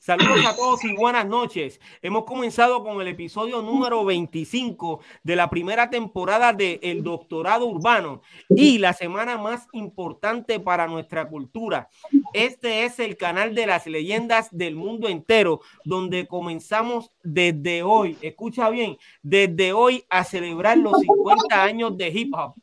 Saludos a todos y buenas noches. Hemos comenzado con el episodio número 25 de la primera temporada de El Doctorado Urbano y la semana más importante para nuestra cultura. Este es el canal de las leyendas del mundo entero, donde comenzamos desde hoy, escucha bien, desde hoy a celebrar los 50 años de hip hop.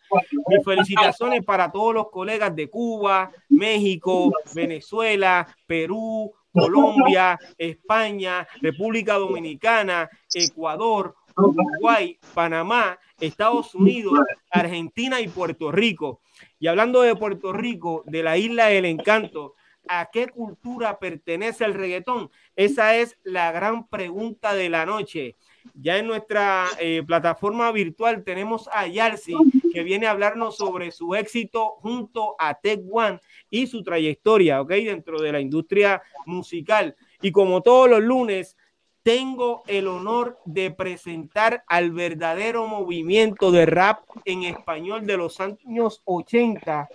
Mis felicitaciones para todos los colegas de Cuba, México, Venezuela, Perú, Colombia, España, República Dominicana, Ecuador, Uruguay, Panamá, Estados Unidos, Argentina y Puerto Rico. Y hablando de Puerto Rico, de la isla del encanto, ¿a qué cultura pertenece el reggaetón? Esa es la gran pregunta de la noche. Ya en nuestra eh, plataforma virtual tenemos a Yarsi, que viene a hablarnos sobre su éxito junto a Tech One y su trayectoria, ¿ok? Dentro de la industria musical. Y como todos los lunes, tengo el honor de presentar al verdadero movimiento de rap en español de los años 80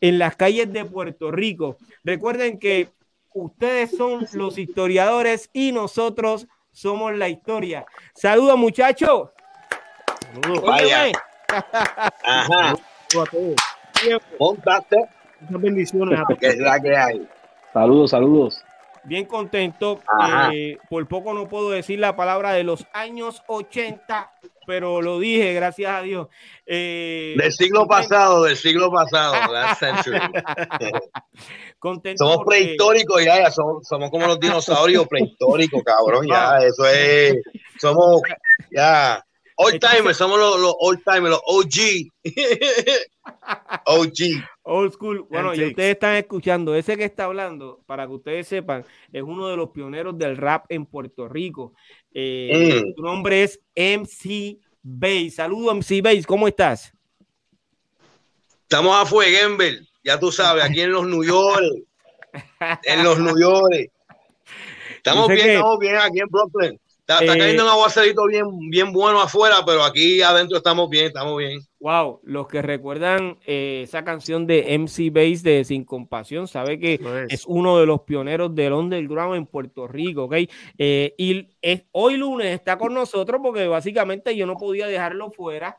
en las calles de Puerto Rico. Recuerden que ustedes son los historiadores y nosotros somos la historia. Saludos, muchachos. Ajá. Montaste. Muchas bendiciones. Que es la que hay. Saludos, saludos. Bien contento. Eh, por poco no puedo decir la palabra de los años 80, pero lo dije, gracias a Dios. Eh, del siglo pasado, del siglo pasado, last century. contento somos prehistóricos ya, ya somos, somos, como los dinosaurios prehistóricos, cabrón, ya, eso es, somos, ya, old timers, somos los, los old timers, los OG. OG. Old school. Bueno, y ustedes están escuchando, ese que está hablando, para que ustedes sepan, es uno de los pioneros del rap en Puerto Rico. Eh, mm. Su nombre es MC Base. Saludos, MC Base, ¿cómo estás? Estamos a Fueguenbel, ya tú sabes, aquí en los New York. en los New York. Estamos bien, estamos bien aquí en Brooklyn. Está, eh, cayendo un aguacerito bien, bien bueno afuera, pero aquí adentro estamos bien, estamos bien. Wow, los que recuerdan eh, esa canción de MC Bass de Sin Compasión, sabe que es. uno de los pioneros del underground en Puerto Rico, ¿ok? Eh, y es, hoy lunes está con nosotros porque básicamente yo no podía dejarlo fuera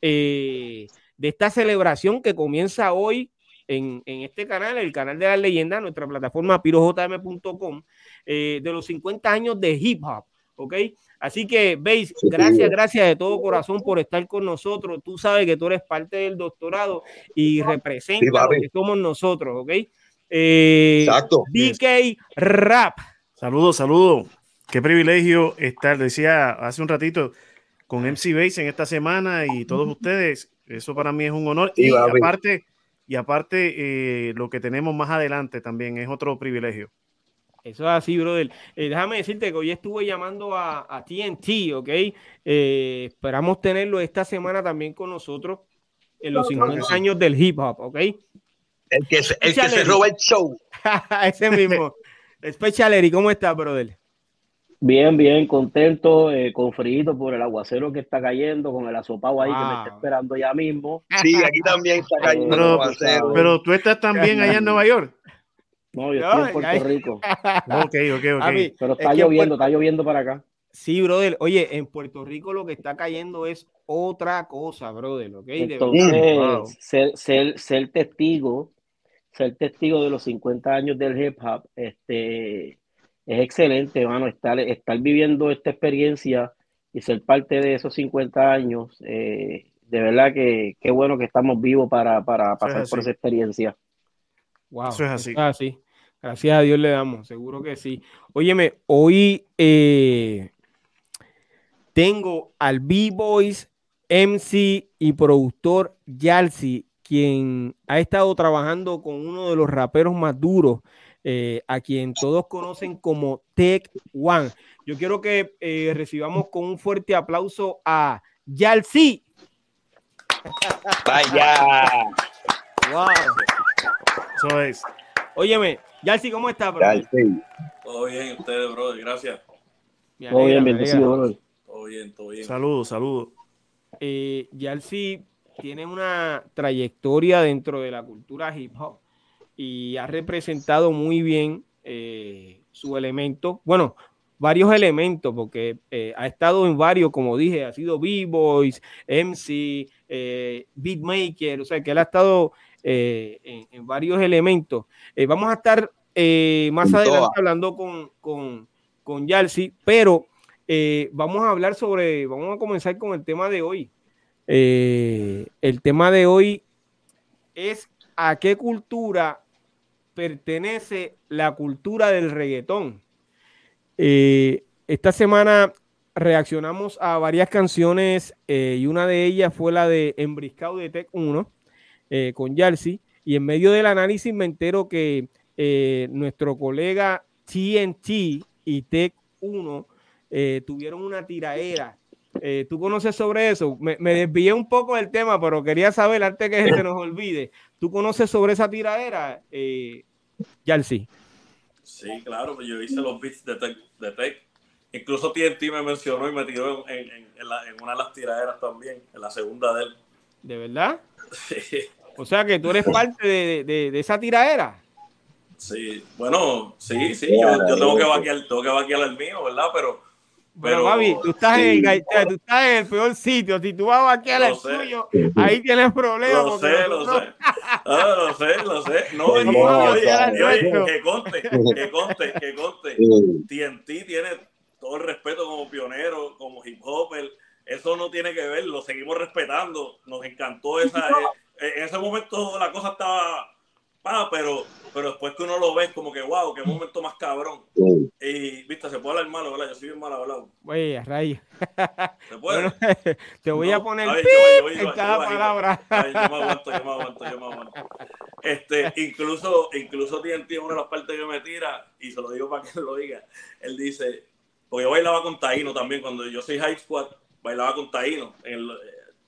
de esta celebración que comienza hoy en, en, este canal, el canal de la leyenda, nuestra plataforma pirojm.com, de los 50 años de hip hop. ¿Ok? Así que, veis, gracias, gracias de todo corazón por estar con nosotros. Tú sabes que tú eres parte del doctorado y representa lo que somos nosotros, ¿ok? Eh, Exacto. DK Rap. Saludos, saludos. Qué privilegio estar, decía hace un ratito, con MC Base en esta semana y todos ustedes. Eso para mí es un honor. y aparte, y aparte eh, lo que tenemos más adelante también es otro privilegio. Eso es así, brother. Eh, déjame decirte que hoy estuve llamando a, a TNT, ¿ok? Eh, esperamos tenerlo esta semana también con nosotros en los 50 años del hip hop, ¿ok? El que, se, el que se roba el show. Ese mismo. Special ¿cómo estás, brother? Bien, bien, contento, eh, con frío por el aguacero que está cayendo, con el asopado ahí que me está esperando ya mismo. Sí, aquí también está cayendo pero, el aguacero. Pero tú estás también allá en Nueva York. No, yo estoy en Puerto Rico. ok, ok, ok. Pero está lloviendo, está lloviendo para acá. Sí, brother. Oye, en Puerto Rico lo que está cayendo es otra cosa, brother. ¿ok? Entonces, ser, ser, ser, testigo, ser testigo de los 50 años del hip hop, este, es excelente, hermano, estar, estar viviendo esta experiencia y ser parte de esos 50 años. Eh, de verdad que qué bueno que estamos vivos para, para pasar por esa experiencia. Wow, eso es así. Eso es así. Gracias a Dios le damos, seguro que sí. Óyeme, hoy eh, tengo al B-Boys, MC y productor Yalsi, quien ha estado trabajando con uno de los raperos más duros, eh, a quien todos conocen como Tech One. Yo quiero que eh, recibamos con un fuerte aplauso a Yalsi. Vaya. Wow. Eso es. Óyeme, Yalsi, ¿cómo estás, bro? Todo bien, ustedes, bro, gracias. todo bien, bendecido, bro. Todo bien, todo bien. Saludos, saludos. Eh, Yalsi tiene una trayectoria dentro de la cultura hip hop y ha representado muy bien eh, su elemento, bueno, varios elementos, porque eh, ha estado en varios, como dije, ha sido B-Boys, MC, eh, Beatmaker, o sea que él ha estado en, varios elementos. vamos a estar más adelante hablando con, con, con Yalsi, pero vamos a hablar sobre, vamos a comenzar con el tema de hoy. el tema de hoy es a qué cultura pertenece la cultura del reggaetón. Eh, esta semana reaccionamos a varias canciones eh, y una de ellas fue la de Embriscado de Tech 1 eh, con Yalsi. Y en medio del análisis me entero que nuestro colega TNT y Tech 1 tuvieron una tiraera eh, ¿Tú conoces sobre eso? Me, desvié un poco del tema, pero quería saber antes que se nos olvide. ¿Tú conoces sobre esa tiradera, eh, Yalsi? Sí, claro, pues yo hice los beats de Tech. De tech. Incluso TNT me mencionó y me tiró en, una de las tiraderas también, en la segunda de él. ¿De verdad? O sea que tú eres parte de, esa tiradera. Sí, bueno, sí, sí, yo, yo tengo que vaquear, tengo que vaquear el mío, ¿verdad? Pero pero, Babi, tú estás, en el, tú estás en el peor sitio. Si tú vas aquí al suyo, ahí tienes problemas. Lo sé, lo sé. Ah, lo sé, lo sé. No, oye, que conte, que conte, que conte. TNT tiene todo el respeto como pionero, como hip hopper. Eso no tiene que ver, lo seguimos respetando. Nos encantó esa. Eh, en ese momento la cosa estaba Ah, pero, pero después que uno lo ve, como que, wow, qué momento más cabrón. Y, viste, se puede hablar malo, ¿verdad? Yo soy bien mal hablado. Oye, Ray. ¿Se puede? te voy a poner ver, en cada palabra. yo me aguanto, yo me aguanto, yo me aguanto. Este, incluso, incluso TNT, una de las partes que me tira, y se lo digo para que lo diga, él dice, porque yo bailaba con Taino también, cuando yo soy High Squad, bailaba con Taino en el,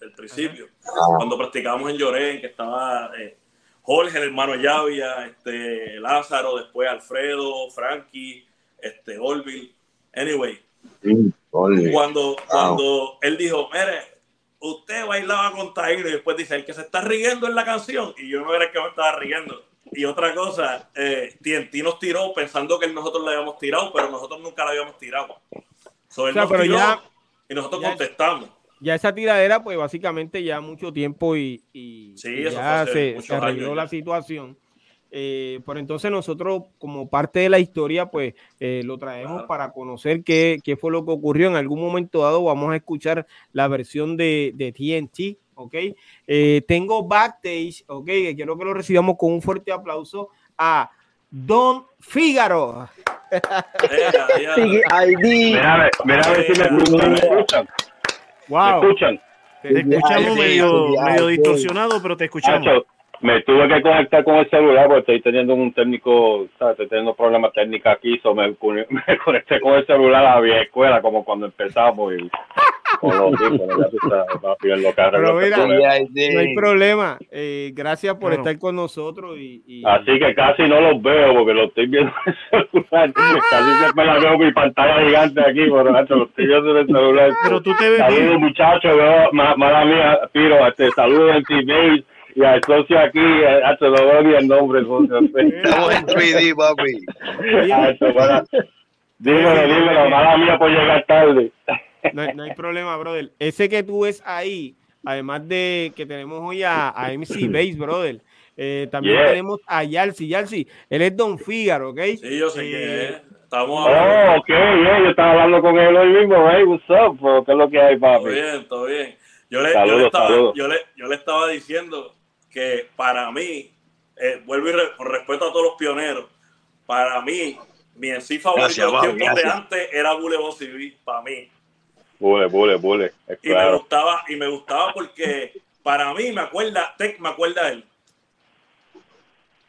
el principio, cuando practicábamos en Llorén, que estaba... Eh, Jorge, el hermano Llavia, este, Lázaro, después Alfredo, Frankie, este, Orville. Anyway, cuando, cuando él dijo, mire, usted bailaba con Taino y después dice, el que se está riendo en la canción, y yo no era el que me estaba riendo. Y otra cosa, eh, TNT nos tiró pensando que nosotros le habíamos tirado, pero nosotros nunca la habíamos tirado. So, pero ya, y nosotros contestamos ya esa tiradera, pues básicamente ya mucho tiempo y, ya se, arregló la situación. Eh, por entonces nosotros como parte de la historia pues eh, lo traemos para conocer qué, fue lo que ocurrió. En algún momento dado vamos a escuchar la versión de, de TNT, ¿ok? Eh, tengo backstage, ¿ok? Quiero que lo recibamos con un fuerte aplauso a Don Fígaro. Mira, mira a ver si me escuchan. Wow. ¿Me escuchan? Te, escuchamos medio, medio distorsionado, pero te escuchamos. me tuve que conectar con el celular porque estoy teniendo un técnico, ¿sabes? estoy teniendo problemas técnicos aquí, so me, me, conecté con el celular a la vieja escuela como cuando empezamos y no hay problema. Eh, gracias por estar con nosotros. Y, Así que casi no los veo porque lo estoy viendo en el celular. Casi siempre la veo mi pantalla gigante aquí, pero lo estoy viendo en el celular. Pero tú te ves Saludos, muchachos. Veo, mala mía, Piro, este, saludos en TV y al socio aquí, hasta lo veo bien el nombre. Estamos en 3D, papi. Dímelo, dímelo, mala mía por llegar tarde. No, hay problema, brother. Ese que tú ves ahí, además de que tenemos hoy a, MC Base, brother. Eh, también tenemos a Yalsi. Yalsi, él es Don Fígaro, ¿ok? Sí, yo sé que es. Estamos hablando. Oh, ok, yo estaba hablando con él hoy mismo. Hey, what's up? ¿Qué es lo que hay, papi? Todo bien, todo bien. Yo le, yo le, estaba, yo le, yo le estaba diciendo que para mí, eh, vuelvo y con respeto a todos los pioneros, para mí, mi en sí favorito de tiempos de antes era Bule Bossy para mí. Bule, bule, bule. Y me gustaba, y me gustaba porque para mí me acuerda, Tech me acuerda a él.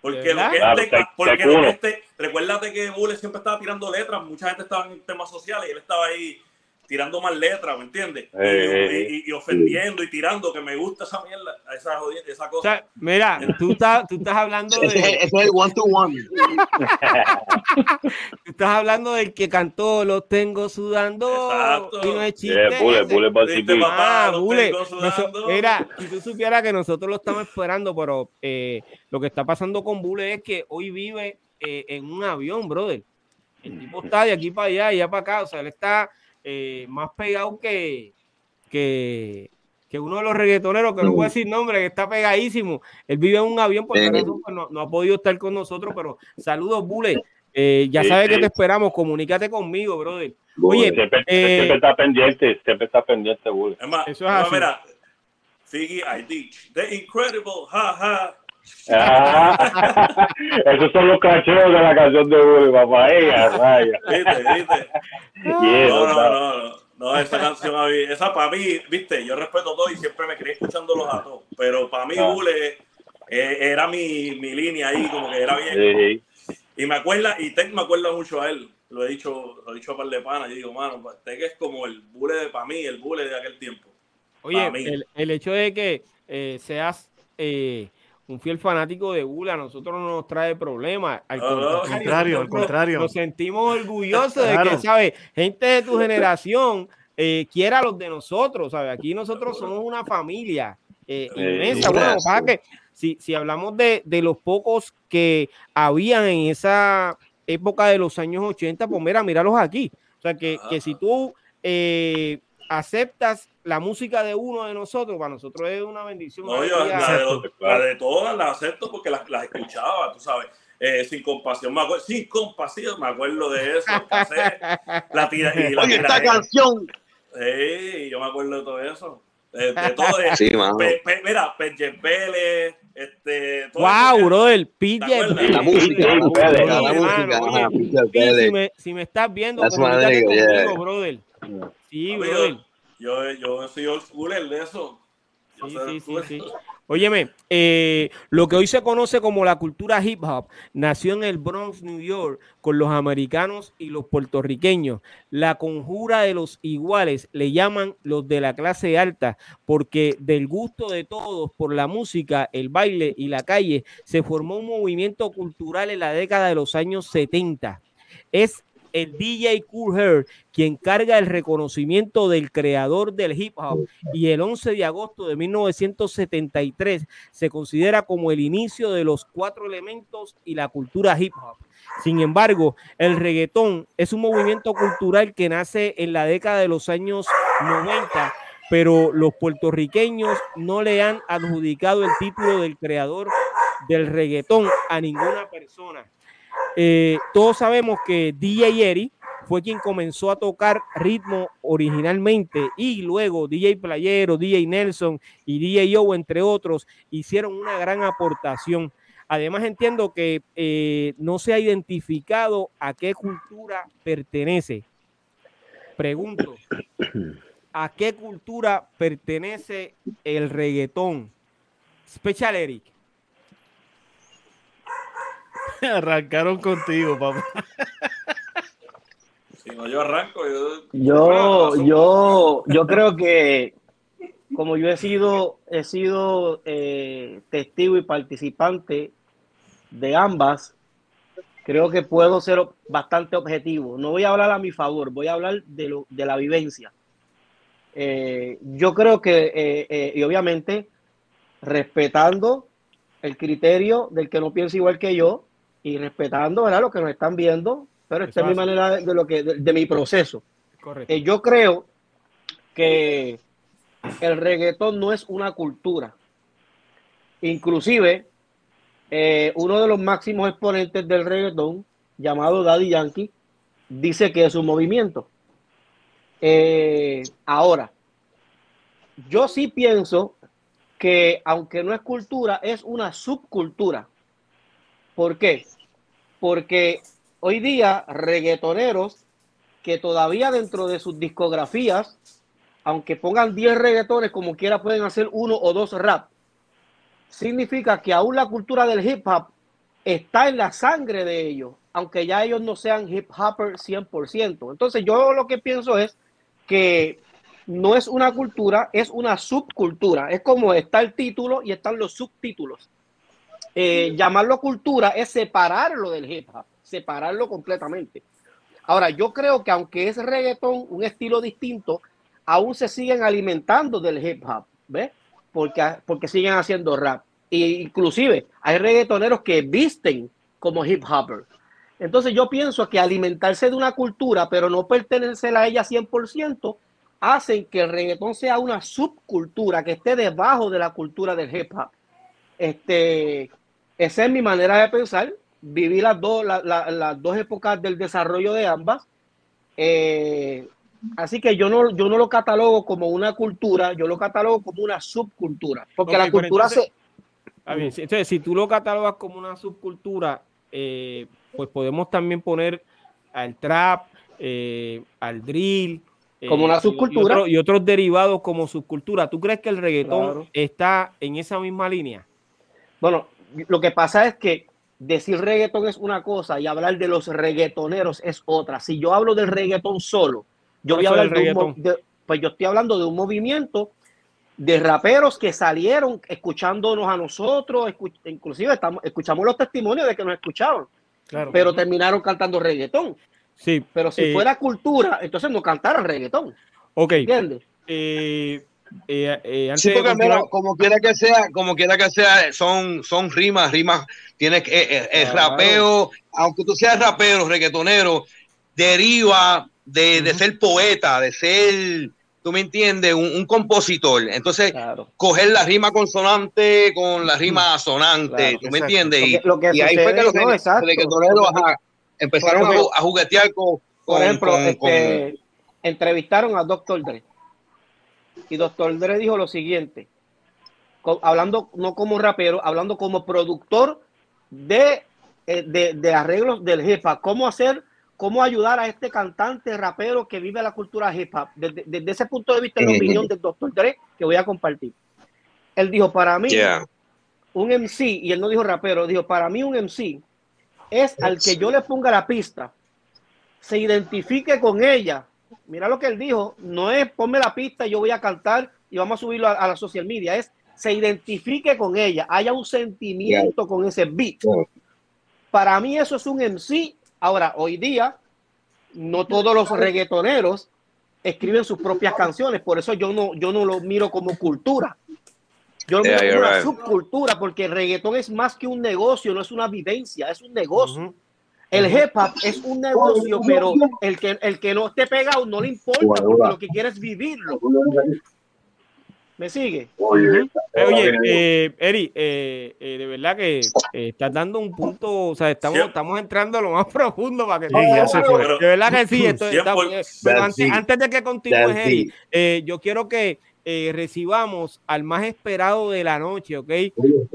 Porque lo que es porque lo que este, recuérdate que Bule siempre estaba tirando letras, mucha gente estaba en temas sociales y él estaba ahí tirando más letras, ¿me entiendes? y, eh, y, ofendiendo y tirando, que me gusta esa mierda, esa, esa cosa. O sea, mira, tú estás, tú estás hablando de... Ese es el one to one. tú estás hablando del que cantó Los tengo sudando Exacto. y no es chiste. Yeah, bule, bule, ah, bule. Mira, si tú supieras que nosotros lo estamos esperando, pero eh, lo que está pasando con Bule es que hoy vive eh, en un avión, brother. El tipo está de aquí para allá y allá para acá. O sea, él está eh, más pegado que, que, que uno de los reggaetoneros, que no voy a decir nombre, que está pegadísimo. Él vive en un avión, por eso pues, no, ha podido estar con nosotros, pero saludos, Bule. Eh, ya sabes que te esperamos, comunícate conmigo, brother. Oye, siempre, eh, está pendiente, siempre está pendiente, Bule. eso es así. Mira, Figgy, I ditch. The incredible, ja, ja. Ah, esos son los cacheos de la canción de Bule, papá. Ella, raya. Viste, viste. no, no, no. No, esa canción, esa para mí, viste, yo respeto todo y siempre me quería escuchándolos a todos, pero para mí ah. Bule eh, era mi, mi, línea ahí, como que era bien. Y me acuerda, y Tech me acuerda mucho a él, lo he dicho, lo he dicho a par de panas, y digo, mano, Tech es como el Bule de para mí, el Bule de aquel tiempo. Oye, el, el, hecho de que eh, seas eh, un fiel fanático de Bula, a nosotros no nos trae problemas. Al, contrario, al contrario. Nos sentimos orgullosos de que, ¿sabes? Gente de tu generación eh, quiera los de nosotros, ¿sabes? Aquí nosotros somos una familia eh, inmensa. bueno, para que si, si hablamos de, de, los pocos que habían en esa época de los años 80, pues mira, míralos aquí. O sea, que, que si tú eh, aceptas la música de uno de nosotros, para nosotros es una bendición. No, yo, la, de, todas la acepto porque las, las escuchaba, tú sabes. Eh, sin compasión, me acuerdo, sin compasión, me acuerdo de eso. la tira, y la Oye, esta canción. Sí, yo me acuerdo de todo eso. De, todo. De, sí, pe, pe, mira, Peche Pérez, este. Wow, bro, el PJ La música, la música. Si me, si me estás viendo, conmigo, brother. Sí, brother. Yo, yo soy old schooler de eso. Sí, sí, sí, sí. Óyeme, eh, lo que hoy se conoce como la cultura hip hop nació en el Bronx, New York, con los americanos y los puertorriqueños. La conjura de los iguales le llaman los de la clase alta, porque del gusto de todos por la música, el baile y la calle, se formó un movimiento cultural en la década de los años 70. Es el DJ Cool Hair, quien carga el reconocimiento del creador del hip hop y el 11 de agosto de 1973 se considera como el inicio de los cuatro elementos y la cultura hip hop. Sin embargo, el reggaetón es un movimiento cultural que nace en la década de los años 90 pero los puertorriqueños no le han adjudicado el título del creador del reggaetón a ninguna persona. Eh, todos sabemos que DJ Eri fue quien comenzó a tocar ritmo originalmente y luego DJ Playero, DJ Nelson y DJ Yo, entre otros, hicieron una gran aportación. Además entiendo que eh, no se ha identificado a qué cultura pertenece. Pregunto, ¿a qué cultura pertenece el reggaetón? Special Eric. Arrancaron contigo, papá. Si no, yo arranco. Yo, yo, yo, creo que como yo he sido, he sido eh, testigo y participante de ambas, creo que puedo ser bastante objetivo. No voy a hablar a mi favor, voy a hablar de, lo, de la vivencia. Eh, yo creo que, eh, y obviamente, respetando el criterio del que no piensa igual que yo, y respetando ¿verdad? lo que nos están viendo, pero esta es mi manera de, lo que, de, mi proceso. Eh, yo creo que el reggaetón no es una cultura. Inclusive, eh, uno de los máximos exponentes del reggaetón, llamado Daddy Yankee, dice que es un movimiento. Eh, ahora, yo sí pienso que aunque no es cultura, es una subcultura. ¿Por qué? Porque hoy día reggaetoneros que todavía dentro de sus discografías, aunque pongan 10 reggaetones, como quiera pueden hacer uno o dos rap, significa que aún la cultura del hip hop está en la sangre de ellos, aunque ya ellos no sean hip hopers 100%. Entonces yo lo que pienso es que no es una cultura, es una subcultura. Es como está el título y están los subtítulos. Eh, llamarlo cultura es separarlo del hip hop, separarlo completamente. Ahora, yo creo que aunque es reggaetón, un estilo distinto, aún se siguen alimentando del hip hop, ¿ves? Porque, porque siguen haciendo rap. E inclusive hay reggaetoneros que visten como hip hopper. Entonces yo pienso que alimentarse de una cultura, pero no pertenecer a ella 100%, hacen que el reggaetón sea una subcultura que esté debajo de la cultura del hip hop. Este, esa es mi manera de pensar. Viví las dos, las dos épocas del desarrollo de ambas. Eh, así que yo no, yo no lo catalogo como una cultura, yo lo catalogo como una subcultura. Porque la cultura se. entonces, si tú lo catalogas como una subcultura, eh, pues podemos también poner al trap, eh, al drill, como una subcultura. Y, otros derivados como subcultura. ¿Tú crees que el reggaetón está en esa misma línea? Bueno, lo que pasa es que decir reggaetón es una cosa y hablar de los reggaetoneros es otra. Si yo hablo del reggaetón solo, yo voy a hablar de, un, pues yo estoy hablando de un movimiento de raperos que salieron escuchándonos a nosotros, inclusive estamos, escuchamos los testimonios de que nos escuchaban, pero terminaron cantando reggaetón. Sí. Pero si eh, fuera cultura, entonces no cantara reggaetón. Ok. ¿Entiendes? Eh, eh, sí, porque como quiera que sea, como quiera que sea, son, son rimas, rimas, tienes que, el rapeo, aunque tú seas rapero, reggaetonero, deriva de, ser poeta, de ser, tú me entiendes, un, compositor. Entonces, coger la rima consonante con la rima asonante, tú me entiendes. Y, ahí fue que los reggaetoneros empezaron a, juguetear con, por ejemplo, este, entrevistaron a Dr. Dre y Dr. Dre dijo lo siguiente, hablando no como rapero, hablando como productor de, eh, de, arreglos del hip hop, cómo hacer, cómo ayudar a este cantante rapero que vive la cultura hip hop, desde, ese punto de vista, la opinión del Dr. Dre que voy a compartir. Él dijo, para mí, un MC, y él no dijo rapero, dijo, para mí un MC es al que yo le ponga la pista, se identifique con ella. Mira lo que él dijo, no es ponme la pista y yo voy a cantar y vamos a subirlo a, la social media, es se identifique con ella, haya un sentimiento con ese beat. Para mí eso es un MC. Ahora, hoy día, no todos los reggaetoneros escriben sus propias canciones, por eso yo no, yo no lo miro como cultura. Yo yeah, miro una subcultura porque el reggaetón es más que un negocio, no es una vivencia, es un negocio. El hip hop es un negocio, pero el que, el que no esté pegado no le importa porque lo que quiere es vivirlo. ¿Me sigue? Oye, eh, Eri, eh, eh, de verdad que eh, estás dando un punto, o sea, estamos, estamos entrando a lo más profundo para que... ya se fue. De verdad que sí, esto, está, pero antes, antes, de que continúes, Eri, yo quiero que eh, recibamos al más esperado de la noche, ¿ok?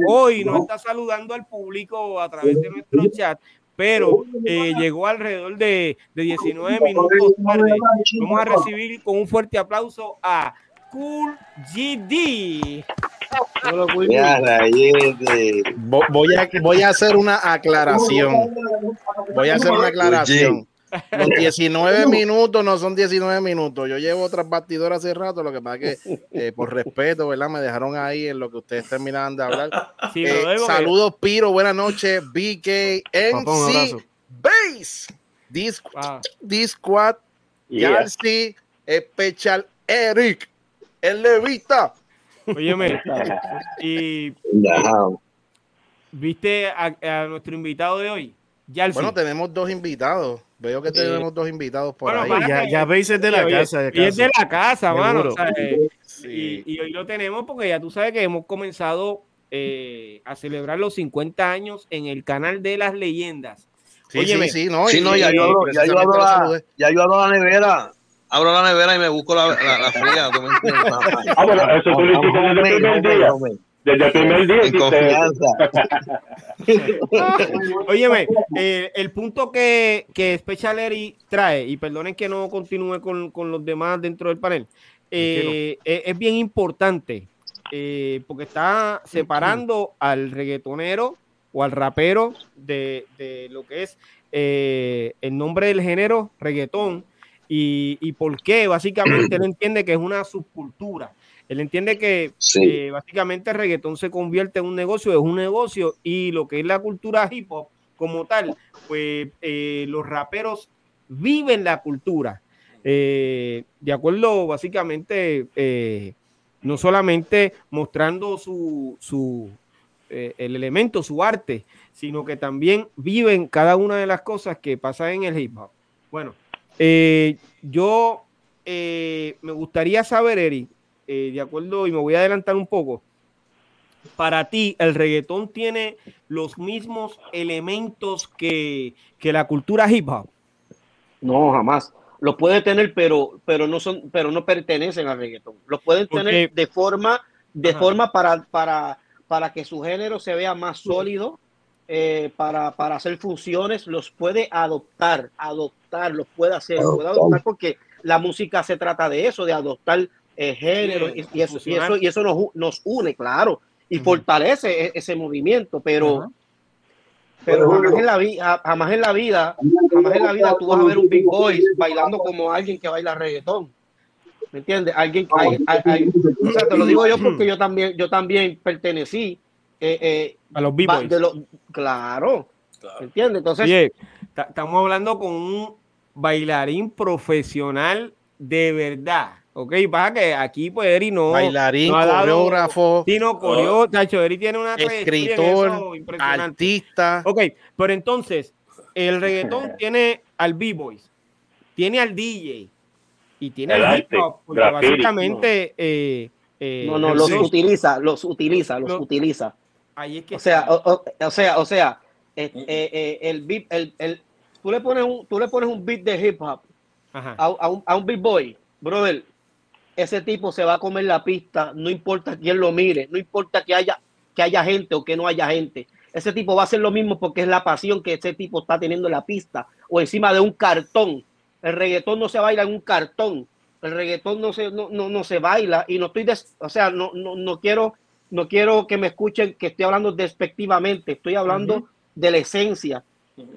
Hoy nos está saludando al público a través de nuestro chat, pero eh, llegó alrededor de, de 19 minutos tarde. Vamos a recibir con un fuerte aplauso a Cool GD. Voy a, voy a hacer una aclaración. Voy a hacer una aclaración. Los 19 minutos no son 19 minutos. Yo llevo otras batidoras hace rato, lo que pasa es que eh, por respeto, ¿verdad? Me dejaron ahí en lo que ustedes terminaban de hablar. Eh, saludos, Piro, buenas noches, BK, NC, Base, Disquad, Yalsi, Special Eric, el Levita. Óyeme, y ¿viste a, nuestro invitado de hoy? Bueno, tenemos dos invitados. Veo que tenemos dos invitados por ahí. Ya, ya veis es de la casa. Y es de la casa, mano. y, hoy lo tenemos porque ya tú sabes que hemos comenzado eh, a celebrar los 50 años en el canal de las leyendas. Sí, sí, sí, no, sí, no, ya, yo, ya, yo abro la, ya yo abro la nevera abro la nevera y me busco la, la, fría. ah, bueno, eso tú lo hiciste desde el primer día. En confianza. Óyeme, eh, el punto que, que Special Eri trae, y perdonen que no continúe con, con los demás dentro del panel, eh, es, bien importante eh, porque está separando al reggaetonero o al rapero de, de lo que es el nombre del género reggaetón y, y por qué básicamente él entiende que es una subcultura él entiende que eh, básicamente el reggaetón se convierte en un negocio, es un negocio y lo que es la cultura hip hop como tal, pues eh, los raperos viven la cultura. Eh, de acuerdo, básicamente, no solamente mostrando su, su eh, el elemento, su arte, sino que también viven cada una de las cosas que pasan en el hip hop. Bueno, eh, yo me gustaría saber, Eric, de acuerdo, y me voy a adelantar un poco, para ti el reggaetón tiene los mismos elementos que, que la cultura hip hop. No, jamás. Los puede tener, pero, pero no son, pero no pertenecen al reggaetón. Los pueden tener de forma, de forma para, para, para que su género se vea más sólido, eh, para, para, hacer funciones, los puede adoptar, adoptar, los puede hacer, puede adoptar porque la música se trata de eso, de adoptar eh, género, y, eso, y, eso, y eso nos, nos une, claro y fortalece e-, ese movimiento, pero, pero jamás, en la vida, jamás en la vida, jamás en la vida tú vas a ver un Big Boy bailando como alguien que baila reggaetón. ¿Me entiendes? Alguien, hay, o sea, te lo digo yo porque yo también, yo también pertenecí eh, eh, a los Big Boys. claro, ¿me entiendes? Entonces, estamos hablando con un bailarín profesional de verdad. Ok, pasa que aquí pues Eri no. Bailarín, coreógrafo. Sí, no, coreó, Chacho, Eri tiene una escritor, artista. Ok, pero entonces, el reggaetón tiene al B-Boys, tiene al DJ y tiene al hip hop, básicamente. Eh, eh, no, no, los utiliza, los utiliza, los, utiliza. Ahí es que o sea, o, sea, o sea, eh, eh, el beat, el, el, tú le pones un, tú le pones un beat de hip hop a, a, un, a un beat boy, brother, ese tipo se va a comer la pista, no importa quién lo mire, no importa que haya, que haya gente o que no haya gente. Ese tipo va a hacer lo mismo porque es la pasión que ese tipo está teniendo en la pista o encima de un cartón. El reggaetón no se baila en un cartón. El reggaetón no se, no, no, se baila y no estoy, o sea, no, no, no, quiero, no quiero que me escuchen que estoy hablando despectivamente, estoy hablando de la esencia,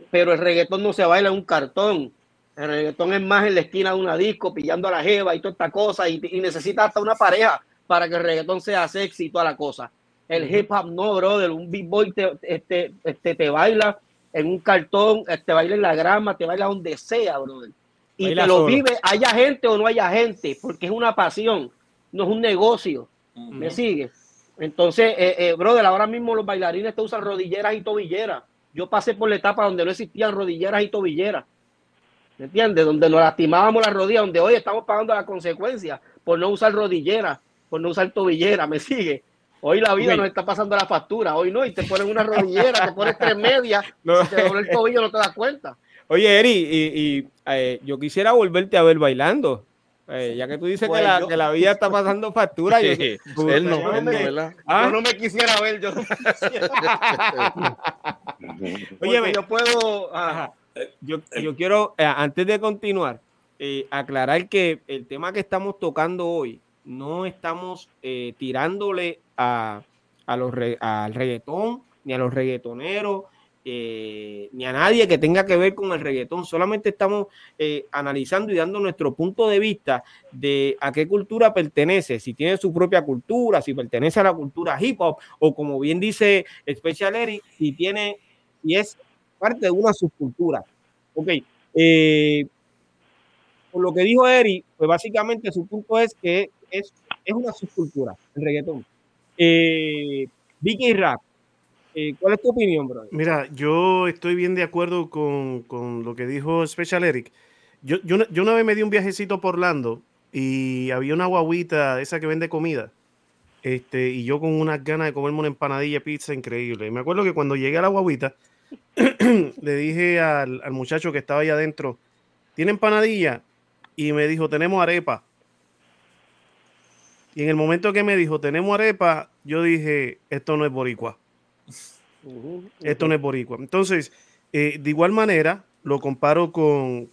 pero el reggaetón no se baila en un cartón. El reggaetón es más en la esquina de una disco, pillando a la jeva y toda esta cosa, y, necesita hasta una pareja para que el reggaetón sea sexy y toda la cosa. El hip hop no, brother, un big boy te, este, este, te baila en un cartón, te este, baila en la grama, te baila donde sea, brother. Y te lo vive, haya gente o no haya gente, porque es una pasión, no es un negocio. ¿Me sigue? Entonces, eh, eh, brother, ahora mismo los bailarines te usan rodilleras y tobilleras. Yo pasé por la etapa donde no existían rodilleras y tobilleras. ¿Me entiendes? Donde nos lastimábamos la rodilla, donde hoy estamos pagando la consecuencia por no usar rodillera, por no usar tobillera, ¿me sigue? Hoy la vida nos está pasando la factura, hoy no, y te ponen una rodillera, te pones tres medias, no. te doble el tobillo, no te das cuenta. Oye, Eri, y, eh, yo quisiera volverte a ver bailando. Eh, ya que tú dices que, la, pues que, la, vida está pasando factura, yo, él no, no, me, ¿Ah? yo no me quisiera ver, yo no me quisiera. Oye, yo puedo. Ajá. Yo, yo quiero, eh, antes de continuar, eh, aclarar que el tema que estamos tocando hoy, no estamos eh, tirándole a, a los al reggaetón, ni a los reggaetoneros, ni a nadie que tenga que ver con el reggaetón. Solamente estamos analizando y dando nuestro punto de vista de a qué cultura pertenece, si tiene su propia cultura, si pertenece a la cultura hip hop, o como bien dice Special Eric, si tiene, y es parte de una subcultura. Ok. Eh, por lo que dijo Eri, pues básicamente su punto es que es, es una subcultura, el reggaetón. Eh, Vicky Rap, eh, ¿cuál es tu opinión, bro? Mira, yo estoy bien de acuerdo con, con lo que dijo Special Eric. Yo, yo, yo, una vez me di un viajecito por Orlando y había una guaguita, esa que vende comida. Este, y yo con unas ganas de comerme una empanadilla pizza increíble. Y me acuerdo que cuando llegué a la guaguita, le dije al, muchacho que estaba ahí adentro, ¿tiene empanadilla? Y me dijo, tenemos arepa. Y en el momento que me dijo, tenemos arepa, yo dije, esto no es boricua. Esto no es boricua. Entonces, eh, de igual manera, lo comparo con,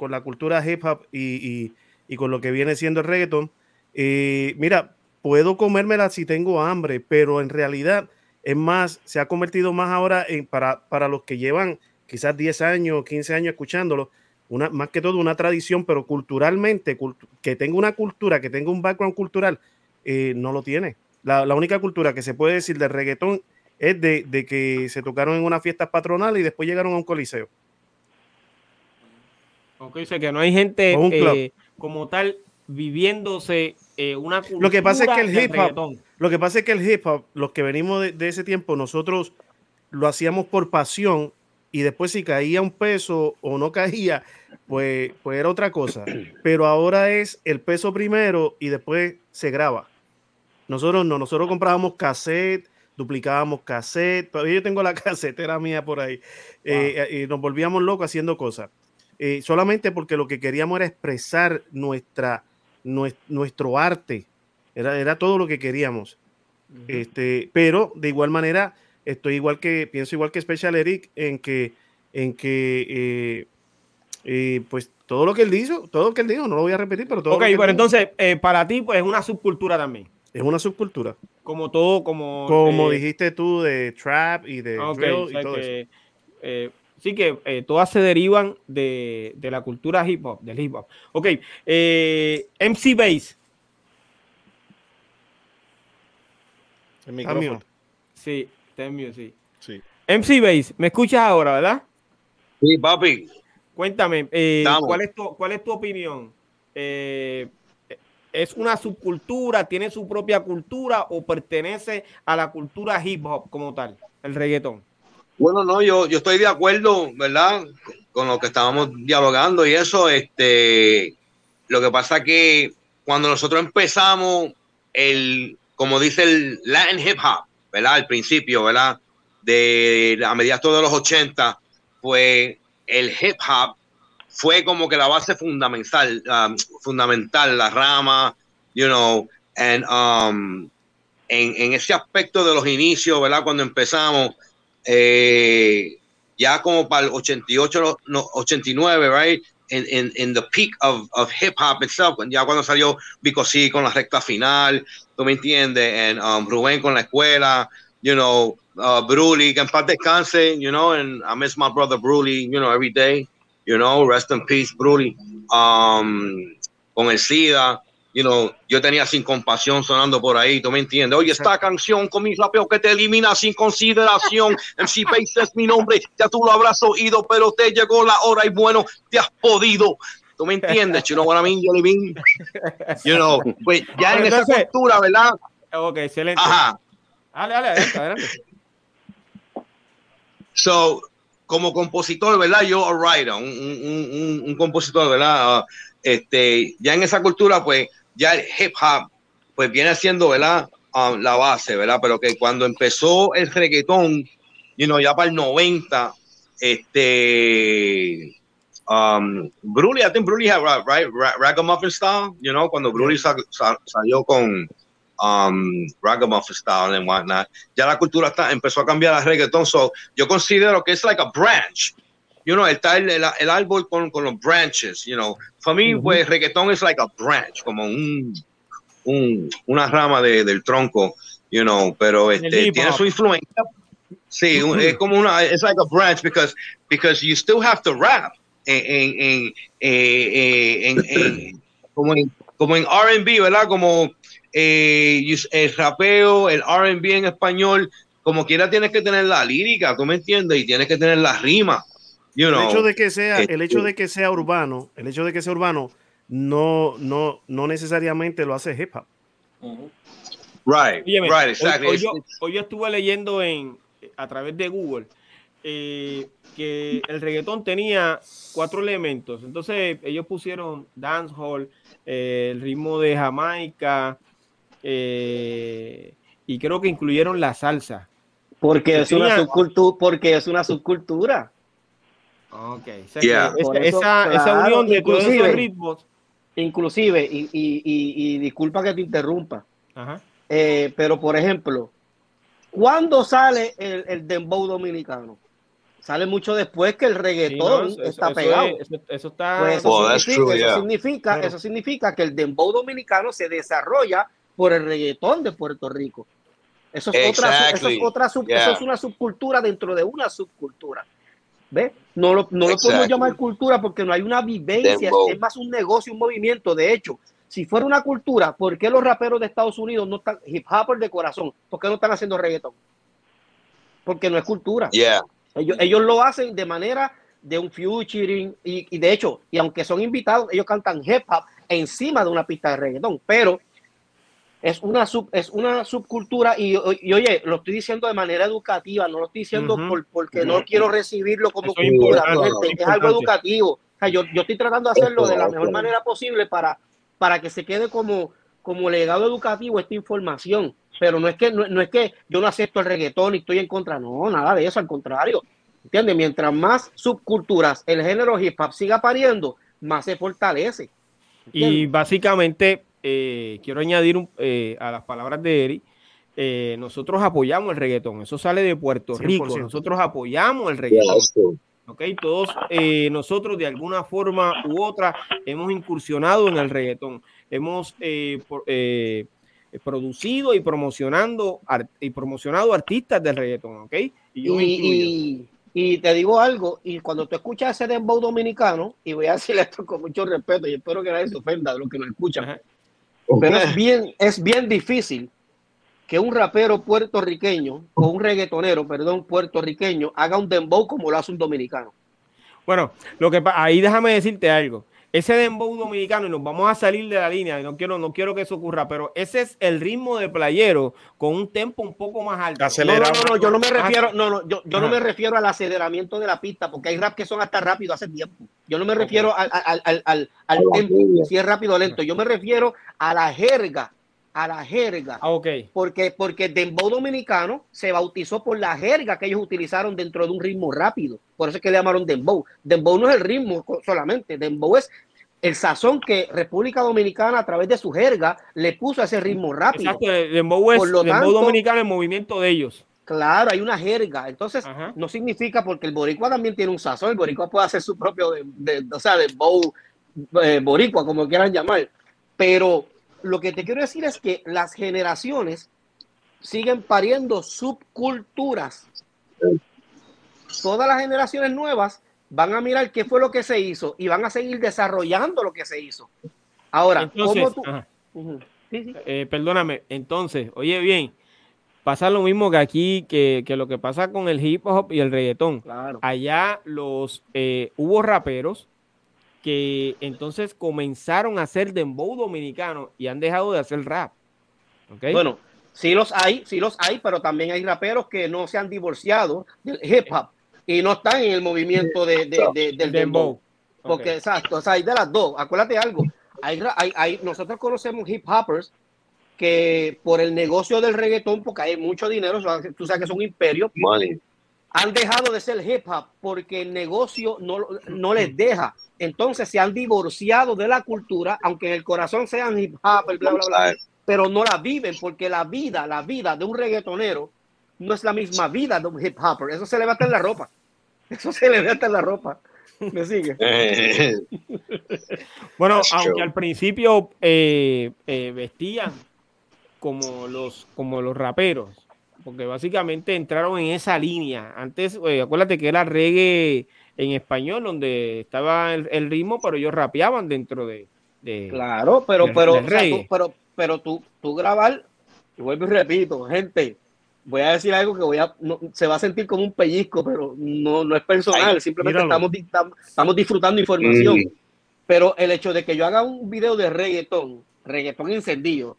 la cultura hip hop y, con lo que viene siendo el reggaeton. Eh, mira, puedo comérmela si tengo hambre, pero en realidad es más, se ha convertido más ahora en, para, para los que llevan quizás 10 años, 15 años escuchándolo, una, más que todo una tradición, pero culturalmente, que tenga una cultura, que tenga un background cultural, eh, no lo tiene. La, única cultura que se puede decir de reggaetón es de, que se tocaron en una fiesta patronal y después llegaron a un coliseo. Ok, o sea que no hay gente eh, como tal viviéndose eh, una lo que pasa es que el hip hop, lo que pasa es que el hip hop, los que venimos de, ese tiempo, nosotros lo hacíamos por pasión y después si caía un peso o no caía, pues, pues era otra cosa. Pero ahora es el peso primero y después se graba. Nosotros no, nosotros comprábamos cassette, duplicábamos cassette, todavía yo tengo la casetera mía por ahí, eh, y nos volvíamos locos haciendo cosas. Eh, solamente porque lo que queríamos era expresar nuestra, nuestro, arte, era, era todo lo que queríamos. este, pero de igual manera, estoy igual que, pienso igual que Special Eric en que, en que eh, eh, pues todo lo que él dijo, todo lo que él dijo, no lo voy a repetir, pero todo. Ok, pero entonces, para ti, pues es una subcultura también. Es una subcultura. Como todo, como. Como dijiste tú, de trap y de drill y todo eso. Sí que eh, todas se derivan de, la cultura hip hop, del hip hop. Ok, eh, MC Base. El micrófono. Sí, está sí. sí. MC Base, ¿me escuchas ahora, verdad? Sí, papi. Cuéntame, eh, ¿cuál, es tu, ¿cuál es tu opinión? ¿Es una subcultura, tiene su propia cultura o pertenece a la cultura hip hop como tal, el reggaetón? Bueno, no, yo, yo estoy de acuerdo, ¿verdad? Con lo que estábamos dialogando y eso, este, lo que pasa que cuando nosotros empezamos el, como dice el Latin hip hop, ¿verdad? Al principio, ¿verdad? De a mediados de los 80, pues el hip hop fue como que la base fundamental, um, fundamental, la rama, you know, and, um, en, en ese aspecto de los inicios, ¿verdad? Cuando empezamos, eh, ya como para el 88, no, 89, right? In, in, in the peak of, of hip hop itself, ya cuando salió Vico C con la recta final, tú me entiendes, and um, Rubén con la escuela, you know, uh, Bruli, que en paz descanse, you know, and I miss my brother Bruli, you know, every day, you know, rest in peace, Bruli, um, con el SIDA, you know, yo tenía sin compasión sonando por ahí, tú me entiendes. Oye, esta canción con mis rapeos que te elimina sin consideración. MC Pace es mi nombre, ya tú lo habrás oído, pero te llegó la hora y bueno, te has podido. ¿Tú me entiendes? You know what I mean, Jelly Bean? You know, pues ya en esa cultura, ¿verdad? Ok, excelente. Ajá. Dale, dale, adelante, adelante. So, como compositor, ¿verdad? Yo, a writer, un, un, un, un compositor, ¿verdad? Uh, este, ya en esa cultura, pues, ya el hip hop pues viene siendo, ¿verdad? Um, la base, ¿verdad? Pero que cuando empezó el reggaetón, you know, ya para el 90, este, um, Bruli, I think Bruli had, right, Ragamuffin style, you know, cuando Bruli salió con um, Ragamuffin style and whatnot, ya la cultura está, empezó a cambiar al reggaetón, so yo considero que es like a branch, you know, está el, el, el árbol con, con, los branches, you know. Para mí, pues, reggaetón es like a branch, como un, un una rama de, del tronco, you know, pero este, tiene su influencia. Sí, es como una, es like a branch because, because you still have to rap en, en, en, en como en, como en R&B, ¿verdad? Como eh, el rapeo, el R&B en español, como quiera tienes que tener la lírica, ¿tú me entiendes? Y tienes que tener el hecho de que sea, el hecho este de que sea urbano, el hecho de que sea urbano, no, no, no necesariamente lo hace hip hop. Right, right, exactly. Hoy, yo, estuve leyendo en a través de Google eh, que el reggaetón tenía cuatro elementos. Entonces ellos pusieron dancehall, eh, el ritmo de Jamaica eh, y creo que incluyeron la salsa. Porque es, una subcultura, porque es una subcultura. Ok, esa, unión de todos esos ritmos. Inclusive, y, y, disculpa que te interrumpa, eh, pero por ejemplo, ¿cuándo sale el, el dembow dominicano? Sale mucho después que el reggaetón está pegado. eso, está... Pues eso, significa, eso, significa, que el dembow dominicano se desarrolla por el reggaetón de Puerto Rico. Eso es, otra, eso es, otra eso es una subcultura dentro de una subcultura. ¿Ve? No lo, no lo podemos llamar cultura porque no hay una vivencia, es más un negocio, un movimiento. De hecho, si fuera una cultura, ¿por qué los raperos de Estados Unidos no están hip hop de corazón? ¿Por qué no están haciendo reggaeton? Porque no es cultura. Ellos, ellos lo hacen de manera de un featuring y, y, de hecho, y aunque son invitados, ellos cantan hip hop encima de una pista de reggaetón, pero es una, sub, es una subcultura y, oye, lo estoy diciendo de manera educativa, no lo estoy diciendo por, porque no quiero recibirlo como cultura, es, algo educativo. yo, yo estoy tratando de hacerlo de la mejor manera posible para, para que se quede como, como legado educativo esta información. Pero no es que no, es que yo no acepto el reggaetón y estoy en contra, no, nada de eso, al contrario. ¿Entiendes? Mientras más subculturas el género hip hop siga pariendo, más se fortalece. Y básicamente eh, quiero añadir eh, a las palabras de Eri, eh, nosotros apoyamos el reggaetón, eso sale de Puerto Rico, nosotros apoyamos el reggaetón. Ok, todos nosotros de alguna forma u otra hemos incursionado en el reggaetón, hemos producido y promocionando y promocionado artistas del reggaetón, ¿ok? Y, y, te digo algo, y cuando tú escuchas ese dembow dominicano, y voy a decir esto con mucho respeto, y espero que nadie se ofenda de los que nos escuchan, pero es bien, es bien difícil que un rapero puertorriqueño o un reggaetonero, perdón, puertorriqueño haga un dembow como lo hace un dominicano. Bueno, lo que ahí déjame decirte algo. Ese dembow dominicano, y nos vamos a salir de la línea, no quiero, no quiero que eso ocurra, pero ese es el ritmo de playero con un tempo un poco más alto. No, no, no, yo no me refiero, no, no, yo, yo no me refiero al aceleramiento de la pista, porque hay rap que son hasta rápido hace tiempo. Yo no me refiero al, al, al, al, tempo, si es rápido o lento. Yo me refiero a la jerga, a la jerga. Ah. Porque, porque el dembow dominicano se bautizó por la jerga que ellos utilizaron dentro de un ritmo rápido. Por eso es que le llamaron dembow. Dembow no es el ritmo solamente, dembow es el sazón que República Dominicana a través de su jerga le puso a ese ritmo rápido. Exacto, dembow es dembow dominicano el movimiento de ellos. Claro, hay una jerga. Entonces, no significa porque el boricua también tiene un sazón. El boricua puede hacer su propio, de, o sea, de bow eh, boricua, como quieran llamar. Pero lo que te quiero decir es que las generaciones siguen pariendo subculturas. Todas las generaciones nuevas van a mirar qué fue lo que se hizo y van a seguir desarrollando lo que se hizo. Ahora, entonces, eh, perdóname, entonces, oye bien, pasa lo mismo que aquí, que, lo que pasa con el hip hop y el reggaetón. Allá los eh, hubo raperos que entonces comenzaron a hacer dembow dominicano y han dejado de hacer rap. Bueno, sí los hay, sí los hay, pero también hay raperos que no se han divorciado del hip hop y no están en el movimiento de, del dembow. Porque, exacto, o sea, hay de las dos. Acuérdate algo. Hay, hay, nosotros conocemos hip hoppers que por el negocio del reggaetón, porque hay mucho dinero, tú sabes que es un imperio, han dejado de ser hip hop porque el negocio no, no les deja. Entonces se han divorciado de la cultura, aunque en el corazón sean hip hop, bla, bla, bla, pero no la viven porque la vida, la vida de un reggaetonero no es la misma vida de un hip hopper. Eso se le va a en la ropa. Eso se le va a en la ropa. ¿Me sigue? bueno, aunque al principio eh, eh, vestían como los, como los raperos, porque básicamente entraron en esa línea. Antes, eh, acuérdate que era reggae en español, donde estaba el, ritmo, pero ellos rapeaban dentro de. claro, pero, pero, pero, pero tú, tú grabar, y vuelvo y repito, gente, voy a decir algo que voy a, se va a sentir como un pellizco, pero no, no es personal, simplemente estamos, estamos disfrutando información. Mm. Pero el hecho de que yo haga un video de reggaetón, reggaetón encendido,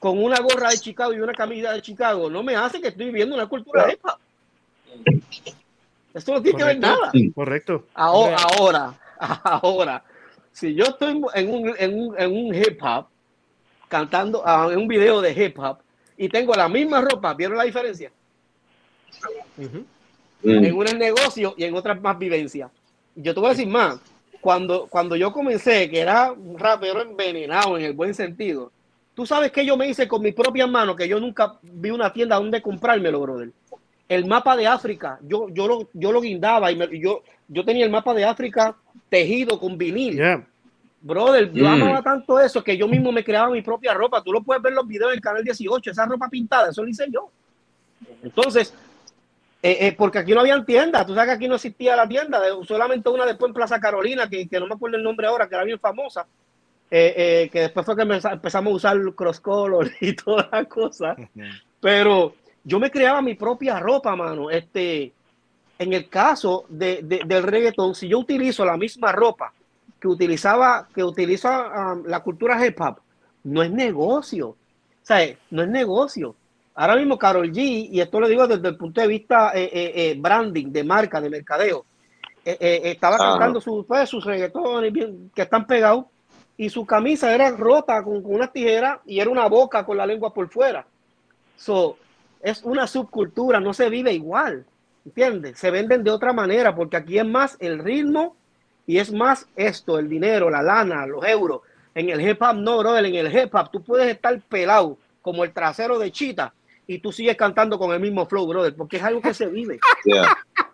con una gorra de Chicago y una camisa de Chicago, no me hace que estoy viviendo una cultura de esta. Esto no tiene que ver nada. Correcto. Ahora, ahora, ahora, si yo estoy en un, en un, en un hip hop, cantando ah, en un video de hip hop, y tengo la misma ropa, ¿vieron la diferencia? En un negocio y en otras más vivencia. Yo te voy a decir más, cuando, cuando yo comencé, que era un rapero envenenado en el buen sentido, Tú sabes que yo me hice con mis propias manos, que yo nunca vi una tienda donde comprármelo, brother. El mapa de África, yo, yo, lo, yo lo guindaba y yo, yo tenía el mapa de África tejido con vinil. Brother, yo mm. amaba tanto eso que yo mismo me creaba mi propia ropa. Tú lo puedes ver en los videos del canal 18, esa ropa pintada, eso lo hice yo. Entonces, eh, eh, porque aquí no había tiendas, tú sabes que aquí no existía la tienda, solamente una después en Plaza Carolina, que, que no me acuerdo el nombre ahora, que era bien famosa. Eh, eh, que después fue que empezamos a usar cross color y todas las cosas. Pero yo me creaba mi propia ropa, mano. Este, en el caso de, del reggaetón, si yo utilizo la misma ropa que utilizaba, que utiliza um, la cultura hip hop, no es negocio. O sea, no es negocio. Ahora mismo Carol G, y esto lo digo desde el punto de vista eh, eh, eh, branding, de marca, de mercadeo, estaba cantando sus, pues, sus reggaetones que están pegados y su camisa era rota con, con una tijera y era una boca con la lengua por fuera. So, es una subcultura, no se vive igual, ¿entiendes? Se venden de otra manera porque aquí es más el ritmo y es más esto, el dinero, la lana, los euros. En el hip hop no, brother, en el hip hop tú puedes estar pelado como el trasero de Chita y tú sigues cantando con el mismo flow, brother, porque es algo que se vive.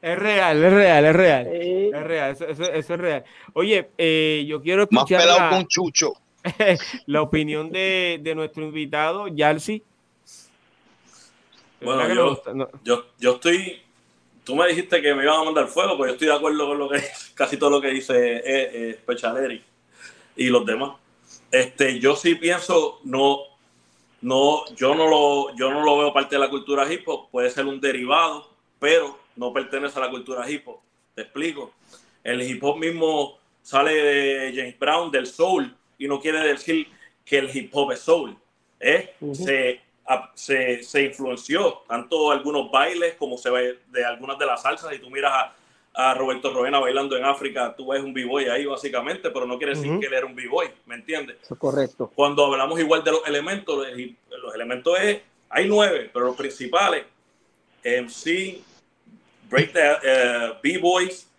Es real, es real, es real. Es real, eso, es real. Oye, eh, yo quiero escuchar. Más pelado con Chucho. la opinión de, de nuestro invitado, Yalsi. Bueno, yo, yo, estoy. Tú me dijiste que me iban a mandar fuego, pues yo estoy de acuerdo con lo que casi todo lo que dice eh, eh y los demás. Este, yo sí pienso, no, no, yo no lo, yo no lo veo parte de la cultura hip hop, puede ser un derivado, pero no pertenece a la cultura hip hop. Te explico. El hip hop mismo sale de James Brown, del soul, y no quiere decir que el hip hop es soul. ¿eh? se, se, se, influenció tanto algunos bailes como se ve de algunas de las salsas. Y tú miras a, a Roberto Roena bailando en África, tú ves un b-boy ahí básicamente, pero no quiere decir que él era un b-boy, ¿me entiendes? Eso es correcto. Cuando hablamos igual de los elementos, los elementos es, hay nueve, pero los principales, MC, break uh, b-boys,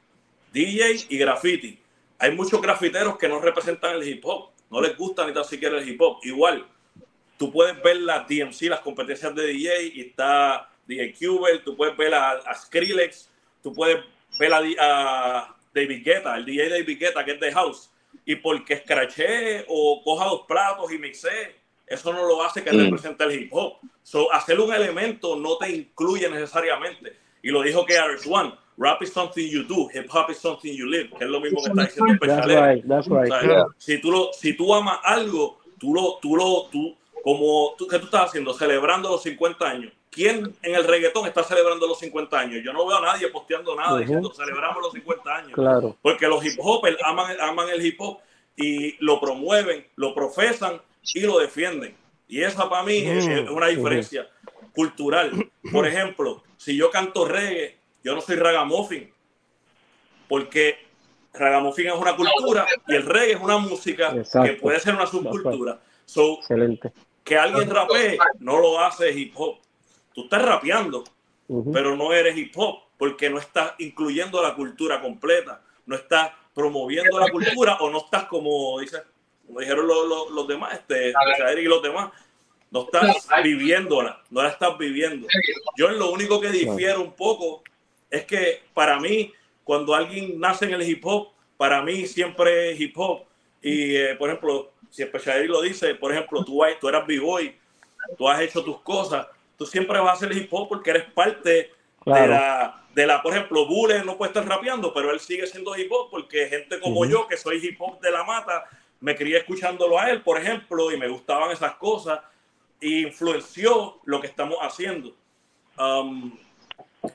DJ y graffiti. Hay muchos grafiteros que no representan el hip hop, no les gusta ni tan siquiera el hip hop. Igual, tú puedes ver las DMC, las competencias de DJ, y está DJ Cuber, tú puedes ver a, a Skrillex, tú puedes ve a, David Guetta, el DJ David Guetta, que es de House, y porque escraché o coja dos platos y mixe, eso no lo hace que mm. represente el hip hop. So, hacer un elemento no te incluye necesariamente. Y lo dijo que One, rap is something you do, hip hop is something you live, que es lo mismo que está diciendo el that's right, that's right. si, tú lo, si tú amas algo, tú lo, tú lo, tú, como, tú, ¿qué tú estás haciendo? Celebrando los 50 años ¿Quién en el reggaetón está celebrando los 50 años? Yo no veo a nadie posteando nada diciendo celebramos los 50 años. Claro. Porque los hip hopers aman, aman el hip hop y lo promueven, lo profesan y lo defienden. Y esa para mí es, una diferencia cultural. Por ejemplo, si yo canto reggae, yo no soy ragamuffin. Porque ragamuffin es una cultura y el reggae es una música que puede ser una subcultura. Excelente. Que alguien rapee no lo hace hip hop tú estás rapeando, pero no eres hip hop porque no estás incluyendo la cultura completa, no estás promoviendo la cultura o no estás como, dice, como dijeron los, los, demás, este, y los demás, no estás viviéndola, no la estás viviendo. Yo en lo único que difiero un poco es que para mí, cuando alguien nace en el hip hop, para mí siempre es hip hop. Y, eh, por ejemplo, si Especial lo dice, por ejemplo, tú, tú eras b-boy, tú has hecho tus cosas, tú siempre vas a ser hip hop porque eres parte de, la, de la, por ejemplo, Bule no puede estar rapeando, pero él sigue siendo hip hop porque gente como yo, que soy hip hop de la mata, me crié escuchándolo a él, por ejemplo, y me gustaban esas cosas, influenció lo que estamos haciendo. Um,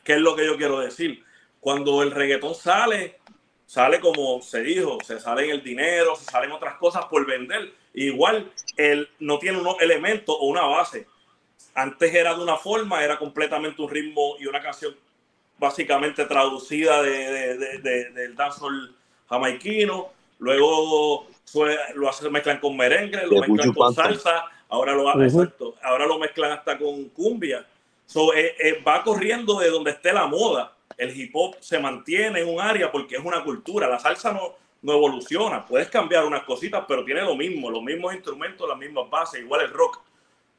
¿Qué es lo que yo quiero decir? Cuando el reggaetón sale, sale como se dijo, se sale en el dinero, se salen otras cosas por vender. Igual, él no tiene unos elementos o una base antes era de una forma, era completamente un ritmo y una canción básicamente traducida de, de, del dancehall jamaiquino. Luego lo hacen, mezclan con merengue, lo mezclan con salsa, ahora lo, ahora lo mezclan hasta con cumbia. So, eh, eh, va corriendo de donde esté la moda. El hip hop se mantiene en un área porque es una cultura. La salsa no, no evoluciona. Puedes cambiar unas cositas, pero tiene lo mismo, los mismos instrumentos, las mismas bases, igual el rock.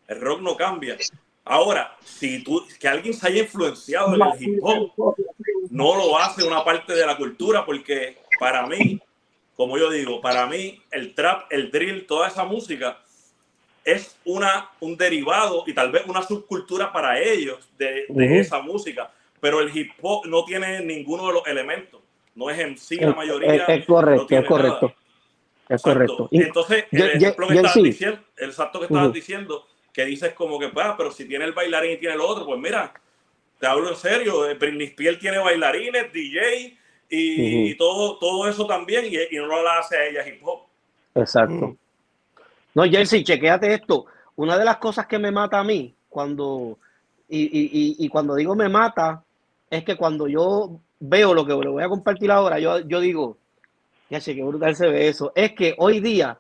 El rock no cambia. Ahora, si tú, que alguien se haya influenciado en el hip hop, no lo hace una parte de la cultura, porque para mí, como yo digo, para mí el trap, el drill, toda esa música es una, un derivado y tal vez una subcultura para ellos de, esa música, pero el hip hop no tiene ninguno de los elementos, no es en sí la mayoría. Es, correcto, es correcto. Es correcto. Entonces, el ejemplo que estabas diciendo, el salto que estabas diciendo, que dices como que, ah, pero si tiene el bailarín y tiene el otro, pues mira, te hablo en serio, eh, Britney Spears tiene bailarines, DJ y, todo, todo eso también, y, no lo hace a ella hip hop. Exacto. No, Jesse, chequéate esto. una de las cosas que me mata a mí cuando, y, y, y, cuando digo me mata, es que cuando yo veo lo que le voy a compartir ahora, yo, yo digo, ya sé que brutal se ve eso, es que hoy día,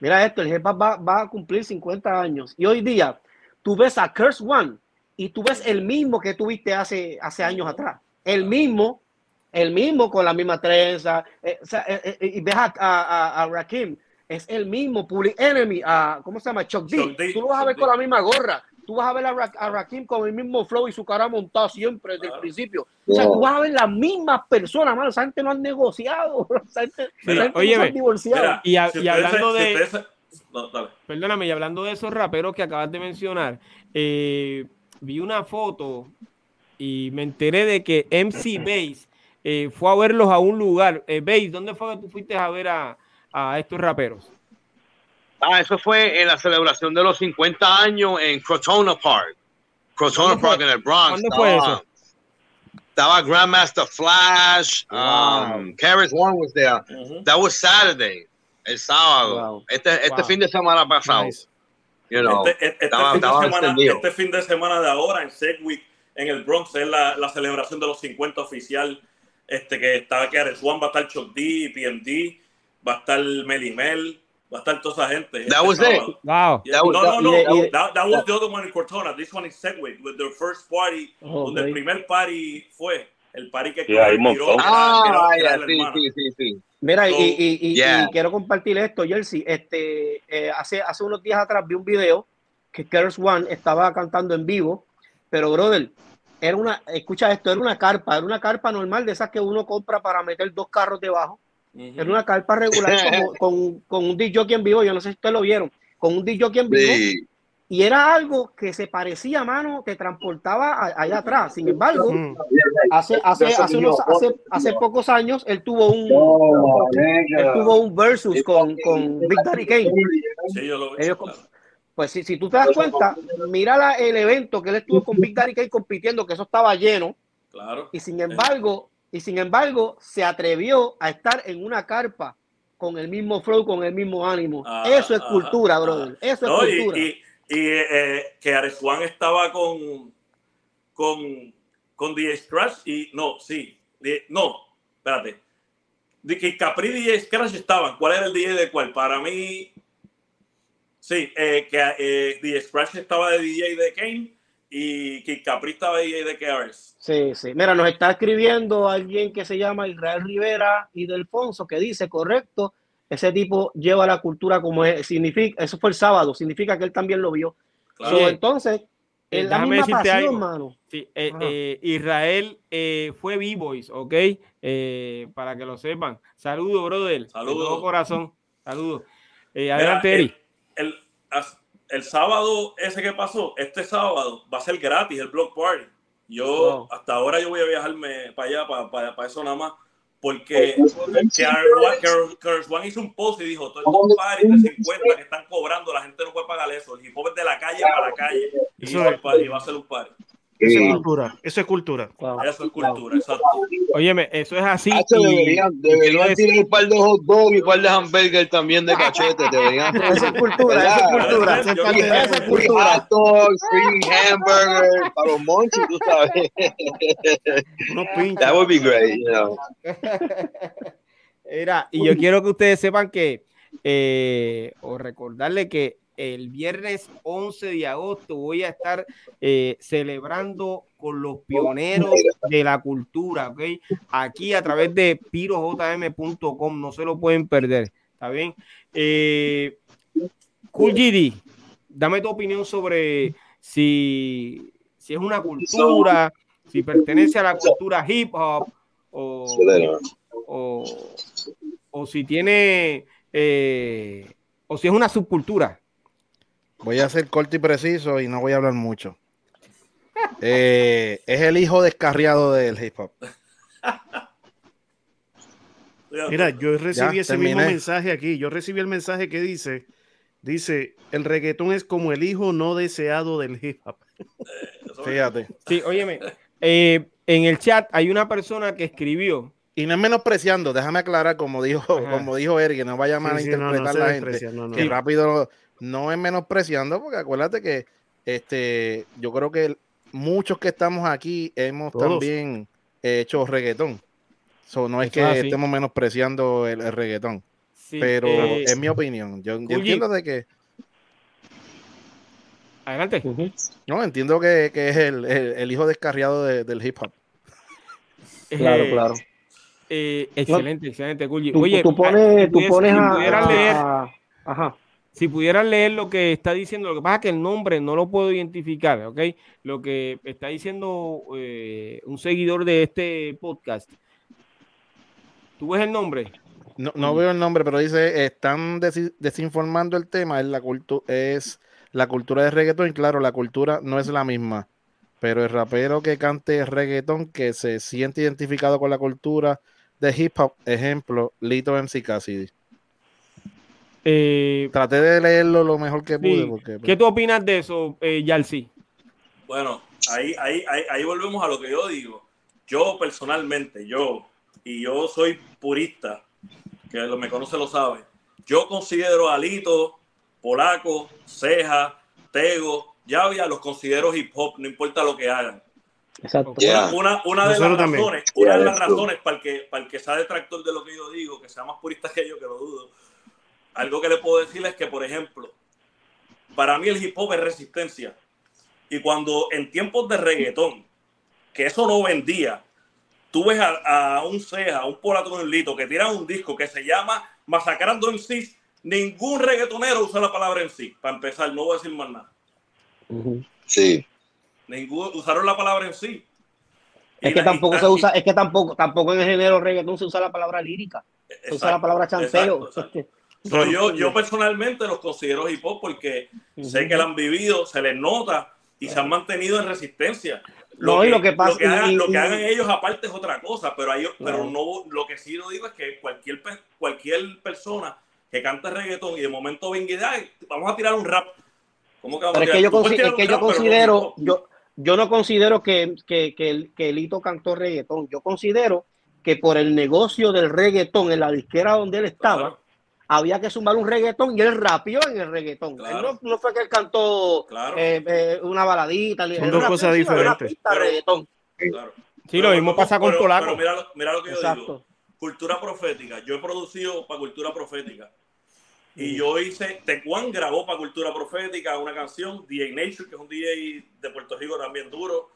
mira esto, el jefa va, va a cumplir 50 años y hoy día tú ves a Curse One y tú ves el mismo que tuviste hace, hace años atrás, el mismo, el mismo con la misma trenza, eh, eh, eh, y ves a, a, a Rakim, es el mismo Public Enemy, a, ¿cómo se llama? Chuck D. Tú lo vas a ver con la misma gorra. Tú vas a ver a, Rakim con el mismo flow y su cara montada siempre desde el principio. O sea, tú vas a ver las mismas personas, mano. Esa gente no han negociado. Esa gente, oye, no divorciado. y, hablando de. perdóname, y hablando de esos raperos que acabas de mencionar, eh, vi una foto y me enteré de que MC Base eh, fue a verlos a un lugar. Eh, Base, ¿dónde fue que tú fuiste a ver a, a estos raperos? Ah, eso fue en la celebración de los 50 años en Crotona Park. Crotona Park en el Bronx. ¿Cuándo fue eso? Estaba Grandmaster Flash. Um, Carrie One was there. That was Saturday, el sábado. Este, este fin de semana pasado. You know, este, este, estaba, fin de semana, este, fin de semana, de ahora en Sedgwick, en el Bronx, es la, la celebración de los 50 oficial. Este que estaba que One va a estar Chuck D, PMD va a estar Melimel, va a estar toda esa gente. That was it. Wow. Yeah, no, no, no. That, that, that, was the other one in Cortona. This one is Segway, with their first party, oh, donde el primer party fue el party que yeah, tiró. Ah, yeah, sí, sí, sí, sí. Mira, so, y, y, y, yeah. y, quiero compartir esto, Jersey. Este, eh, hace, hace unos días atrás vi un video que Curse One estaba cantando en vivo, pero, brother, era una, escucha esto, era una carpa, era una carpa normal de esas que uno compra para meter dos carros debajo era una carpa regular con, con, un DJ en vivo, yo no sé si ustedes lo vieron, con un DJ en vivo. Y era algo que se parecía, mano, que transportaba allá atrás. Sin embargo, hace, hace, hace, unos, hace, hace, pocos años él tuvo un, él tuvo un versus con, con Big Daddy Kane. Sí, yo lo Pues si, si tú te das cuenta, mira la, el evento que él estuvo con Big Daddy Kane compitiendo, que eso estaba lleno. Claro. Y sin embargo, y sin embargo se atrevió a estar en una carpa con el mismo flow, con el mismo ánimo. Ah, Eso es ah, cultura, ah, brother. Eso es cultura. Y, y, eh, que Ares Juan estaba con con con DJ Scratch y no, sí, no, espérate. De que Capri y DJ Scratch estaban. ¿Cuál era el DJ de cuál? Para mí, sí, eh, que eh, DJ Scratch estaba de DJ de Kane y que Capri estaba DJ de KRS. Sí, sí. Mira, nos está escribiendo alguien que se llama Israel Rivera y Delfonso que dice, correcto, ese tipo lleva la cultura como es, significa, eso fue el sábado, significa que él también lo vio. entonces, es la misma pasión, mano. Sí, eh, eh, Israel eh, fue B-Boys, ¿ok? para que lo sepan. Saludos, brother. Saludos. corazón. Saludos. adelante, Eri. El, el, sábado ese que pasó, este sábado, va a ser gratis el Block Party. Yo, hasta ahora yo voy a viajarme para allá, para, para, eso nada más, porque One hizo un post y dijo, todos estos pares de 50 que están cobrando, la gente no puede pagar eso, el hip hop es de la calle para la calle, y, va a ser un party. Eso es cultura. Eso es cultura. Eso es cultura, exacto. Óyeme, eso es así. deberían, deberían tirar un par de hot dogs y un par de hamburger también de cachete. Deberían. Eso es cultura, eso es cultura. Eso es cultura. Hot dogs, free hamburger, para los monchis, tú sabes. Unos pinches. That would be great, you know. Era, y yo quiero que ustedes sepan que, eh, o recordarle que el viernes 11 de agosto voy a estar eh, celebrando con los pioneros de la cultura, ¿ok? Aquí a través de pirojm.com, no se lo pueden perder, ¿está bien? Eh, GD, dame tu opinión sobre si, si es una cultura, si pertenece a la cultura hip hop o, o, si tiene, eh, o si es una subcultura. Voy a ser corto y preciso y no voy a hablar mucho. Eh, es el hijo descarriado del hip hop. Mira, yo recibí ese mismo mensaje aquí. Yo recibí el mensaje que dice, dice, el reggaetón es como el hijo no deseado del hip hop. Fíjate. Sí, óyeme, eh, en el chat hay una persona que escribió. Y no es menospreciando, déjame aclarar, como dijo, como dijo Eric, que no vaya a malinterpretar la gente. Que rápido no es menospreciando, porque acuérdate que este, yo creo que muchos que estamos aquí hemos también hecho reggaetón. no es que estemos menospreciando el, reggaetón, pero eh, es mi opinión. Yo, entiendo de que. Adelante. No, entiendo que, es el, hijo descarriado del hip hop. Claro, eh, claro. Eh, excelente, excelente, Oye, tú, pones, tú pones a, Ajá si pudieran leer lo que está diciendo, lo que pasa es que el nombre no lo puedo identificar, ¿ok? Lo que está diciendo eh, un seguidor de este podcast. ¿Tú ves el nombre? No, veo el nombre, pero dice, están desinformando el tema, es la, es la cultura de reggaetón, y claro, la cultura no es la misma, pero el rapero que cante reggaetón, que se siente identificado con la cultura de hip hop, ejemplo, Lito MC Cassidy. Eh, Traté de leerlo lo mejor que pude. Porque, ¿Qué tú opinas de eso, eh, Yalsi? Bueno, ahí, ahí, ahí, volvemos a lo que yo digo. Yo personalmente, yo, y yo soy purista, que lo me conoce lo sabe, yo considero a Lito, Polaco, Ceja, Tego, Javia, los considero hip hop, no importa lo que hagan. Exacto. Una, una, de las razones, una de las razones para el, que, para el que sea detractor de lo que yo digo, que sea más purista que yo, que lo dudo, algo que le puedo decir es que, por ejemplo, para mí el hip hop es resistencia. Y cuando en tiempos de reggaetón, que eso no vendía, tú ves a, un Ceja, a un Polato un Lito que tiran un disco que se llama Masacrando en sí, ningún reggaetonero usa la palabra en sí. Para empezar, no voy a decir más nada. Sí. Ningún, usaron la palabra en sí. Es que tampoco se usa, es que tampoco, tampoco en el género reggaetón se usa la palabra lírica. Se usa la palabra chanceo. Yo, yo personalmente los considero hip hop porque sé que lo han vivido, se les nota y se han mantenido en resistencia. Lo, que, lo que, pasa, lo que, hagan, lo que hagan ellos aparte es otra cosa, pero, pero no, lo que sí lo digo es que cualquier, cualquier persona que cante reggaetón y de momento venga y vamos a tirar un rap. ¿Cómo que vamos pero a tirar? es que yo, es que yo considero, yo, yo no considero que, que, que, que Lito cantó reggaetón, yo considero que por el negocio del reggaetón en la disquera donde él estaba, había que sumar un reggaetón y él rapió en el reggaetón. no, fue que él cantó eh, eh, una baladita. Son dos cosas diferentes. Sí, lo mismo pasa con Polaco. Pero mira, mira, lo que yo digo. Cultura profética. Yo he producido para Cultura Profética. Y yo hice, Tecuan grabó para Cultura Profética una canción, DJ Nature, que es un DJ de Puerto Rico también duro,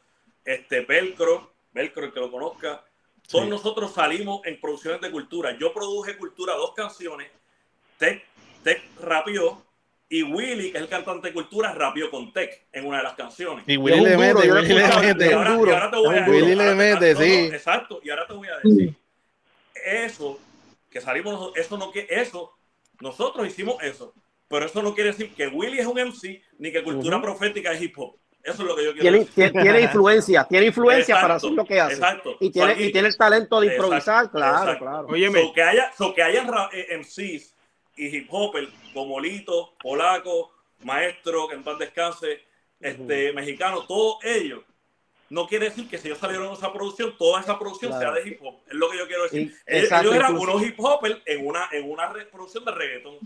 este Velcro, Velcro el que lo conozca. Todos nosotros salimos en producciones de cultura. Yo produje cultura, dos canciones, Tech, Tech rapió y Willy, que es el cantante de cultura, rapió con Tech en una de las canciones. Y Willy le mete, Willy le mete. Y ahora, te voy a Willy le mete, sí. exacto, y ahora te voy a decir, eso, que salimos, eso no que eso, nosotros hicimos eso, pero eso no quiere decir que Willy es un MC, ni que cultura profética es hip hop. Eso es lo que yo quiero tiene, decir. Tiene influencia, tiene influencia para hacer lo que hace. Exacto. Y tiene, y tiene el talento de improvisar, claro, claro. Oye, so que haya, so que haya eh, MCs y hip hopper como Lito, Polaco, Maestro, que en paz descanse, este, mexicano, todos ellos. No quiere decir que si ellos salieron de esa producción, toda esa producción sea de hip hop. Es lo que yo quiero decir. ellos, eran unos hip hopper en una, en una producción de reggaeton.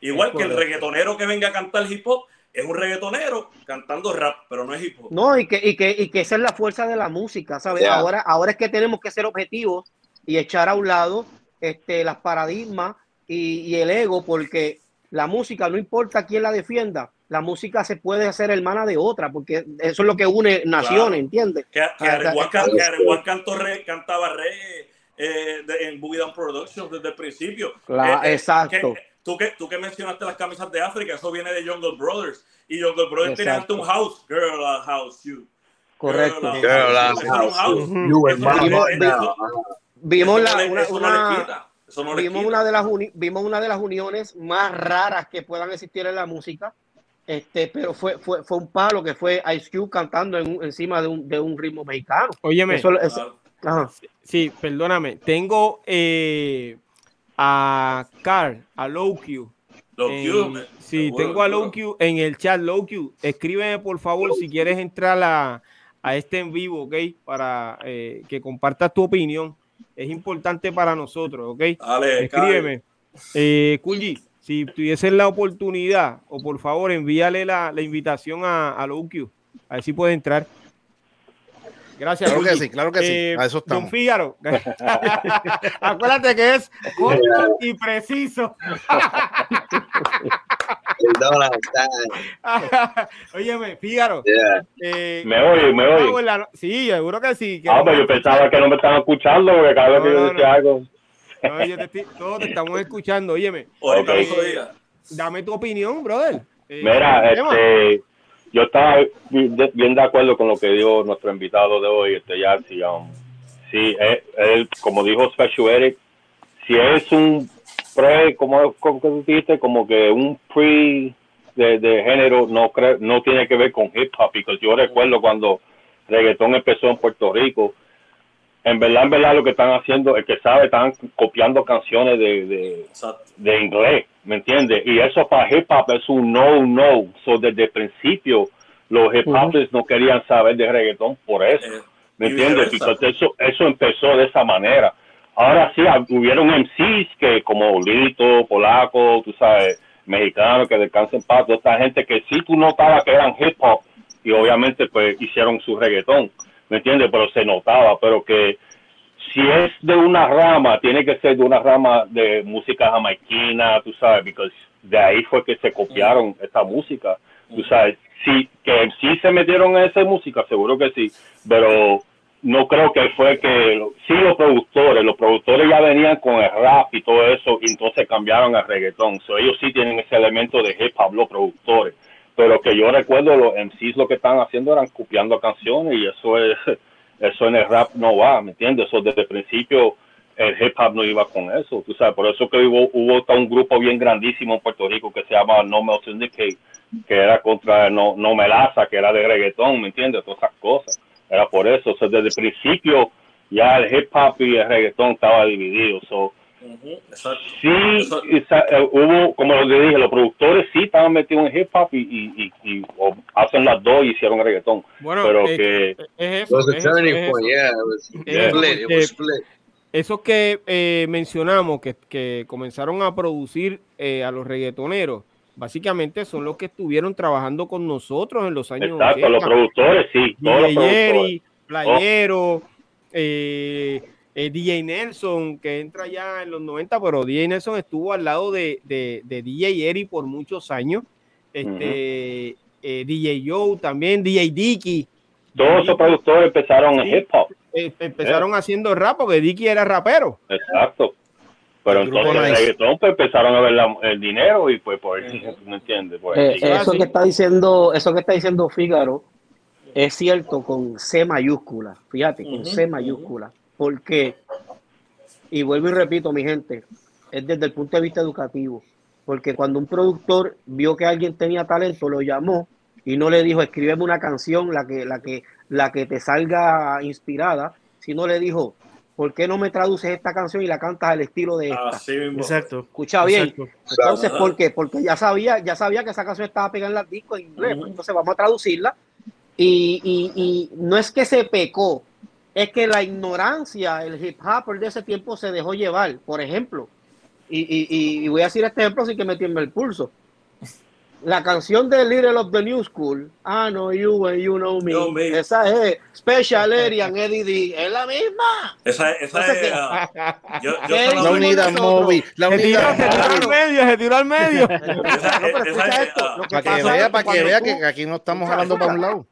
Igual que el reggaetonero que venga a cantar hip hop es un reggaetonero cantando rap, pero no es hip hop. No, y que, y que, y que esa es la fuerza de la música, ¿sabes? Ahora, ahora es que tenemos que ser objetivos y echar a un lado este, las paradigmas y, el ego, porque la música, no importa quién la defienda, la música se puede hacer hermana de otra, porque eso es lo que une naciones, ¿entiendes? Que, cantaba re eh, en Boogie Down Productions desde el principio. Eh, eh, exacto. tú, que, tú que mencionaste las camisas de África, eso viene de Jungle Brothers. Y Jungle Brothers tenía un house, Girl a House, You. Correcto. Girl Vimos la, una, vimos, una de las vimos una de las uniones más raras que puedan existir en la música. Este, pero fue, fue, fue un palo que fue Ice Cube cantando en, encima de un, de un ritmo mexicano. Óyeme, sí, perdóname. Tengo eh, a Carl, a Low Q. sí, tengo a Low Q en el chat. Low Q, escríbeme por favor si quieres entrar a, a este en vivo, ¿ok? Para eh, que compartas tu opinión es importante para nosotros, ¿ok? Dale, Escríbeme. Eh, si tuviesen la oportunidad, o por favor envíale la, la invitación a, a Luquio, a ver si puede entrar. Gracias. Claro que sí, claro que sí. Eh, a eso estamos. Don Fígaro. Acuérdate que es corto y preciso. Óyeme, Fígaro. Yeah. Eh, Me oye, me oye. Sí, seguro que sí. Que Ah, pero yo pensaba que no me estaban escuchando porque cada vez No, que yo no, decía no. algo. No, yo te estoy- todos te estamos escuchando. Óyeme, Ahorita Ok. no diga. dame tu opinión, brother. Eh, Mira, el tema. Yo estaba bien de acuerdo con lo que dijo nuestro invitado de hoy, este Yarsi. Um, sí, él, él, como dijo Special Eric, si es un pre, como, como dijiste, como que un pre de, de género, no creo, no tiene que ver con hip hop, porque yo recuerdo cuando reggaetón empezó en Puerto Rico, en verdad, en verdad lo que están haciendo, el que sabe, están copiando canciones de, de, inglés, ¿me entiendes? Y eso para hip hop es un no, no. So, desde el principio, los hip hoppers no querían saber de reggaetón por eso, Eh, ¿me entiendes? eso, eso empezó de esa manera. Ahora sí, hubieron MCs que como Lito, Polaco, tú sabes, mexicanos que descansen en paz, toda esta gente que sí tú notabas que eran hip hop y obviamente pues hicieron su reggaetón, ¿me entiendes? Pero se notaba, pero que si es de una rama, tiene que ser de una rama de música jamaiquina, tú sabes, porque de ahí fue que se copiaron esta música, tú sabes. Sí, que sí se metieron en esa música, seguro que sí, pero no creo que fue que, sí los productores, los productores ya venían con el rap y todo eso, y entonces cambiaron al reggaetón. So, ellos sí tienen ese elemento de hip hop, los productores. Pero que yo recuerdo, los MCs lo que estaban haciendo eran copiando canciones y eso es, eso en el rap no va, ¿me entiendes? Eso desde el principio el hip hop no iba con eso, tú sabes, por eso que hubo, hubo un grupo bien grandísimo en Puerto Rico que se llama No Mel Syndicate, que era contra No, no Melaza, que era de reggaetón, ¿me entiendes? Todas esas cosas, era por eso, o sea, desde el principio ya el hip hop y el reggaetón estaba dividido, so, Sí, Eso- eh, hubo, como le dije, los productores sí estaban metidos en hip hop y, y, y, y- o hacen las dos y hicieron reggaetón, Bueno, pero eh, que es It eso. was a es eso, turning es point, eso. yeah. It was Es eso, split. It porque- was split. Esos que eh, mencionamos que, que comenzaron a producir eh, a los reggaetoneros, básicamente son los que estuvieron trabajando con nosotros en los años exacto, los 80. productores sí, todos los productores. Playero, eh, eh, DJ Nelson, que entra ya en los 90, pero DJ Nelson estuvo al lado de, de, de DJ Jerry por muchos años. Este, eh, DJ Joe también, DJ Dicky. Todos esos productores empezaron en hip hop. eh, empezaron haciendo rap porque Dicky era rapero. Exacto. Pero El entonces el reggaetón pues empezaron a ver la- el dinero y pues por eso, ¿me entiendes? Pues, Eh, sí. Ah, eso que está diciendo, eso que está diciendo Fígaro es cierto con C mayúscula, fíjate, con C mayúscula, porque, y vuelvo y repito, mi gente, es desde el punto de vista educativo, porque cuando un productor vio que alguien tenía talento, lo llamó y no le dijo, escríbeme una canción, la que, la que, la que te salga inspirada, sino le dijo, ¿por qué no me traduces esta canción y la cantas al estilo de esta? Mismo. Exacto. Escucha bien. Exacto. Entonces. ¿por qué? Porque ya sabía, ya sabía que esa canción estaba pegada en las discos en inglés. Pues, Entonces vamos a traducirla. Y, y- y no es que se pecó, es que la ignorancia, el hip hopper de ese tiempo se dejó llevar. Por ejemplo, y, y- y- voy a decir este ejemplo sin que me tiemble el pulso. La canción de Little of the New School, I know you and you know me. Me. Esa es Special Area and Eddie D. Es la misma. Esa, esa Entonces, es. ah, yo, yo ¿qué solo- La unidad móvil. La unidad se tiró al móvil. medio, se tiró al medio. esa- No, pero esa escucha es- esto. ah, Para que vea, para que vea que aquí no estamos hablando para un lado.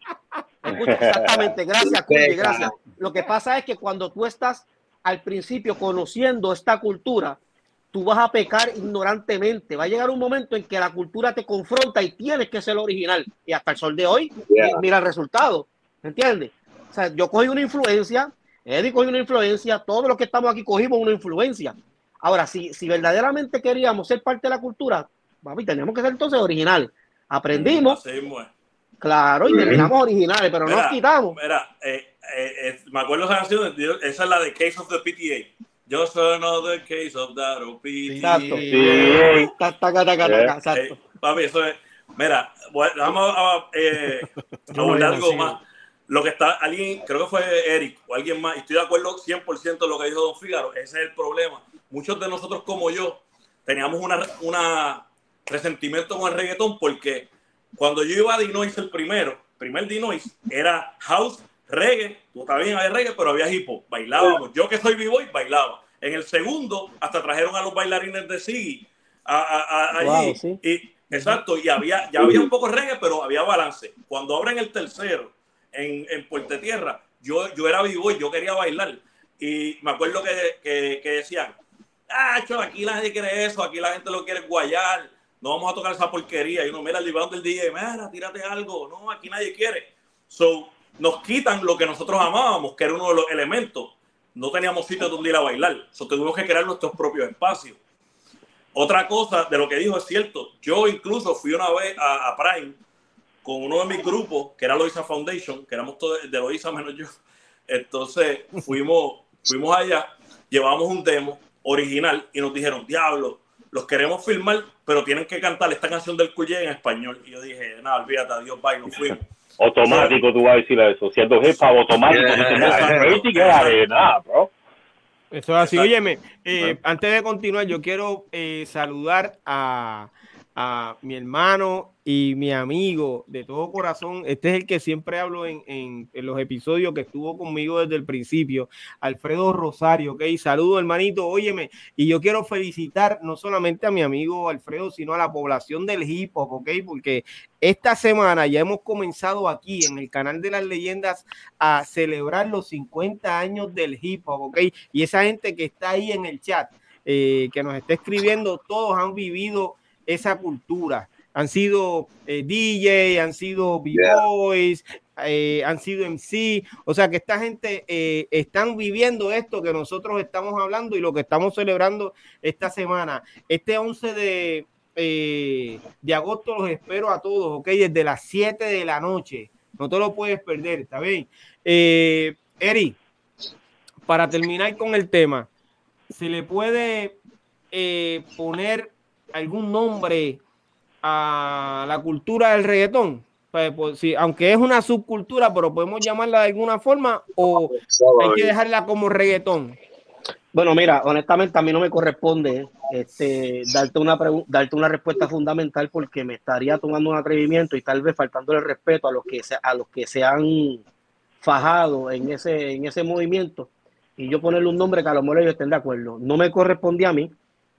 Escucha, exactamente, gracias, Venga. gracias. Lo que pasa es que cuando tú estás al principio conociendo esta cultura, tú vas a pecar ignorantemente. Va a llegar un momento en que la cultura te confronta y tienes que ser original. Y hasta el sol de hoy, Yeah. mira el resultado. ¿Entiendes? O sea, yo cogí una influencia, Eddie cogió una influencia, todos los que estamos aquí cogimos una influencia. Ahora, si, si verdaderamente queríamos ser parte de la cultura, papi, teníamos que ser entonces original. Aprendimos. Claro, y terminamos originales, pero no Mira, nos quitamos. Mira, eh, eh, eh, me acuerdo esa canción, yo- esa es la de Case of the PTA. Just another case of that PTA. Exacto. Sí. Ta, ta, ta, ta, ta, ta, exacto. Eh, papi, eso es. Mira, bueno, vamos a eh, abordar algo más. Lo que está, alguien, creo que fue Eric o alguien más, y estoy de acuerdo 100% en lo que dijo Don Figaro, ese es el problema. Muchos de nosotros, como yo, teníamos una, una resentimiento con el reggaetón porque cuando yo iba a Dinois el primero, primer Dinois, era house, reggae, tú también había reggae, pero había hip hop, bailábamos. Yo que soy b-boy, bailaba. En el segundo, hasta trajeron a los bailarines de Siggy allí. y, exacto, y había, ya había un poco reggae, pero había balance. Cuando abren el tercero en, en Puerto Tierra, yo, yo era b-boy, yo quería bailar. Y me acuerdo que, que, que decían, ah, aquí la gente quiere eso, aquí la gente lo quiere guayar, no vamos a tocar esa porquería. Y uno, mira, el libro del DJ, mira, tírate algo. No, aquí nadie quiere. So, nos quitan lo que nosotros amábamos, que era uno de los elementos. No teníamos sitio donde ir a bailar. So, tuvimos que crear nuestros propios espacios. Otra cosa de lo que dijo es cierto. Yo incluso fui una vez a, Prime con uno de mis grupos, que era Loisa Foundation, que éramos todos de Loisa menos yo. Entonces fuimos, fuimos allá, llevamos un demo, original y nos dijeron, diablo, los queremos filmar, pero tienen que cantar esta canción del Cuye en español. Y yo dije, nada, olvídate, adiós, bye, nos fuimos. Automático, tú vas a decir eso. Siendo hip hop automático, nada, bro. Eso es así. Óyeme, eh, antes de continuar, yo quiero eh, saludar a a mi hermano y mi amigo de todo corazón. Este es el que siempre hablo en, en, los episodios que estuvo conmigo desde el principio, Alfredo Rosario, ok, saludo hermanito, óyeme, y yo quiero felicitar no solamente a mi amigo Alfredo, sino a la población del hip hop, ok, porque esta semana ya hemos comenzado aquí en el canal de las leyendas a celebrar los 50 años del hip hop, ok, y esa gente que está ahí en el chat, eh, que nos está escribiendo, todos han vivido esa cultura. Han sido eh, DJ, han sido B-Boys, eh, han sido MC, o sea que esta gente eh, están viviendo esto que nosotros estamos hablando y lo que estamos celebrando esta semana. Este 11 de, de agosto los espero a todos, ¿ok? Desde las 7 de la noche. No te lo puedes perder, ¿está bien? Eri, para terminar con el tema, ¿se le puede poner algún nombre a la cultura del reggaetón? Pues, pues, sí, aunque es una subcultura, pero podemos llamarla de alguna forma o hay que dejarla como reggaetón. Bueno, mira, honestamente a mí no me corresponde este, darte, una darte una respuesta fundamental porque me estaría tomando un atrevimiento y tal vez faltándole respeto a los que se, a los que se han fajado en ese, en ese movimiento y yo ponerle un nombre que a lo mejor ellos estén de acuerdo. No me corresponde a mí,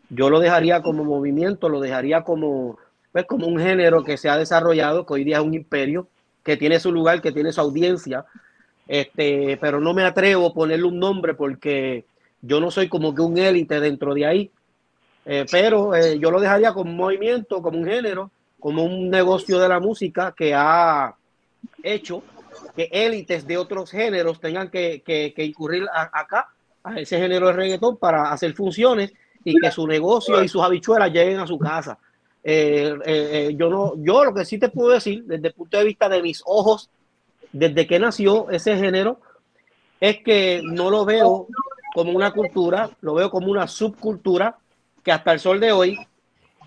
yo lo dejaría como movimiento, lo dejaría como, pues, como un género que se ha desarrollado, que hoy día es un imperio, que tiene su lugar, que tiene su audiencia, este, pero no me atrevo a ponerle un nombre porque yo no soy como que un élite dentro de ahí, eh, pero eh, yo lo dejaría como un movimiento, como un género, como un negocio de la música que ha hecho que élites de otros géneros tengan que, que, que incurrir acá, a ese género de reggaetón, para hacer funciones y que su negocio y sus habichuelas lleguen a su casa. Eh, eh, eh, yo, no, yo lo que sí te puedo decir desde el punto de vista de mis ojos, desde que nació ese género, es que no lo veo como una cultura, lo veo como una subcultura que hasta el sol de hoy,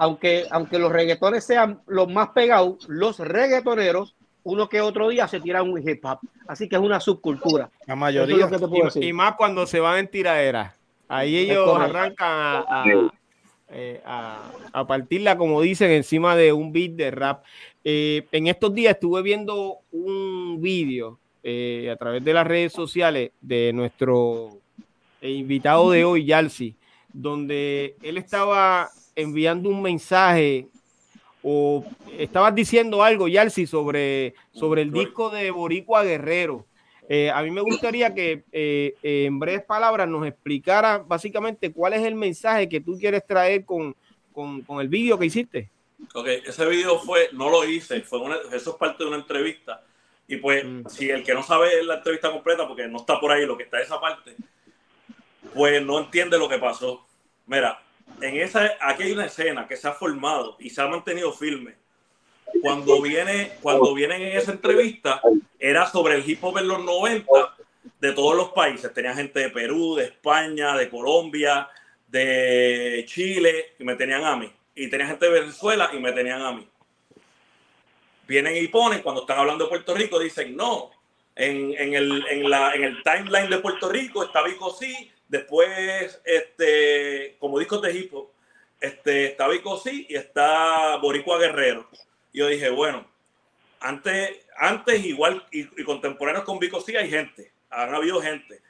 aunque, aunque los reggaetones sean los más pegados, los reggaetoneros, uno que otro día se tiran un hip hop. Así que es una subcultura. La mayoría. y, más cuando se van en tiraderas. Ahí ellos arrancan eh, a, a, partirla, como dicen, encima de un beat de rap. Eh, en estos días estuve viendo un vídeo eh, a través de las redes sociales de nuestro invitado de hoy, Yalsi, donde él estaba enviando un mensaje o estaba diciendo algo, Yalsi, sobre, sobre el disco de Boricua Guerrero. Eh, a mí me gustaría que eh, eh, en breves palabras nos explicara básicamente cuál es el mensaje que tú quieres traer con, el vídeo que hiciste. Ok, ese vídeo fue, no lo hice, fue eso es parte de una entrevista. Y pues, mm. si el que no sabe la entrevista completa, porque no está por ahí lo que está esa parte, pues no entiende lo que pasó. Mira, en esa, aquí hay una escena que se ha formado y se ha mantenido firme cuando viene, cuando vienen en esa entrevista, era sobre el hip hop en los 90 de todos los países. Tenía gente de Perú, de España, de Colombia, de Chile, y me tenían a mí. Y tenía gente de Venezuela y me tenían a mí. Vienen y ponen, cuando están hablando de Puerto Rico, dicen, no, en, el timeline de Puerto Rico está Vico sí, después, este, como discos de hip hop, este, está Vico sí y está Boricua Guerrero. Y yo dije, bueno, antes, antes igual y, contemporáneos con Vico sí hay gente, han habido gente.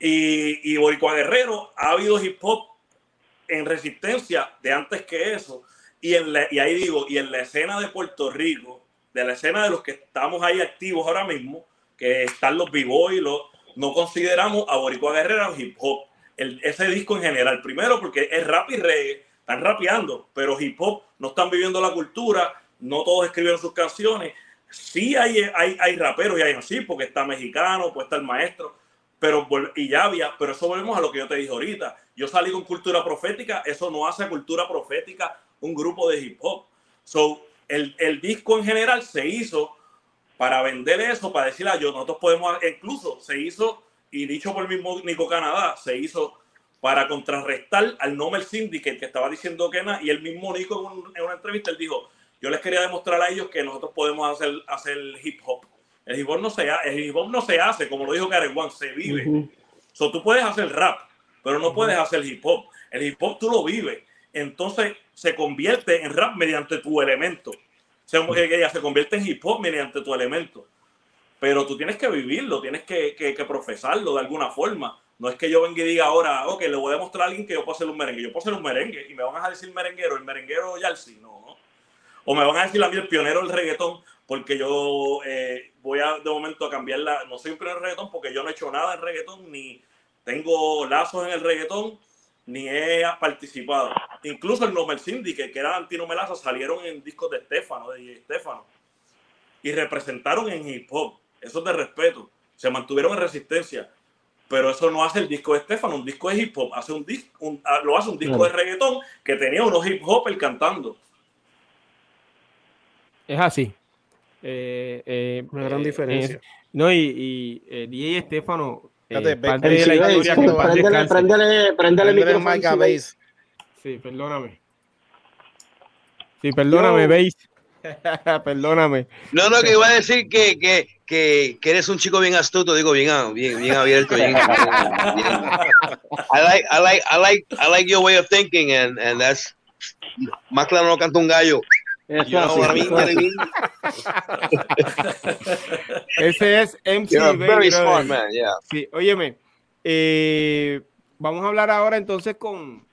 Y, y Boricua Guerrero ha habido hip hop en resistencia de antes que eso. Y, en y ahí digo, y en la escena de Puerto Rico, de la escena de los que estamos ahí activos ahora mismo, que están los b-boy, no consideramos a Boricua Guerrero hip hop. El, ese disco en general, primero porque es rap y reggae, están rapeando, pero hip hop no están viviendo la cultura, no todos escribieron sus canciones. Sí hay, hay, hay raperos y hay así, porque está mexicano, está el maestro, pero y ya había, pero eso volvemos a lo que yo te dije ahorita. Yo salí con cultura profética, eso no hace cultura profética un grupo de hip hop. So, el, el disco en general se hizo para vender eso, para decir, a yo, nosotros podemos, incluso se hizo, y dicho por el mismo Nico Canadá, se hizo para contrarrestar al Nomer Syndicate que estaba diciendo que nada, y el mismo Nico en, una entrevista, él dijo, yo les quería demostrar a ellos que nosotros podemos hacer, hacer hip hop. El hip hop no se, el hip hop no se hace, como lo dijo Karen One, se vive. so, tú puedes hacer rap, pero no puedes hacer hip hop. El hip hop tú lo vives. Entonces se convierte en rap mediante tu elemento. Se, ella se convierte en hip hop mediante tu elemento. Pero tú tienes que vivirlo, tienes que, que, que, profesarlo de alguna forma. No es que yo venga y diga ahora, ok, le voy a demostrar a alguien que yo puedo hacer un merengue. Yo puedo hacer un merengue y me van a decir merenguero, el merenguero Yalsi, no. O me van a decir a mí el pionero del reggaetón, porque yo eh, voy a de momento a cambiarla. No soy un pionero del reggaetón porque yo no he hecho nada en reggaetón, ni tengo lazos en el reggaetón, ni he participado. Incluso el Nomer Syndicate, que era Antino Melaza, salieron en discos de Estefano, de Estefano, y representaron en hip hop. Eso es de respeto. Se mantuvieron en resistencia. Pero eso no hace el disco de Estefano, un disco de hip hop, hace un ah, lo hace un disco de reggaetón que tenía unos hip hop cantando. Es así. Eh, eh, Una gran eh, diferencia. no, y, y DJ Estefano eh, Prendele, Mike Sí, perdóname. Sí, perdóname, veis. perdóname. No, no, que iba a decir que, que, que, que, eres un chico bien astuto, digo, bien, ah, bien, bien abierto. Bien, I, like, I, like, I, like, I like your way of thinking, and, and that's. Más claro no canta un gallo. Ese es MC Baby, smart man, yeah. Sí, óyeme, eh, vamos a hablar ahora entonces con,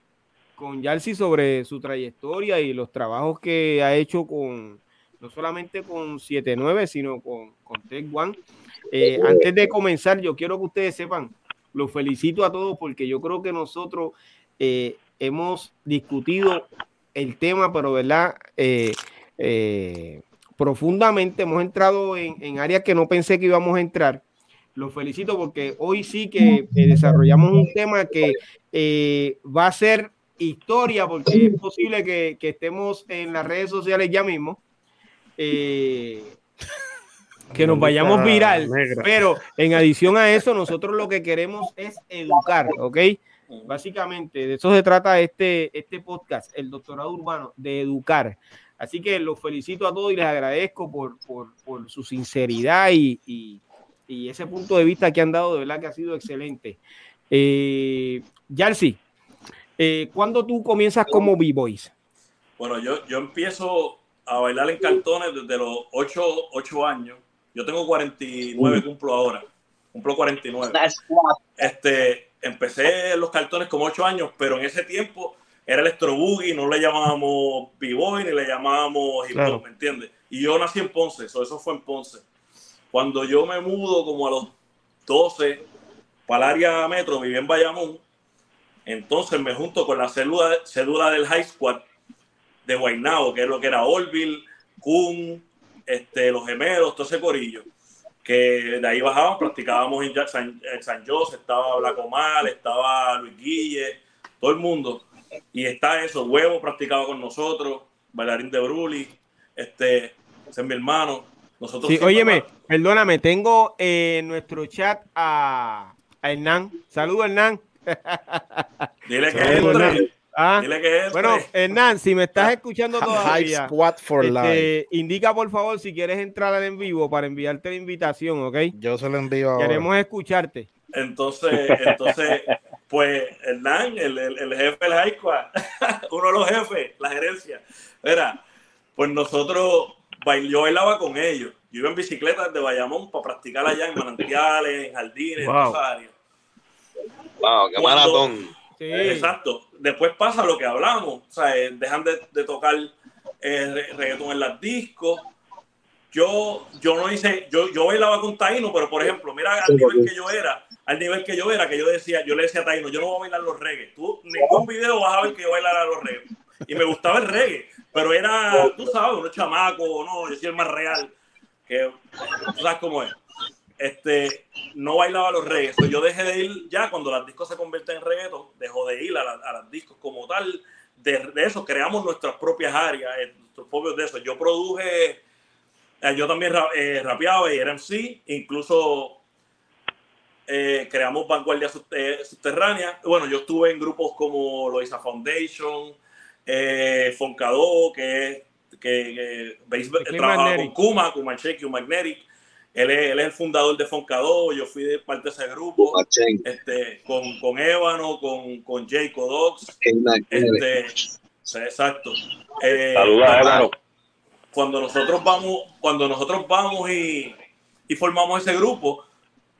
con Yalsi sobre su trayectoria y los trabajos que ha hecho con no solamente con 7-9, sino con, con Tech One. Eh, antes de comenzar, yo quiero que ustedes sepan, los felicito a todos porque yo creo que nosotros eh, hemos discutido el tema, pero verdad, eh, eh, profundamente hemos entrado en, áreas que no pensé que íbamos a entrar. Los felicito porque hoy sí que desarrollamos un tema que eh, va a ser historia, porque es posible que, estemos en las redes sociales ya mismo. que nos vayamos viral, pero en adición a eso, nosotros lo que queremos es educar, ¿ok? Básicamente, de eso se trata este, este podcast, el doctorado urbano, de educar. Así que los felicito a todos y les agradezco por, su sinceridad y, ese punto de vista que han dado, de verdad que ha sido excelente. Eh, Yarsi, eh, ¿cuándo tú comienzas como B-Boys? Bueno, yo, yo empiezo a bailar en cartones desde los 8, años. Yo tengo 49, cumplo ahora. Cumplo 49. Este, empecé los cartones como 8 años, pero en ese tiempo era electro boogie, no le llamábamos b-boy ni le llamábamos hip hop, ¿me entiendes? Y yo nací en Ponce, eso, eso fue en Ponce. Cuando yo me mudo como a los 12 para el área metro, viví en Bayamón, entonces me junto con la cédula, cédula del High Squad de Guaynabo, que es lo que era Orville, Kun, este, los gemelos, todo ese corillo. Que de ahí bajábamos, practicábamos en San, en San José, estaba Blacomal, estaba Luis Guille, todo el mundo. Y está eso, huevo practicado con nosotros, bailarín de Bruli, este, ese es mi hermano. Nosotros sí, óyeme, perdóname, tengo en nuestro chat a, a Hernán. Saludos, Hernán. Dile que entre. Ah, Dile que Bueno, Hernán, si me estás escuchando todavía, for este, indica por favor si quieres entrar en vivo para enviarte la invitación, ¿ok? Yo se lo envío Queremos escucharte. Entonces, entonces Pues Hernán, el, el, el jefe del High Squad, uno de los jefes, la gerencia, era, pues nosotros, yo bailaba con ellos. Yo iba en bicicleta desde Bayamón para practicar allá en manantiales, en jardines, en esas áreas. Wow, qué maratón. Sí. Exacto. Después pasa lo que hablamos. O sea, eh, dejan de, de tocar eh, reggaetón en las discos. Yo, yo no hice, yo, yo bailaba con Taino, pero por ejemplo, mira al nivel que yo era, al nivel que yo era, que yo decía, yo le decía a Taino, yo no voy a bailar los reggae. Tú, ningún video vas a ver que yo bailara los reggae. Y me gustaba el reggae, pero era, tú sabes, unos chamaco, no, yo soy el más real. Que, tú sabes cómo es. Este, no bailaba los reggae. yo dejé de ir ya cuando las discos se convierten en reggaeton, dejo de ir a, a las discos como tal. De, de, eso creamos nuestras propias áreas, eh, nuestros propios de eso. Yo produje eh, yo también eh, rapeaba y era MC, incluso eh, creamos vanguardia subterránea. Bueno, yo estuve en grupos como Loisa Foundation, eh, Foncado, que, que, que trabaja con Kuma, Kuma Check, Magnetic. Él es, él es, el fundador de Foncado, yo fui de parte de ese grupo, este, con, con Ébano, con, con Jay Codox. Este, exacto. Saludos a Ébano cuando nosotros vamos, cuando nosotros vamos y, y formamos ese grupo,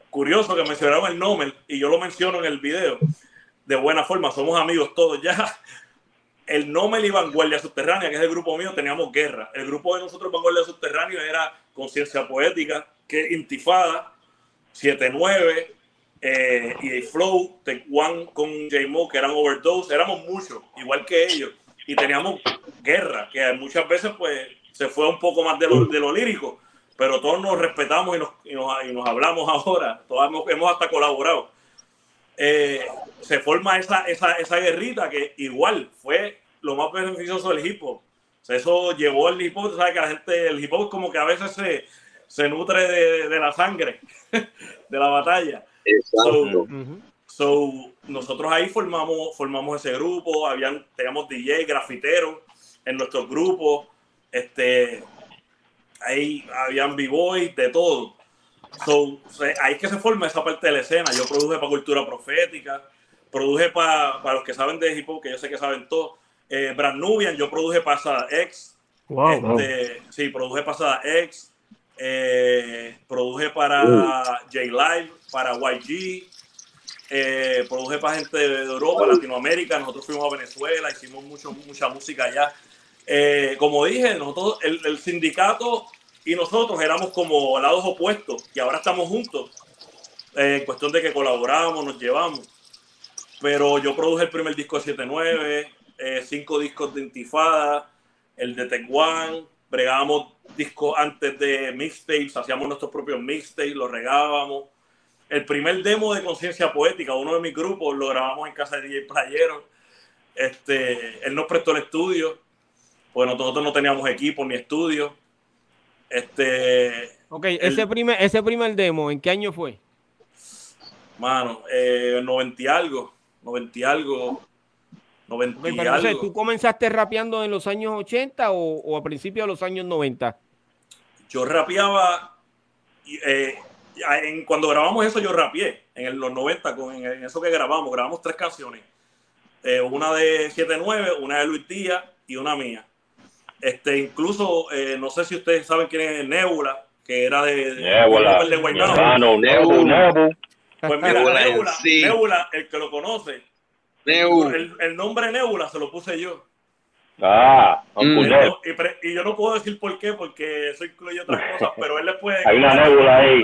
curioso que mencionaron el nombre y yo lo menciono en el video, de buena forma, somos amigos todos ya. El Nomel y Vanguardia Subterránea, que es el grupo mío, teníamos guerra. El grupo de nosotros, Vanguardia Subterránea, era Conciencia Poética, que Intifada, 7-9, eh, y Flow, Tech One con J-Mo, que eran Overdose, éramos muchos, igual que ellos. Y teníamos guerra, que muchas veces, pues, se fue un poco más de lo, de lo lírico, pero todos nos respetamos y nos, y nos, y nos hablamos ahora, todos hemos, hemos hasta colaborado. Eh, se forma esa, esa, esa guerrita que igual fue lo más beneficioso del hip hop. Sea, eso llevó al hip hop, ¿sabes? Que la gente, el hip hop como que a veces se, se nutre de, de, la sangre, de la batalla. So, so, nosotros ahí formamos, formamos ese grupo, habían, teníamos DJ, grafiteros en nuestros grupos, este, ahí habían b-boys, de todo. So, ahí que se forma esa parte de la escena. Yo produje para Cultura Profética, produje para, para los que saben de hip hop, que yo sé que saben todo. Eh, Brand Nubian, yo produje Pasada X. Wow, este, Sí, produje Pasada X. Eh, produje para J-Live, para YG. Eh, produje para gente de Europa, Latinoamérica. Nosotros fuimos a Venezuela, hicimos mucho, mucha música allá. Eh, como dije, nosotros, el, sindicato y nosotros éramos como lados opuestos y ahora estamos juntos. Eh, en cuestión de que colaboramos, nos llevamos. Pero yo produje el primer disco de 7-9, eh, cinco discos de Intifada, el de Tech One, bregábamos discos antes de mixtapes, hacíamos nuestros propios mixtapes, los regábamos. El primer demo de Conciencia Poética, uno de mis grupos, lo grabamos en casa de DJ Playero. Este, él nos prestó el estudio pues nosotros no teníamos equipo ni estudio. Este. Ok, ese, primer, ese primer demo, ¿en qué año fue? Mano, eh, 90 y algo, 90 y algo. 90 y algo. ¿Tú comenzaste rapeando en los años 80 o, o a principios de los años 90? Yo rapeaba, eh, en, cuando grabamos eso yo rapeé, en los 90, con, en, eso que grabamos, grabamos tres canciones. Eh, una de 7-9, una de Luis Díaz y una mía. Este, incluso, eh, no sé si ustedes saben quién es Nebula, que era de, Nebula. de, Nebula. Pues mira, Nebula, Nebula, el que lo conoce, el, el, nombre Nebula se lo puse yo. Ah, mm. y, y, yo no puedo decir por qué, porque eso incluye otras cosas, pero él le puede. Hay una Nebula ahí.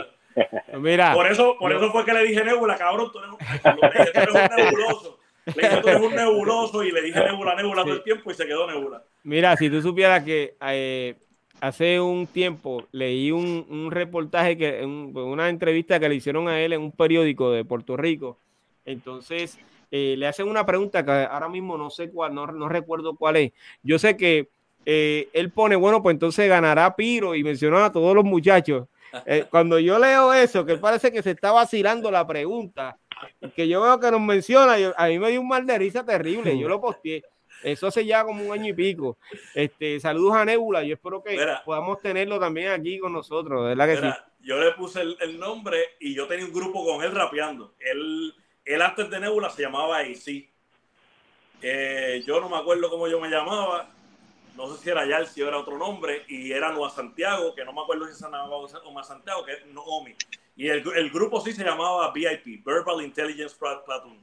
Mira. Por eso, por eso fue que le dije Nebula, cabrón, tú eres, tú eres un nebuloso. Le dije, tú eres un nebuloso y le dije Nebula, Nebula todo el tiempo y se quedó Nebula. Mira, si tú supieras que eh, hace un tiempo leí un, un reportaje, que una entrevista que le hicieron a él en un periódico de Puerto Rico. Entonces, eh, le hacen una pregunta que ahora mismo no sé cuál, no, no recuerdo cuál es. Yo sé que eh, él pone, bueno, pues entonces ganará Piro y mencionó a todos los muchachos. cuando yo leo eso, que parece que se está vacilando la pregunta, que yo veo que nos menciona, a mí me dio un mal de risa terrible, yo lo posteé. Eso hace ya como un año y pico. Este, saludos a Nebula. Yo espero que podamos tenerlo también aquí con nosotros. ¿verdad que sí? Yo le puse el, nombre y yo tenía un grupo con él rapeando. Él, él antes de Nebula se llamaba AC. Eh, yo no me acuerdo cómo yo me llamaba, no sé si era Yal, si era otro nombre, y era Nueva Santiago, que no me acuerdo si se llamaba Nueva Santiago, que es Noomi. Y el, el, grupo sí se llamaba VIP, Verbal Intelligence Platoon.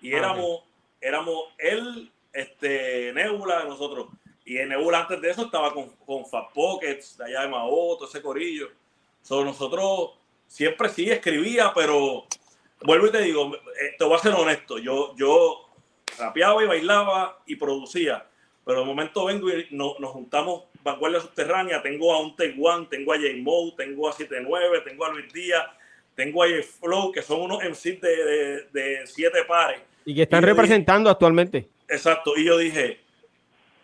Y ah, éramos, éramos él, este, Nebula, nosotros. Y en Nebula antes de eso estaba con, con Fat Pockets, de allá de Mao, todo ese corillo. So, nosotros siempre sí escribía, pero vuelvo y te digo, eh, te voy a ser honesto, yo, yo rapeaba y bailaba y producía, pero de momento vengo y nos juntamos Vanguardia Subterránea, tengo a un Taiwan, tengo a J-Mo, tengo a 79, tengo a Luis Díaz, tengo a J-Flow, que son unos MCs de, de, siete pares. Y que están representando actualmente. Exacto, y yo dije,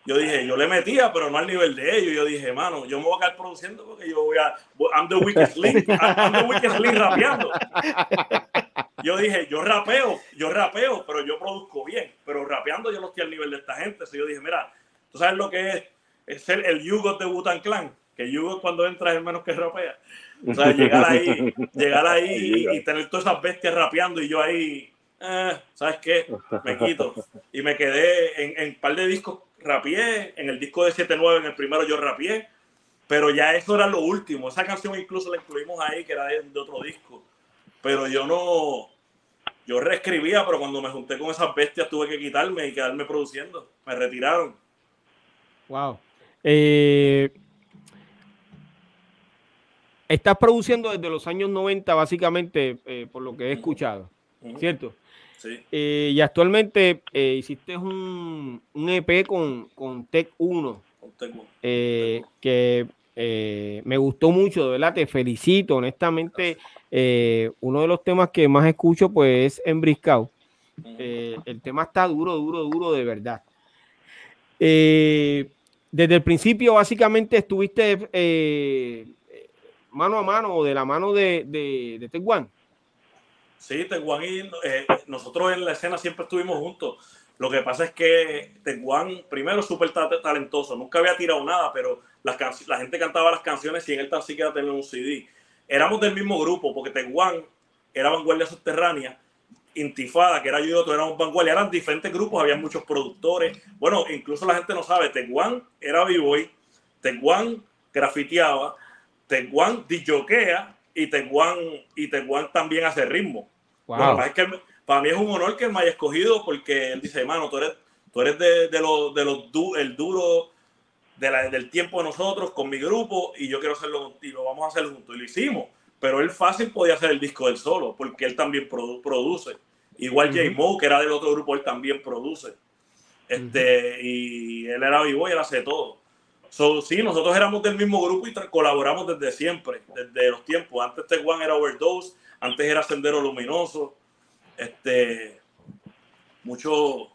yo dije, yo le metía, pero no al nivel de ellos. Yo dije, mano, yo me voy a quedar produciendo porque yo voy a. I'm the weakest link. I'm the weakest link rapeando. Yo dije, yo rapeo, yo rapeo, pero yo produzco bien. Pero rapeando yo no estoy al nivel de esta gente. Entonces yo dije, mira, tú sabes lo que es, es ser el yugo de Butan Clan. Que yugo cuando entras es menos que rapea. O sea, llegar ahí, llegar ahí y, tener todas esas bestias rapeando y yo ahí, eh, ¿sabes qué? Me quito. Y me quedé en un par de discos rapié, en el disco de 7-9, en el primero yo rapié, pero ya eso era lo último. Esa canción incluso la incluimos ahí, que era de, otro disco. Pero yo no, yo reescribía, pero cuando me junté con esas bestias tuve que quitarme y quedarme produciendo. Me retiraron. Wow. Eh, estás produciendo desde los años 90, básicamente, eh, por lo que he escuchado, ¿cierto? Eh, y actualmente hiciste un, un, EP con, con Tech 1, eh, que me gustó mucho, de verdad, te felicito, honestamente. uno de los temas que más escucho pues es Embriscado. el tema está duro, duro, duro, de verdad. desde el principio, básicamente, estuviste mano a mano, de la mano de, de, de One. Sí, Teguán y eh, nosotros en la escena siempre estuvimos juntos. Lo que pasa es que Teguán, primero, súper talentoso, nunca había tirado nada, pero la gente cantaba las canciones y en él tan siquiera tenía un CD. Éramos del mismo grupo, porque Teguán era vanguardia subterránea, Intifada, que era yo y otro, éramos vanguardia, eran diferentes grupos, había muchos productores. Bueno, incluso la gente no sabe, Teguán era b-boy, Teguán grafiteaba, Teguán disjoquea y Teguán, y también hace ritmo. es que para mí es un honor que él me haya escogido porque él dice, hermano, tú eres, tú eres de, de los, de los el duro de la, del tiempo de nosotros con mi grupo y yo quiero hacerlo contigo, vamos a hacerlo juntos. Y lo hicimos, pero él fácil podía hacer el disco del solo porque él también produce. Igual J. Mo, que era del otro grupo, él también produce. Este, Y él era vivo y él hace todo. So, sí, nosotros éramos del mismo grupo y colaboramos desde siempre, desde los tiempos. Antes One era Overdose, antes era Sendero Luminoso. Este, mucho,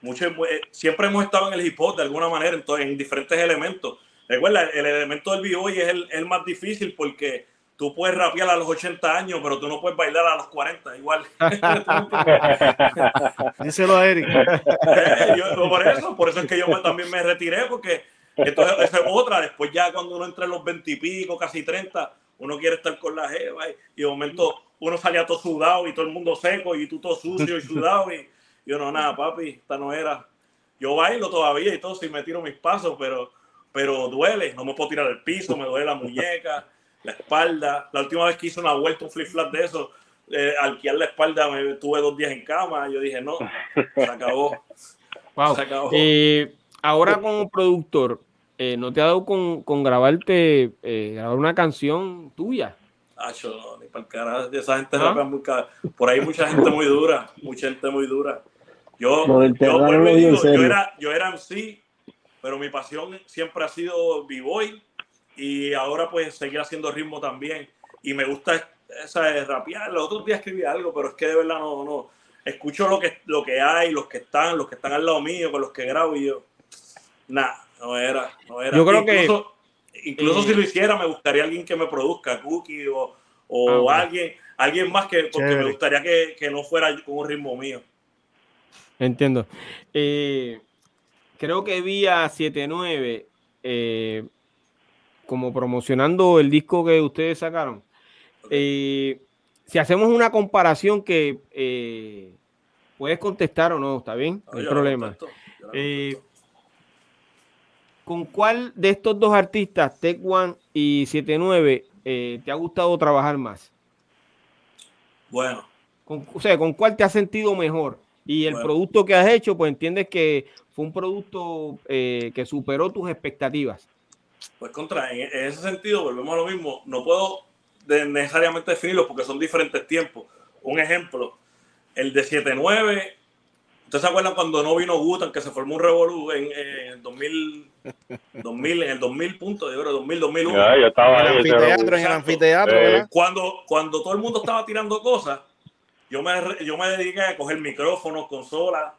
mucho, eh, siempre hemos estado en el hip hop de alguna manera, en, en diferentes elementos. Recuerda, el elemento del b es el, el, más difícil porque tú puedes rapear a los 80 años, pero tú no puedes bailar a los 40, igual. Díselo a Eric. Eh, por, eso, por eso es que yo también me retiré, porque entonces, esa es otra. Después, ya cuando uno entra en los 20 y pico, casi 30, uno quiere estar con la jeva y, de momento uno salía todo sudado y todo el mundo seco y tú todo sucio y sudado. Y yo, no, nada, papi, esta no era. Yo bailo todavía y todo, si me tiro mis pasos, pero, pero duele. No me puedo tirar el piso, me duele la muñeca, la espalda. La última vez que hice una vuelta, un flip-flap de eso, eh, alquilar la espalda, me tuve dos días en cama. Yo dije, no, se acabó. Se acabó. Eh, ahora como productor, eh, ¿no te ha dado con, con grabarte, eh, grabar una canción tuya? Ah, no, ni para el carajo. Esa gente ¿Ah? muy Por ahí mucha gente muy dura, mucha gente muy dura. Yo, yo, digo, yo, era, yo era MC, pero mi pasión siempre ha sido b-boy y ahora pues seguir haciendo ritmo también. Y me gusta esa de rapear. Los otros días escribí algo, pero es que de verdad no, no. Escucho lo que, lo que hay, los que están, los que están al lado mío, con los que grabo y yo, nada no era, no era. Yo creo incluso, que. Incluso si lo hiciera, me gustaría alguien que me produzca, Cookie o, o ah, alguien, alguien más que. Porque me gustaría que, que, no fuera con un ritmo mío. Entiendo. Eh, creo que vi a 79 eh, como promocionando el disco que ustedes sacaron. Eh, si hacemos una comparación que eh, puedes contestar o no, ¿está bien? No, hay problema. Eh, ¿Con cuál de estos dos artistas, Tech One y 79, eh, te ha gustado trabajar más? Bueno. o sea, ¿con cuál te has sentido mejor? Y el producto que has hecho, pues entiendes que fue un producto que superó tus expectativas. Pues contra, en, ese sentido, volvemos a lo mismo. No puedo necesariamente definirlos porque son diferentes tiempos. Un ejemplo, el de 7-9. ¿Ustedes se acuerdan cuando no vino Gutan, que se formó un revolú en, el 2000, 2000, en el 2000 punto, yo creo, 2000, 2001? Ya, yo estaba en el anfiteatro, en el anfiteatro, Cuando, cuando todo el mundo estaba tirando cosas, yo me, yo me dediqué a coger micrófonos, consolas,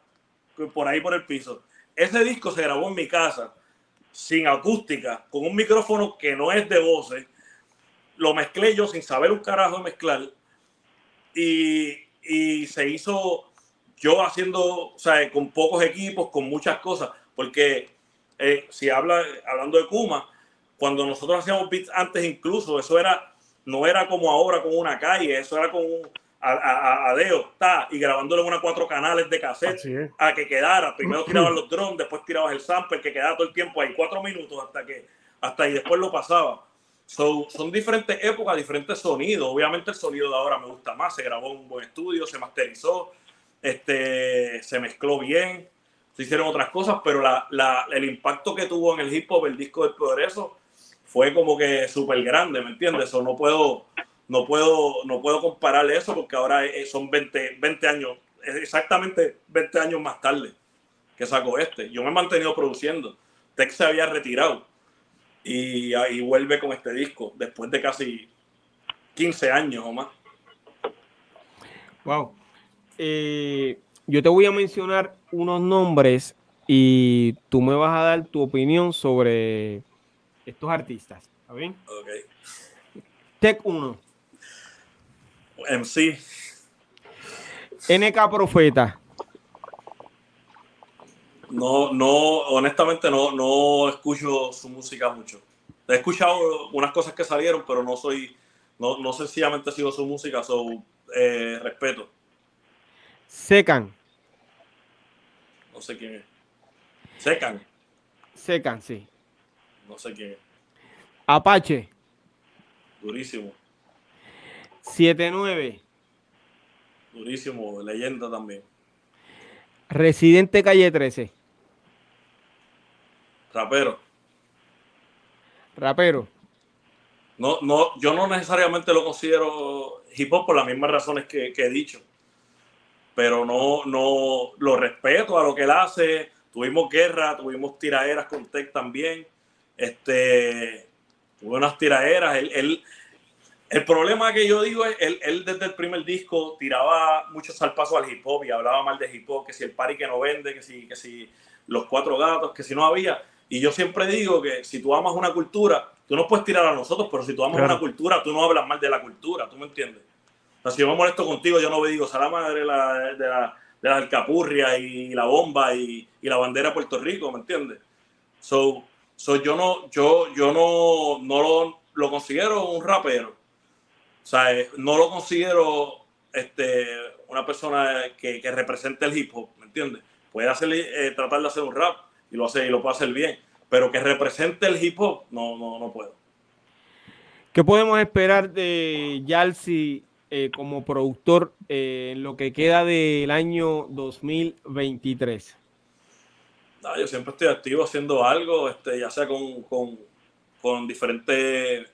por ahí por el piso. Ese disco se grabó en mi casa, sin acústica, con un micrófono que no es de voces lo mezclé yo sin saber un carajo de mezclar y, y se hizo yo haciendo, o sea, con pocos equipos, con muchas cosas, porque eh, si habla, hablando de Kuma, cuando nosotros hacíamos beats antes incluso, eso era, no era como ahora con una calle, eso era con un a, a, Deo, está, y grabándolo en una cuatro canales de cassette a que quedara. Primero tiraban los drones, después tirabas el sample, que quedaba todo el tiempo ahí, cuatro minutos hasta que, hasta y después lo pasaba son diferentes épocas, diferentes sonidos. Obviamente el sonido de ahora me gusta más. Se grabó en un buen estudio, se masterizó, este, se mezcló bien, se hicieron otras cosas, pero la, el impacto que tuvo en el hip hop, el disco del progreso, fue como que súper grande, ¿me entiendes? Eso no puedo, no puedo, no puedo compararle eso porque ahora son 20, 20 años, exactamente 20 años más tarde que sacó este. Yo me he mantenido produciendo. Tex se había retirado y ahí vuelve con este disco después de casi 15 años o más. Wow. Eh, yo te voy a mencionar unos nombres y tú me vas a dar tu opinión sobre estos artistas. ¿Está bien? Ok. Tech 1. MC. NK Profeta. No, no, honestamente no, no escucho su música mucho. He escuchado unas cosas que salieron, pero no soy, no, no sencillamente sigo su música, so, eh, respeto. Secan. No sé quién es. Secan. Secan, sí. No sé quién es. Apache. Durísimo. 7-9. Durísimo, leyenda también. Residente Calle 13. Rapero. Rapero. No, no, yo no necesariamente lo considero hip hop por las mismas razones que, he dicho. Pero no, no lo respeto a lo que él hace. Tuvimos guerra, tuvimos tiraderas con Tech también. Este, tuve unas tiraderas. Él, el problema que yo digo es, él, él desde el primer disco tiraba mucho salpazo al hip hop y hablaba mal de hip hop, que si el party que no vende, que si, que si los cuatro gatos, que si no había. Y yo siempre digo que si tú amas una cultura, tú no puedes tirar a nosotros, pero si tú amas una cultura, tú no hablas mal de la cultura, ¿tú me entiendes? O sea, si yo me molesto contigo, yo no digo, la madre de la, de la, de la alcapurria y la bomba y, y, la bandera de Puerto Rico, ¿me entiendes? So, so yo no, yo, yo no, no lo, lo considero un rapero. O sea, eh, no lo considero este, una persona que, que represente el hip hop, ¿me entiendes? Puede hacer, eh, tratar de hacer un rap, y lo hace y lo puede hacer bien, pero que represente el hip hop, no, no, no puedo. ¿Qué podemos esperar de Yalsi eh, como productor eh, en lo que queda del año 2023? yo siempre estoy activo haciendo algo, este, ya sea con, con, con diferentes...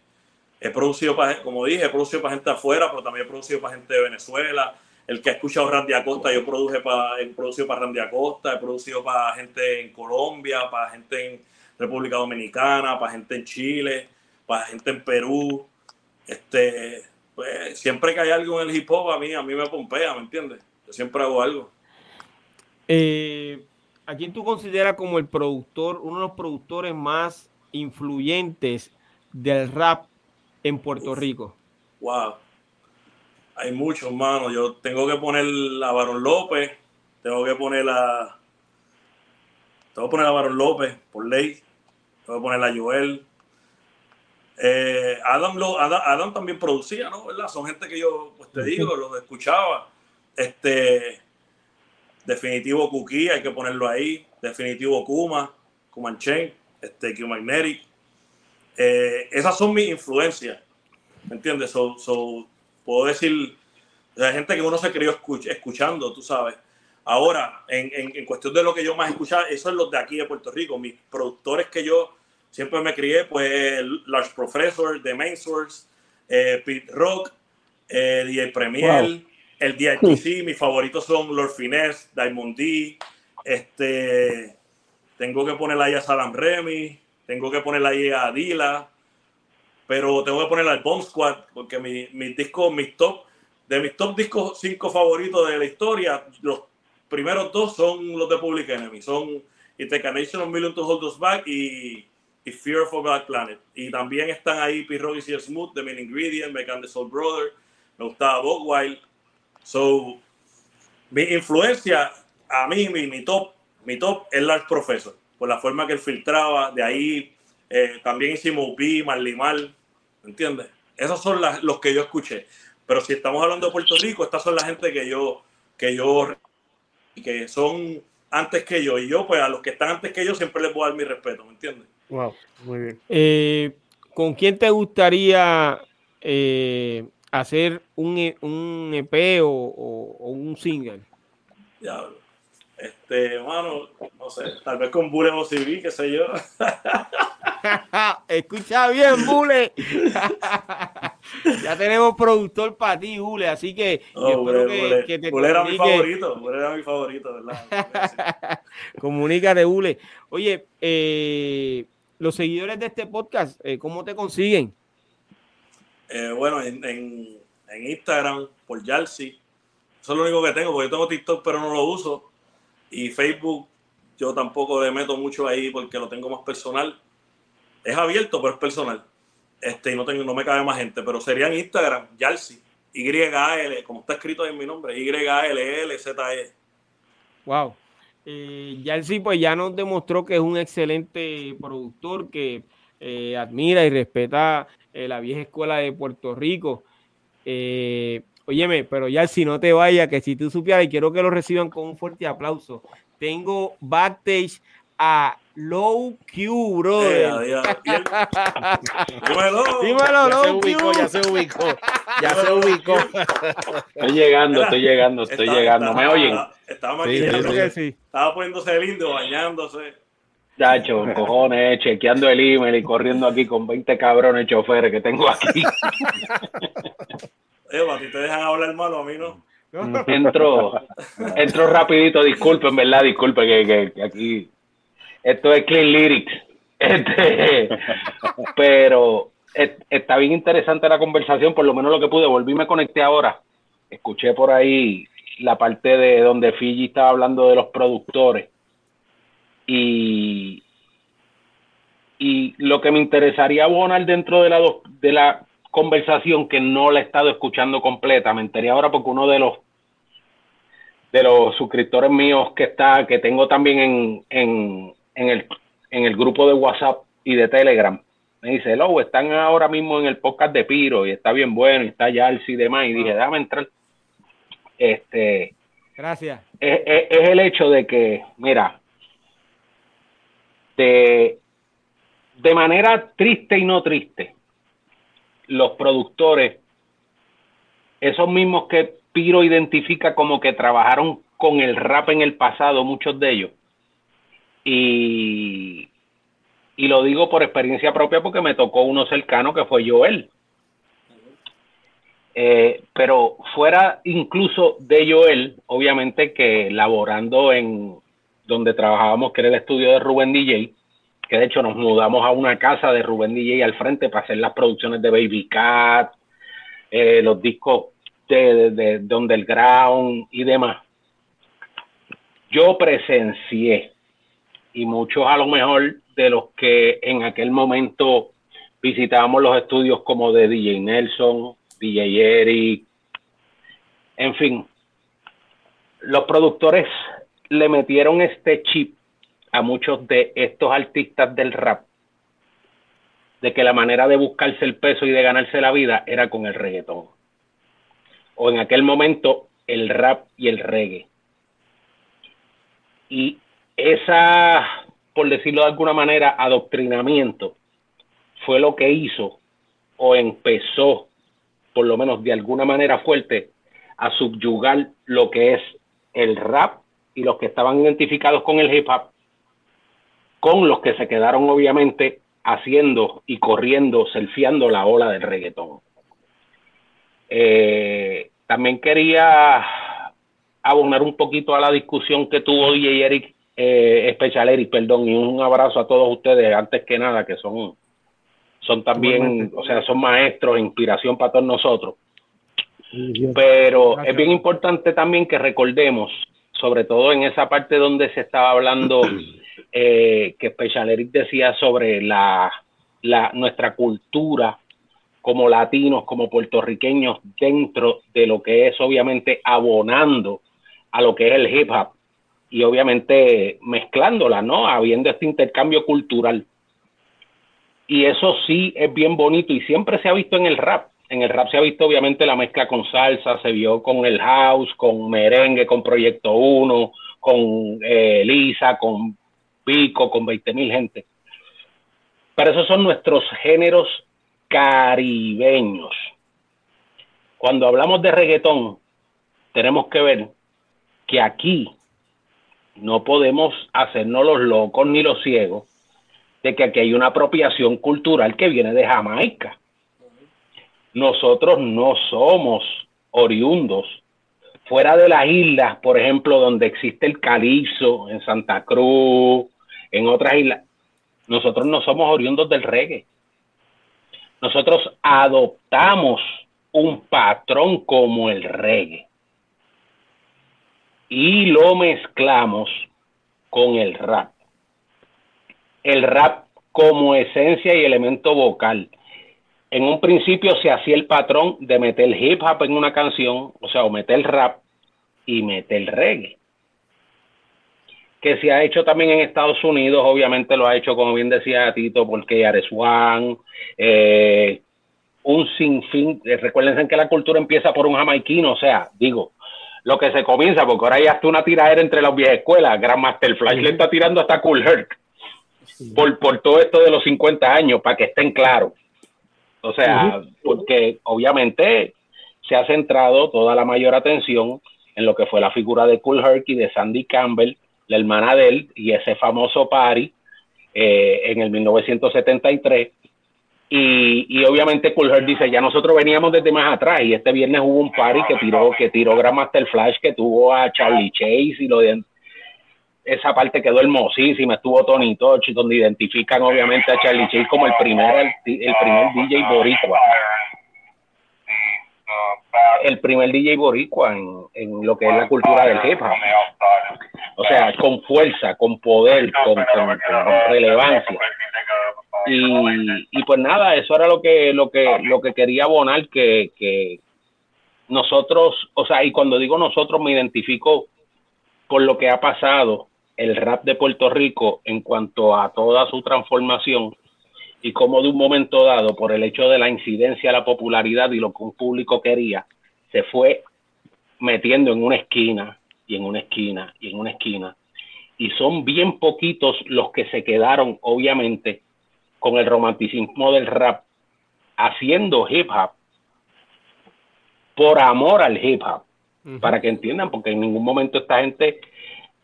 He producido, para, como dije, he producido para gente afuera, pero también he producido para gente de Venezuela, el que ha escuchado Randy Acosta, yo produje para, he producido para Randy Acosta, he producido para gente en Colombia, para gente en República Dominicana, para gente en Chile, para gente en Perú. Este, pues, siempre que hay algo en el hip hop, a mí, a mí me pompea, ¿me entiendes? Yo siempre hago algo. Eh, ¿A quién tú consideras como el productor, uno de los productores más influyentes del rap en Puerto Rico? Wow hay muchos, mano. Yo tengo que poner a Barón López, tengo que poner a. Tengo que poner a Barón López por ley, tengo que poner a Joel, Eh, Adam, lo, Adam, también producía, ¿no? ¿verdad? Son gente que yo, pues te digo, los escuchaba. Este, definitivo Cookie, hay que ponerlo ahí. Definitivo Kuma, Kuman Chain, este, Q Magnetic. Eh, esas son mis influencias. ¿Me entiendes? So, puedo decir, hay gente que uno se crió escuchando, tú sabes. Ahora, en, en, cuestión de lo que yo más escuchaba, eso es los de aquí de Puerto Rico. Mis productores que yo siempre me crié, pues Large Professor, The Main Source, eh, Pete Rock, eh, DJ Premier, el DITC, mis favoritos son Lord Finesse, Diamond D, este, tengo que ponerla ahí a Salam Remy, tengo que ponerla ahí a Dila, pero tengo que ponerla al Bomb Squad, porque mi, mis discos, mis top, de mis top discos cinco favoritos de la historia, los primeros dos son los de Public Enemy, son It Take a Nation of Million to Hold Us Back y, Fear of a Black Planet. Y también están ahí P. y Smooth, The Main Ingredient, Megan the Soul Brother, me gustaba Bob Wild. So, mi influencia, a mí, mi, mi top, mi top es Large Professor, por la forma que él filtraba, de ahí eh, también hicimos B, Marlimal, ¿entiendes? Esos son los que yo escuché. Pero si estamos hablando de Puerto Rico, estas son la gente que yo, que yo, que son antes que yo. Y yo, pues a los que están antes que yo, siempre les voy a dar mi respeto, ¿me entiendes? Wow, muy bien. Eh, ¿Con quién te gustaría eh, hacer un, un EP o, o, un single? Ya, este, mano, no sé, tal vez con Bule Civil, qué sé yo. Escucha bien, Bule. ya tenemos productor para ti, Bule, así que oh, espero que, te Bule era mi favorito, Bule era mi favorito, ¿verdad? Comunícate, Bule. Oye, eh, los seguidores de este podcast, eh, ¿cómo te consiguen? Eh, bueno, en, en, en, Instagram, por Yalsi. Eso es lo único que tengo, porque yo tengo TikTok, pero no lo uso. Y Facebook, yo tampoco le meto mucho ahí porque lo tengo más personal. Es abierto, pero es personal. Este, y no, tengo, no me cabe más gente, pero sería en Instagram, Yalsi, Y-A-L, como está escrito en mi nombre, Y-A-L-L-Z-E. Wow. Eh, Yalsi, pues ya nos demostró que es un excelente productor que eh, admira y respeta eh, la vieja escuela de Puerto Rico. Eh, Óyeme, pero ya si no te vayas, que si tú supieras, y quiero que lo reciban con un fuerte aplauso. Tengo backstage a Low Q, brother. Dímelo. Dímelo, ya se ubicó, ya se ubicó. Ya se ubicó. Estoy llegando, estoy llegando, estoy llegando. ¿Me oyen? Estaba, estaba, sí, estaba poniéndose lindo, bañándose. Chacho, cojones, chequeando el email y corriendo aquí con 20 cabrones choferes que tengo aquí. Eva, ti te dejan hablar malo, a mí no. Entro, entro rapidito, disculpen, ¿verdad? Disculpen que, aquí esto es clean lyrics. Este, pero está bien interesante la conversación, por lo menos lo que pude. Volví, me conecté ahora. Escuché por ahí la parte de donde Fiji estaba hablando de los productores. Y, y lo que me interesaría abonar dentro de la, de la conversación que no la he estado escuchando completa. Me enteré ahora porque uno de los de los suscriptores míos que está, que tengo también en, en, en, el, en el grupo de WhatsApp y de Telegram, me dice, hello, están ahora mismo en el podcast de Piro y está bien bueno y está Yalsi y demás. Y dije, déjame entrar. Este, Gracias. Es, es, el hecho de que, mira, de, de manera triste y no triste, los productores, esos mismos que Piro identifica como que trabajaron con el rap en el pasado, muchos de ellos. Y, y lo digo por experiencia propia porque me tocó uno cercano que fue Joel. Eh, pero fuera incluso de Joel, obviamente que laborando en donde trabajábamos, que era el estudio de Rubén DJ, que de hecho nos mudamos a una casa de Rubén DJ al frente para hacer las producciones de Baby Cat, eh, los discos de, de, de Underground y demás. Yo presencié, y muchos a lo mejor de los que en aquel momento visitábamos los estudios como de DJ Nelson, DJ Eric, en fin, los productores le metieron este chip a muchos de estos artistas del rap de que la manera de buscarse el peso y de ganarse la vida era con el reggaetón. O en aquel momento el rap y el reggae. Y esa, por decirlo de alguna manera, adoctrinamiento fue lo que hizo o empezó, por lo menos de alguna manera fuerte, a subyugar lo que es el rap y los que estaban identificados con el hip hop, con los que se quedaron obviamente haciendo y corriendo, selfiando la ola del reggaetón. Eh, también quería abonar un poquito a la discusión que tuvo DJ Eric, eh, Special Eric, perdón, y un abrazo a todos ustedes, antes que nada, que son, son también, o sea, son maestros, inspiración para todos nosotros. Pero es bien importante también que recordemos, sobre todo en esa parte donde se estaba hablando, eh, que Special Eric decía sobre la, la, nuestra cultura como latinos, como puertorriqueños, dentro de lo que es obviamente abonando a lo que es el hip hop y obviamente mezclándola, ¿no? Habiendo este intercambio cultural. Y eso sí es bien bonito y siempre se ha visto en el rap. En el rap se ha visto obviamente la mezcla con salsa, se vio con el house, con merengue, con Proyecto 1, con eh, Lisa, con Pico, con 20 mil gente. Pero esos son nuestros géneros caribeños. Cuando hablamos de reggaetón, tenemos que ver que aquí no podemos hacernos los locos ni los ciegos de que aquí hay una apropiación cultural que viene de Jamaica. Nosotros no somos oriundos fuera de las islas, por ejemplo, donde existe el calizo, en Santa Cruz, en otras islas. Nosotros no somos oriundos del reggae nosotros adoptamos un patrón como el reggae y lo mezclamos con el rap. El rap como esencia y elemento vocal. En un principio se hacía el patrón de meter hip hop en una canción, o sea, o meter rap y meter reggae que se ha hecho también en Estados Unidos, obviamente lo ha hecho, como bien decía Tito, porque Ares One, eh, un sinfín, eh, recuérdense que la cultura empieza por un jamaiquino, o sea, digo, lo que se comienza, porque ahora ya está una tiradera entre las viejas escuelas, Grandmaster Flash le está tirando hasta Cool Herc, por, por todo esto de los 50 años, para que estén claros. O sea, porque obviamente se ha centrado toda la mayor atención en lo que fue la figura de Cool Herc y de Sandy Campbell, la hermana de él, y ese famoso party eh, en el 1973. Y, y obviamente Cool dice, ya nosotros veníamos desde más atrás y este viernes hubo un party que tiró, que tiró Grandmaster Flash, que tuvo a Charlie Chase y lo de, esa parte quedó hermosísima, estuvo Tony Touch, donde identifican obviamente a Charlie Chase como el primer, el primer DJ boricua el primer DJ boricua en, lo que es la cultura del hip. O sea, con fuerza, con poder, con, relevancia. Y, y, pues nada, eso era lo que, lo que, lo que quería abonar, que, que nosotros, o sea, y cuando digo nosotros me identifico por lo que ha pasado el rap de Puerto Rico en cuanto a toda su transformación y cómo de un momento dado, por el hecho de la incidencia, la popularidad y lo que un público quería, se fue metiendo en una esquina y en una esquina y en una esquina. Y son bien poquitos los que se quedaron, obviamente, con el romanticismo del rap, haciendo hip hop por amor al hip hop, para que entiendan, porque en ningún momento esta gente,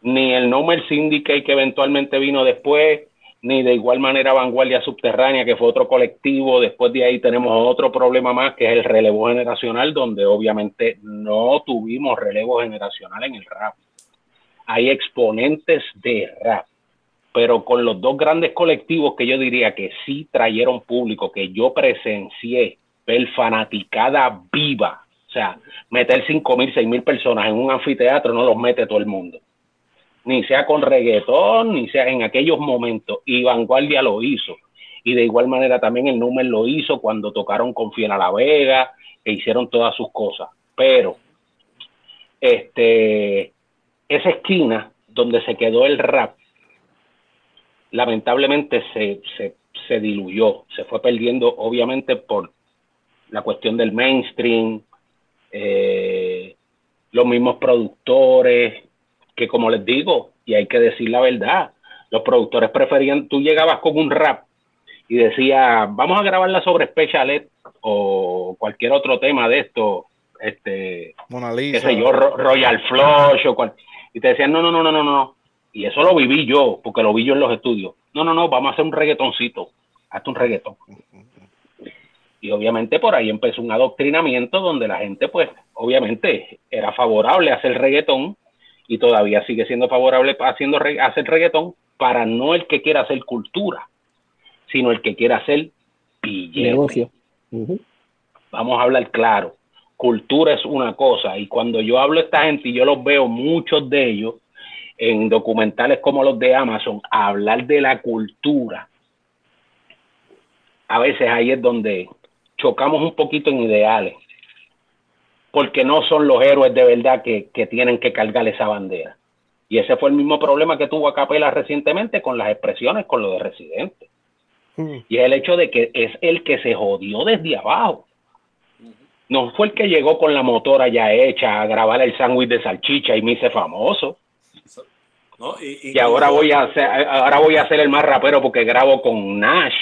ni el Nomer Syndicate que eventualmente vino después, ni de igual manera Vanguardia Subterránea, que fue otro colectivo. Después de ahí tenemos otro problema más, que es el relevo generacional, donde obviamente no tuvimos relevo generacional en el rap. Hay exponentes de rap, pero con los dos grandes colectivos que yo diría que sí trajeron público, que yo presencié, ver fanaticada viva, o sea, meter cinco mil, seis mil personas en un anfiteatro no los mete todo el mundo ni sea con reggaetón, ni sea en aquellos momentos. Y Vanguardia lo hizo. Y de igual manera también el Número lo hizo cuando tocaron con Fiel a la Vega, e hicieron todas sus cosas. Pero, este, esa esquina donde se quedó el rap, lamentablemente se, se, se diluyó, se fue perdiendo obviamente por la cuestión del mainstream, eh, los mismos productores, que como les digo, y hay que decir la verdad, los productores preferían, tú llegabas con un rap y decía, vamos a grabarla sobre Special Ed o cualquier otro tema de esto, este, Mona qué sé yo, Royal Flush o cual, y te decían, no, no, no, no, no, no, y eso lo viví yo, porque lo vi yo en los estudios, no, no, no, vamos a hacer un reggaetoncito, hazte un reggaetón. Y obviamente por ahí empezó un adoctrinamiento donde la gente, pues, obviamente era favorable a hacer reggaetón y todavía sigue siendo favorable haciendo hacer reggaetón para no el que quiera hacer cultura, sino el que quiera hacer Negocio. Vamos a hablar claro. Cultura es una cosa y cuando yo hablo de esta gente y yo los veo muchos de ellos en documentales como los de Amazon, a hablar de la cultura, a veces ahí es donde chocamos un poquito en ideales, porque no son los héroes de verdad que, que tienen que cargar esa bandera. Y ese fue el mismo problema que tuvo Capela recientemente con las expresiones con lo de Residente. Mm. Y es el hecho de que es el que se jodió desde abajo. No fue el que llegó con la motora ya hecha a grabar el sándwich de salchicha y me hice famoso. y, ahora voy a hacer, ahora voy a ser el más rapero porque grabo con Nash.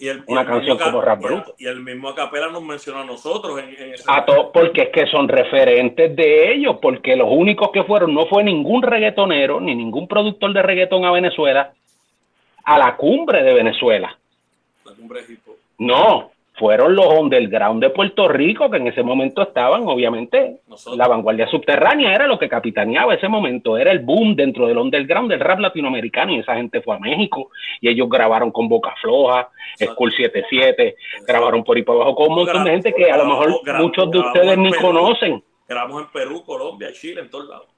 Y el, una canción como Rap Bruto. Y el mismo Acapela nos mencionó a nosotros en, A todos, porque es que son referentes de ellos, porque los únicos que fueron no fue ningún reggaetonero ni ningún productor de reggaetón a Venezuela a la cumbre de Venezuela. La cumbre de No, fueron los underground de Puerto Rico, que en ese momento estaban, obviamente, la vanguardia subterránea era lo que capitaneaba ese momento, era el boom dentro del underground del rap latinoamericano y esa gente fue a México y ellos grabaron con Boca Floja, School 77, grabaron por ahí para abajo con un montón de gente que a lo mejor muchos de ustedes ni conocen. Grabamos en Perú, Colombia, Chile, en todos lados,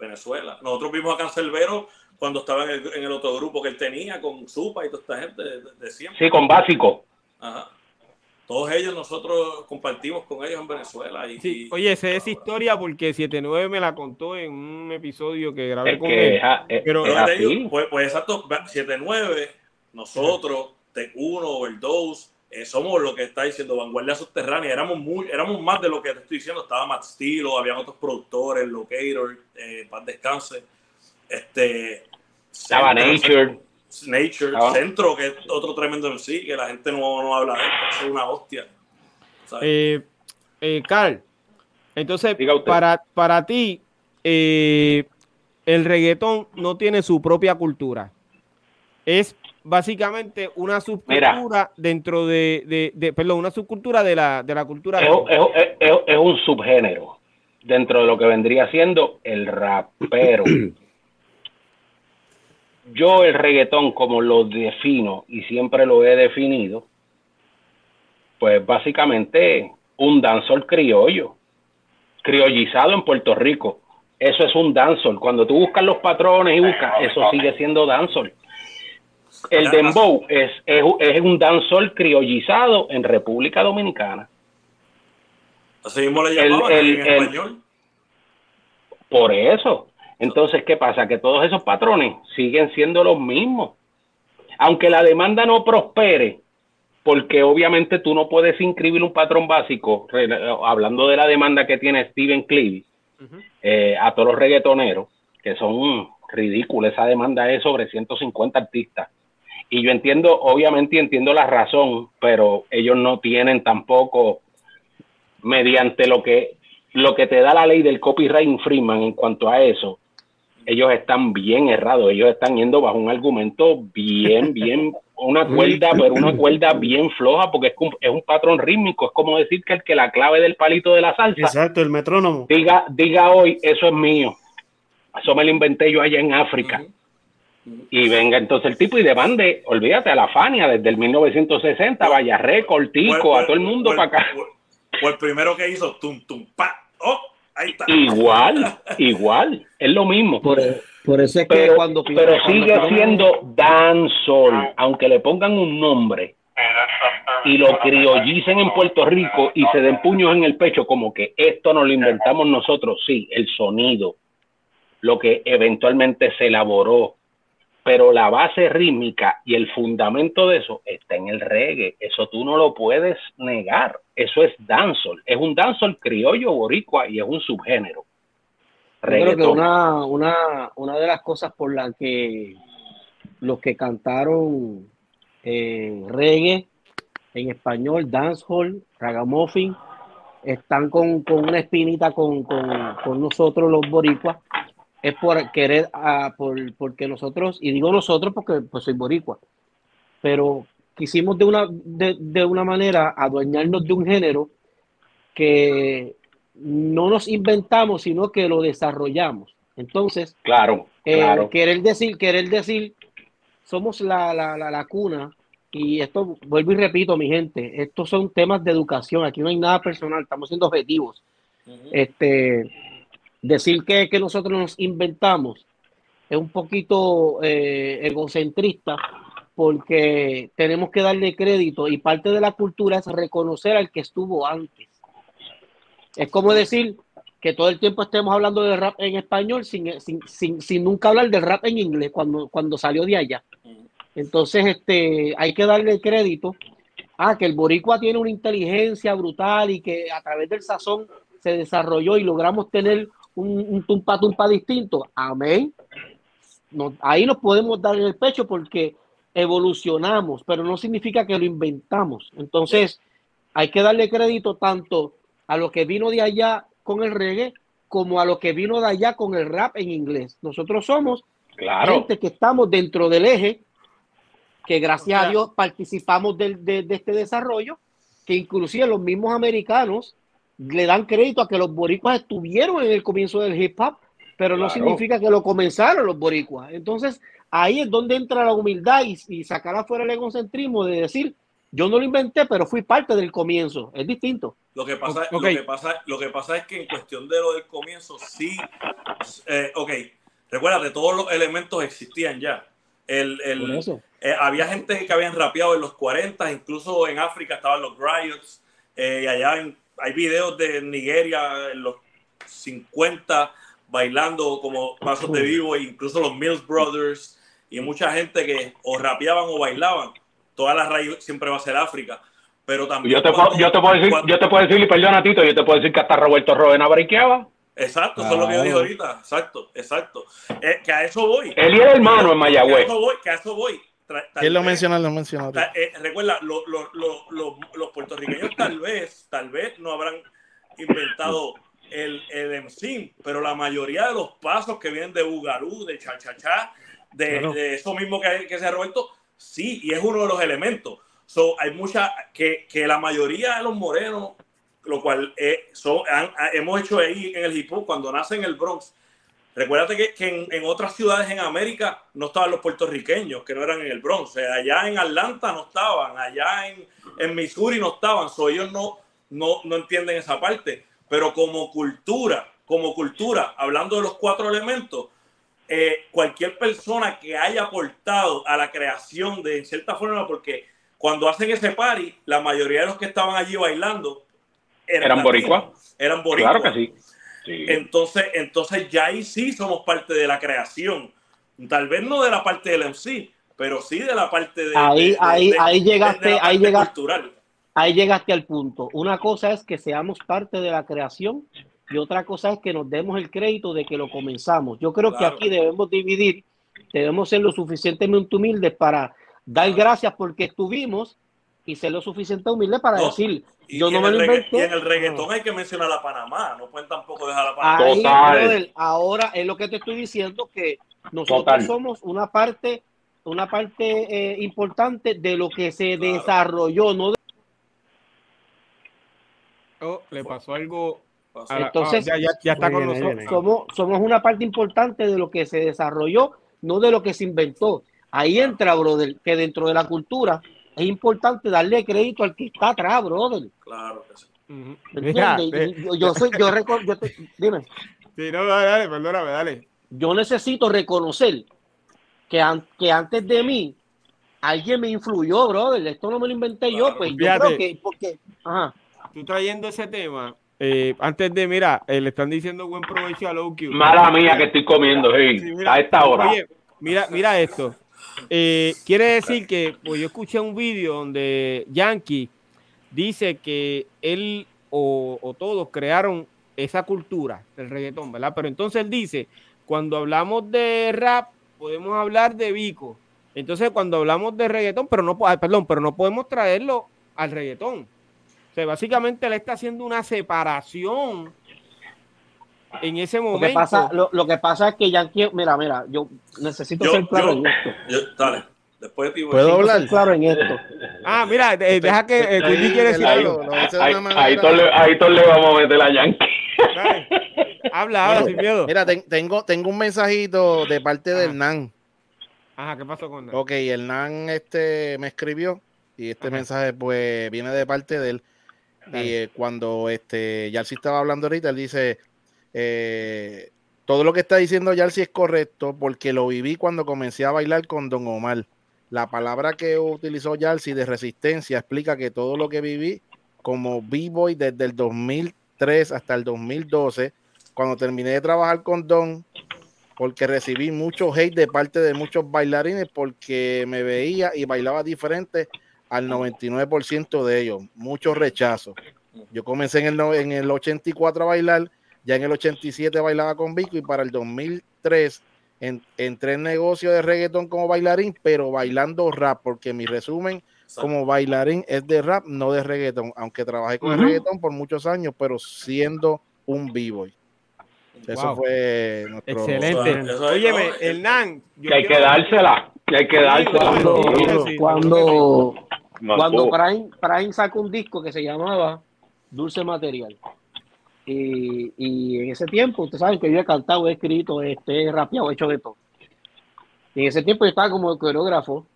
Venezuela. Nosotros vimos a Cancelbero cuando estaba en el, otro grupo que él tenía con Supa y toda esta gente de, siempre. Sí, con Básico. Ajá todos ellos nosotros compartimos con ellos en Venezuela. Y, sí, oye, sé esa historia porque 79 me la contó en un episodio que grabé con él. pero, pues, pues, exacto, 79, nosotros, T1, el 2, eh, somos lo que está diciendo Vanguardia Subterránea. Éramos, muy, éramos más de lo que te estoy diciendo. Estaba Matt Stilo, habían otros productores, Locator, eh, Paz Descanse. Este, estaba Nature. Nature, ah. Centro, que es otro tremendo en sí, que la gente no, no habla de él, es una hostia. Eh, eh, Carl, entonces, para, para ti, eh, el reggaetón no tiene su propia cultura. Es básicamente una subcultura dentro de, de, perdón, una subcultura de la, de la cultura. Es, es, es, un subgénero dentro de lo que vendría siendo el rapero. yo el reggaetón como lo defino y siempre lo he definido, pues básicamente un dancehall criollo, criollizado en Puerto Rico. Eso es un dancehall. Cuando tú buscas los patrones y buscas, eso sigue siendo dancehall. El dembow es, es, es un dancehall criollizado en República Dominicana. Así mismo le llamaban en español. Por eso. Entonces, ¿qué pasa? Que todos esos patrones siguen siendo los mismos. Aunque la demanda no prospere, porque obviamente tú no puedes inscribir un patrón básico, hablando de la demanda que tiene Steven Clevey eh, a todos los reggaetoneros, que son ridículos, esa demanda es sobre 150 artistas. Y yo entiendo, obviamente entiendo la razón, pero ellos no tienen tampoco, mediante lo que, lo que te da la ley del copyright infringement en cuanto a eso, ellos están bien errados, ellos están yendo bajo un argumento bien, bien, una cuerda, pero una cuerda bien floja, porque es un, es un patrón rítmico, es como decir que el que la clave del palito de la salsa. Exacto, el metrónomo. Diga, diga hoy, eso es mío. Eso me lo inventé yo allá en África. Y venga entonces el tipo y demande, olvídate, a la Fania desde el 1960, vaya récord, tico, a todo el mundo para acá. Fue el primero que hizo tum tum pa. Oh, Igual, igual, es lo mismo. Por, eso es que pero, cuando Pero sigue siendo dancehall, aunque le pongan un nombre y lo criollicen en Puerto Rico y se den puños en el pecho como que esto no lo inventamos nosotros, sí, el sonido, lo que eventualmente se elaboró pero la base rítmica y el fundamento de eso está en el reggae. Eso tú no lo puedes negar. Eso es dancehall. Es un dancehall criollo boricua y es un subgénero. creo que una, una, una de las cosas por las que los que cantaron eh, reggae en español, dancehall, ragamuffin, están con, una espinita con, con nosotros los boricuas es por querer, a, por, porque nosotros, y digo nosotros porque pues soy boricua, pero quisimos de una, de, una manera adueñarnos de un género que no nos inventamos, sino que lo desarrollamos. Entonces, claro, eh, querer decir, querer decir, somos la, la, la, cuna, y esto vuelvo y repito, mi gente, estos son temas de educación, aquí no hay nada personal, estamos siendo objetivos. Este, decir que, que nosotros nos inventamos es un poquito eh, egocentrista porque tenemos que darle crédito y parte de la cultura es reconocer al que estuvo antes. Es como decir que todo el tiempo estemos hablando de rap en español sin, sin, sin, sin nunca hablar del rap en inglés cuando, cuando salió de allá. Entonces, este, hay que darle crédito a que el boricua tiene una inteligencia brutal y que a través del sazón se desarrolló y logramos tener un, tumpa tumpa distinto. Amén. ahí nos podemos dar en el pecho porque evolucionamos, pero no significa que lo inventamos. Entonces, hay que darle crédito tanto a lo que vino de allá con el reggae como a lo que vino de allá con el rap en inglés. Nosotros somos gente que estamos dentro del eje, que gracias a Dios participamos de, de este desarrollo, que inclusive los mismos americanos le dan crédito a que los boricuas estuvieron en el comienzo del hip hop, pero no significa que lo comenzaron los boricuas. Entonces, ahí es donde entra la humildad y, sacar afuera el egocentrismo de decir, yo no lo inventé, pero fui parte del comienzo. Es distinto. Lo que pasa, lo que pasa, lo que pasa es que en cuestión de lo del comienzo, sí, eh, ok, recuérdate, todos los elementos existían ya. El, el eh, había gente que habían rapeado en los 40, incluso en África estaban los riots, eh, y allá en hay videos de Nigeria en los 50 bailando como pasos de vivo, e incluso los Mills Brothers y mucha gente que o rapeaban o bailaban. Toda la raíz siempre va a ser África. Pero también. Yo te, puedo, yo te puedo decir, yo te puedo decir, y perdona Tito, yo te puedo decir que hasta Roberto Rodena briqueaba. Exacto, eso es lo que yo dije ahorita. Exacto, exacto. Eh, que a eso voy. Él y el hermano en Mayagüez. Que a eso voy, que a eso voy. ¿Quién lo menciona? Lo menciona. Eh, recuerda, los puertorriqueños tal vez, tal vez no habrán inventado el, el MC, pero la mayoría de los pasos que vienen de Bugarú, de Cha Cha Cha, de, eso mismo que, que se ha Roberto, sí, y es uno de los elementos. So, hay mucha, que, que la mayoría de los morenos, lo cual eh, son, hemos hecho ahí en el hip hop, cuando nace en el Bronx, Recuérdate que, en, otras ciudades en América no estaban los puertorriqueños, que no eran en el Bronx. allá en Atlanta no estaban, allá en, en Missouri no estaban. So, ellos no, no, no entienden esa parte. Pero como cultura, como cultura, hablando de los cuatro elementos, eh, cualquier persona que haya aportado a la creación de cierta forma, porque cuando hacen ese party, la mayoría de los que estaban allí bailando eran, ¿Eran boricuas. Eran boricuas. Claro que sí. Entonces, entonces ya ahí sí somos parte de la creación. Tal vez no de la parte del MC, pero sí de la parte de. Ahí, ahí, ahí llegaste, ahí llegaste. Ahí llegaste al punto. Una cosa es que seamos parte de la creación y otra cosa es que nos demos el crédito de que lo comenzamos. Yo creo que aquí debemos dividir, debemos ser lo suficientemente humildes para dar gracias porque estuvimos y ser lo suficiente humilde para decir, yo no me lo inventé. Y en el reggaetón hay que mencionar a Panamá, no pueden tampoco dejar a Panamá. ahora es lo que te estoy diciendo, que nosotros somos una parte, una parte eh, importante de lo que se desarrolló, no oh, le pasó algo. Entonces, ah, ya, está con nosotros. Somos, somos una parte importante de lo que se desarrolló, no de lo que se inventó. Ahí entra, brother, que dentro de la cultura es importante darle crédito al que está atrás, brother. Claro que sí. yo, soy, yo, yo te, dime. Sí, no, dale, perdóname, dale. Yo necesito reconocer que, que antes de mí alguien me influyó, brother. Esto no me lo inventé yo, pues yo creo que porque, ajá. Tú trayendo ese tema, eh, antes de, mira, eh, le están diciendo buen provecho a Loki. Mala mía que estoy comiendo, hey, a esta hora. Oye, Mira, mira esto. Eh, quiere decir que pues yo escuché un vídeo donde Yankee dice que él o, todos crearon esa cultura del reggaetón, ¿verdad? Pero entonces él dice, cuando hablamos de rap, podemos hablar de Vico. Entonces, cuando hablamos de reggaetón, pero no, perdón, pero no podemos traerlo al reggaetón. O sea, básicamente él está haciendo una separación en ese momento. Lo que pasa, lo, que pasa es que Yankee, mira, mira, yo necesito ser claro en esto. dale. Después te ¿Puedo hablar? claro en esto. Ah, mira, eh, deja que eh, quiere decir algo. ahí, ahí, le, le vamos a meter a Yankee. Habla, habla sin miedo. Mira, tengo, tengo un mensajito de parte del Hernán. Ajá, ¿qué pasó con Nan? Ok, Hernán este, me escribió y este mensaje pues viene de parte de él. Y eh, cuando este, Yarsi estaba hablando ahorita, él dice, eh, todo lo que está diciendo Yarsi es correcto porque lo viví cuando comencé a bailar con Don Omar. La palabra que utilizó Yarsi de resistencia explica que todo lo que viví como B-Boy desde el 2003 hasta el 2012, cuando terminé de trabajar con Don, porque recibí mucho hate de parte de muchos bailarines porque me veía y bailaba diferente al 99% de ellos, mucho rechazo. Yo comencé en el, en el 84 a bailar, ya en el 87 bailaba con Vico y para el 2003 entré en negocio de reggaetón como bailarín, pero bailando rap, porque mi resumen como bailarín es de rap, no de reggaetón, aunque trabajé con el reggaetón por muchos años, pero siendo un b-boy. Eso fue Excelente. Óyeme, Hernán. Que hay que dársela. Que hay que dársela. Cuando, cuando, Prime, sacó un disco que se llamaba Dulce Material. Y, y, en ese tiempo, ustedes saben que yo he cantado, he escrito, este, he rapeado, he hecho de todo. Y en ese tiempo yo estaba como coreógrafo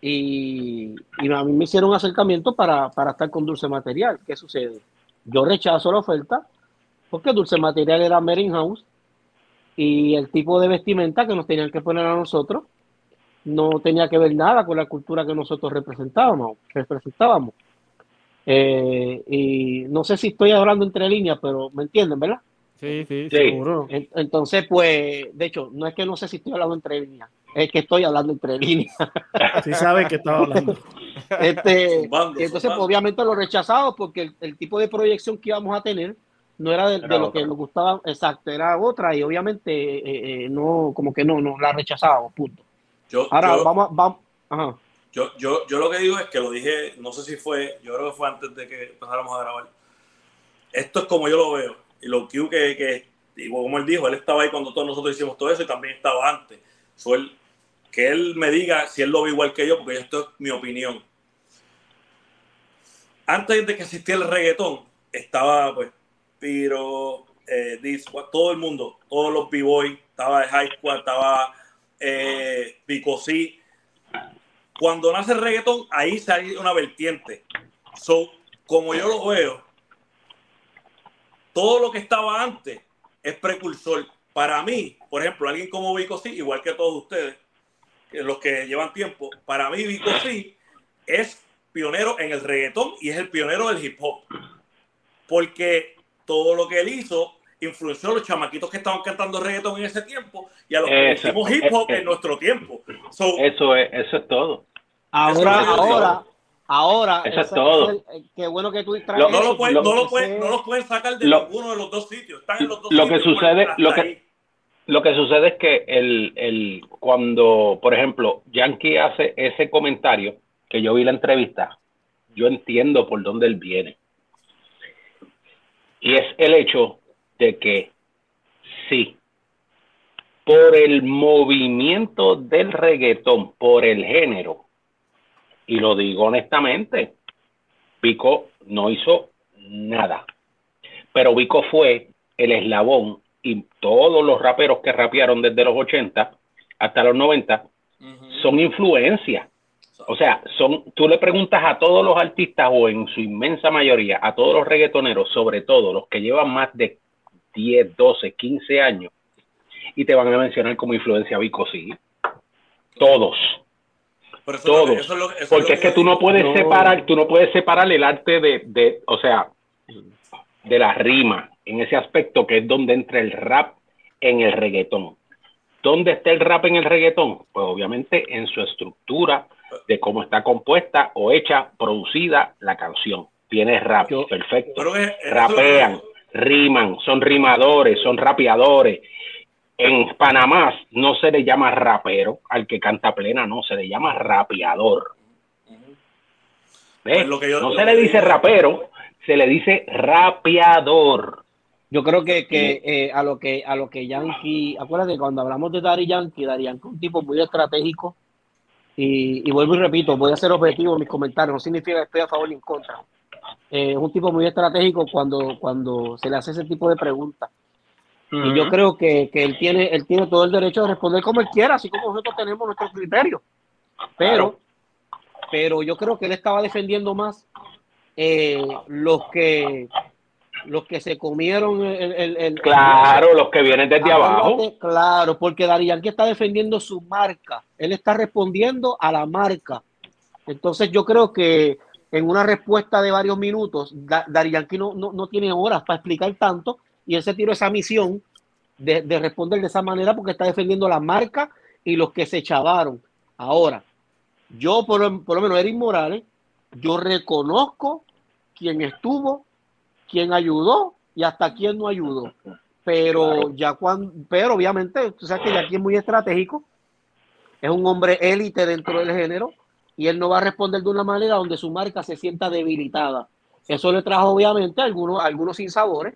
y, y, a mí me hicieron un acercamiento para, para estar con Dulce Material. ¿Qué sucede? Yo rechazo la oferta porque Dulce Material era Mering House y el tipo de vestimenta que nos tenían que poner a nosotros no tenía que ver nada con la cultura que nosotros representábamos. representábamos. Eh, y no sé si estoy hablando entre líneas, pero me entienden, ¿verdad? Sí, sí, seguro. Entonces, pues, de hecho, no es que no sé si estoy hablando entre líneas, es que estoy hablando entre líneas. Sí sabe que estaba hablando. Este, entonces, pues, obviamente lo rechazado porque el, tipo de proyección que íbamos a tener no era de, lo que nos gustaba, exacto, era otra y obviamente eh, eh, no, como que no, no, la rechazábamos, punto. Yo, Ahora vamos, vamos, ajá. Yo, yo, yo lo que digo es que lo dije, no sé si fue, yo creo que fue antes de que empezáramos a grabar. Esto es como yo lo veo. Y lo que, que, que como él dijo, él estaba ahí cuando todos nosotros hicimos todo eso y también estaba antes. So, que él me diga si él lo ve igual que yo, porque esto es mi opinión. Antes de que existiera el reggaetón, estaba pues pero eh, todo el mundo, todos los b-boy, estaba de High Squad, estaba eh. Cuando nace el reggaetón, ahí sale una vertiente. So, como yo lo veo, todo lo que estaba antes es precursor. Para mí, por ejemplo, alguien como Vico C, igual que todos ustedes, los que llevan tiempo, para mí Vico C es pionero en el reggaetón y es el pionero del hip hop. Porque todo lo que él hizo influenció a los chamaquitos que estaban cantando reggaeton en ese tiempo y a los que hicimos hip hop en nuestro tiempo. eso, es, eso es todo. Ahora, ahora, ahora. Eso es todo. qué bueno que tú traes no, lo pueden, no, lo pueden, no lo pueden sacar de ninguno de los dos sitios. Están en los dos lo que sucede, lo que, lo que sucede es que el, el, cuando, por ejemplo, Yankee hace ese comentario que yo vi la entrevista, yo entiendo por dónde él viene y es el hecho de que sí, por el movimiento del reggaetón, por el género, y lo digo honestamente, Vico no hizo nada. Pero Vico fue el eslabón y todos los raperos que rapearon desde los 80 hasta los 90 son influencia. O sea, son, tú le preguntas a todos los artistas o en su inmensa mayoría, a todos los reggaetoneros, sobre todo los que llevan más de 10, 12, 15 años, y te van a mencionar como influencia Vico, sí. Todos. todos. Porque es, que, tú no puedes separar, tú no puedes separar el arte de, de, o sea, de la rima, en ese aspecto que es donde entra el rap en el reggaetón. ¿Dónde está el rap en el reggaetón? Pues obviamente en su estructura de cómo está compuesta o hecha, producida la canción. Tiene rap, perfecto. Rapean, riman, son rimadores, son rapeadores. En Panamá no se le llama rapero al que canta plena, no, se le llama rapeador. Pues no se le dice rapero, se le dice rapeador. Yo creo que, que eh, a lo que a lo que Yankee, acuérdate cuando hablamos de Dari Yankee, Dari Yankee es un tipo muy estratégico y, vuelvo y repito, voy a ser objetivo en mis comentarios, no significa que estoy a favor ni en contra. Eh, es un tipo muy estratégico cuando, cuando se le hace ese tipo de preguntas. Y yo creo que, que, él, tiene, él tiene todo el derecho de responder como él quiera, así como nosotros tenemos nuestros criterios. Pero, pero yo creo que él estaba defendiendo más eh, los que los que se comieron el, claro, los que vienen desde abajo. Claro, porque Yankee está defendiendo su marca. Él está respondiendo a la marca. Entonces yo creo que en una respuesta de varios minutos, Dari Yankee no, no, tiene horas para explicar tanto y él se tiró esa misión de, de, responder de esa manera porque está defendiendo la marca y los que se chavaron. Ahora, yo por, por lo menos Eric Morales, yo reconozco quién estuvo quién ayudó y hasta quién no ayudó. Pero ya cuando, pero obviamente, tú sabes que aquí es muy estratégico, es un hombre élite dentro del género y él no va a responder de una manera donde su marca se sienta debilitada. Eso le trajo obviamente algunos, algunos sinsabores,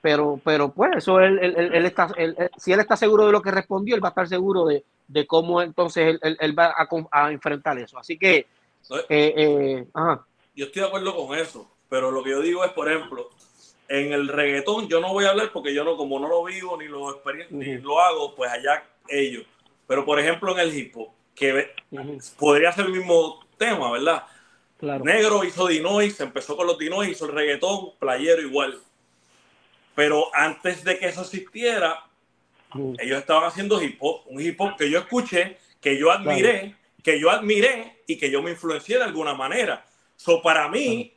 pero, pero pues eso él, él, está, si él está seguro de lo que respondió, él va a estar seguro de, cómo entonces él, va a, enfrentar eso. Así que, eh, eh, yo estoy de acuerdo con eso. Pero lo que yo digo es, por ejemplo, en el reggaetón yo no voy a hablar porque yo no, como no lo vivo ni lo, ni lo hago, pues allá ellos. Pero por ejemplo en el hip hop, que podría ser el mismo tema, ¿verdad? Negro hizo Dinois, empezó con los Dinois, hizo el reggaetón, playero igual. Pero antes de que eso existiera, ellos estaban haciendo hip hop, un hip hop que yo escuché, que yo admiré, que yo admiré y que yo me influencié de alguna manera. So, para mí,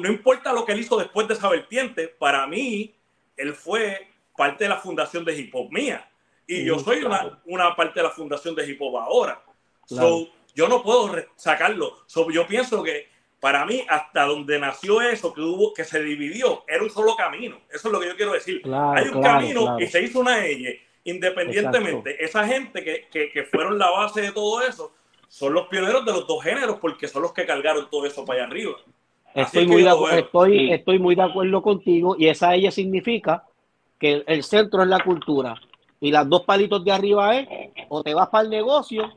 no importa lo que él hizo después de esa vertiente, para mí, él fue parte de la fundación de hip hop mía. Y yo soy una, parte de la fundación de hip hop ahora. yo no puedo sacarlo. yo pienso que para mí, hasta donde nació eso, que hubo, que se dividió, era un solo camino. Eso es lo que yo quiero decir. Hay un camino y se hizo una ella. Independientemente, esa gente que, que, que fueron la base de todo eso, son los pioneros de los dos géneros porque son los que cargaron todo eso para allá arriba. Estoy muy, de, estoy, estoy muy de acuerdo contigo y esa ella significa que el centro es la cultura y las dos palitos de arriba es o te vas para el negocio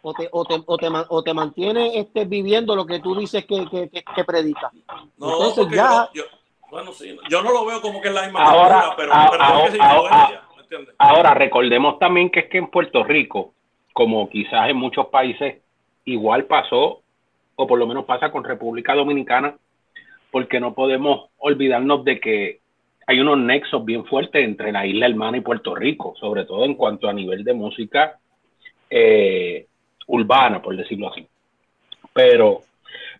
o te, o te, o te, o te mantienes este, viviendo lo que tú dices que, que, que, predicas. No, Entonces ya... Yo, bueno, sí, yo no lo veo como que es la misma ahora, pero, ahora, ahora recordemos también que es que en Puerto Rico, como quizás en muchos países, igual pasó o por lo menos pasa con República Dominicana, porque no podemos olvidarnos de que hay unos nexos bien fuertes entre la isla hermana y Puerto Rico, sobre todo en cuanto a nivel de música eh, urbana, por decirlo así. Pero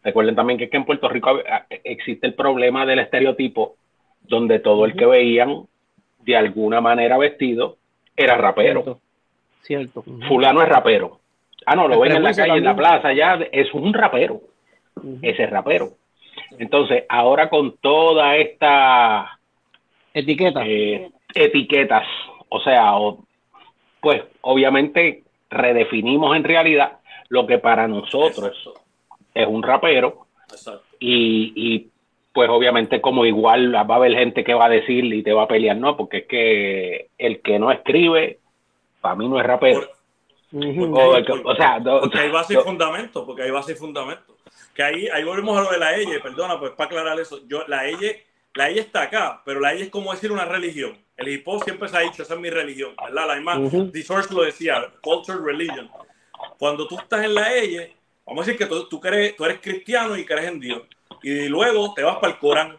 recuerden también que, en Puerto Rico existe el problema del estereotipo, donde todo el que veían de alguna manera vestido era rapero. Cierto. Fulano es rapero. Ah, no, lo ven en la calle, en la plaza, ya es un rapero. Ese rapero. Entonces, ahora con toda esta etiqueta. Eh, etiquetas, o sea, pues obviamente redefinimos en realidad lo que para nosotros es un rapero. Y, y, pues obviamente como igual va a haber gente que va a decir y te va a pelear, no, porque es que el que no escribe, para mí no es rapero o, sea, porque hay base y fundamento, porque hay base y fundamento. Que ahí, ahí volvemos a lo de la EYE, perdona, pues para aclarar eso, yo, la EYE, la EYE está acá, pero la EYE es como decir una religión. El hip hop siempre se ha dicho, esa es mi religión, ¿verdad? La misma, uh lo decía, culture, religion. Cuando tú estás en la EYE, vamos a decir que tú, tú, eres, tú eres cristiano y crees en Dios, y luego te vas para el Corán.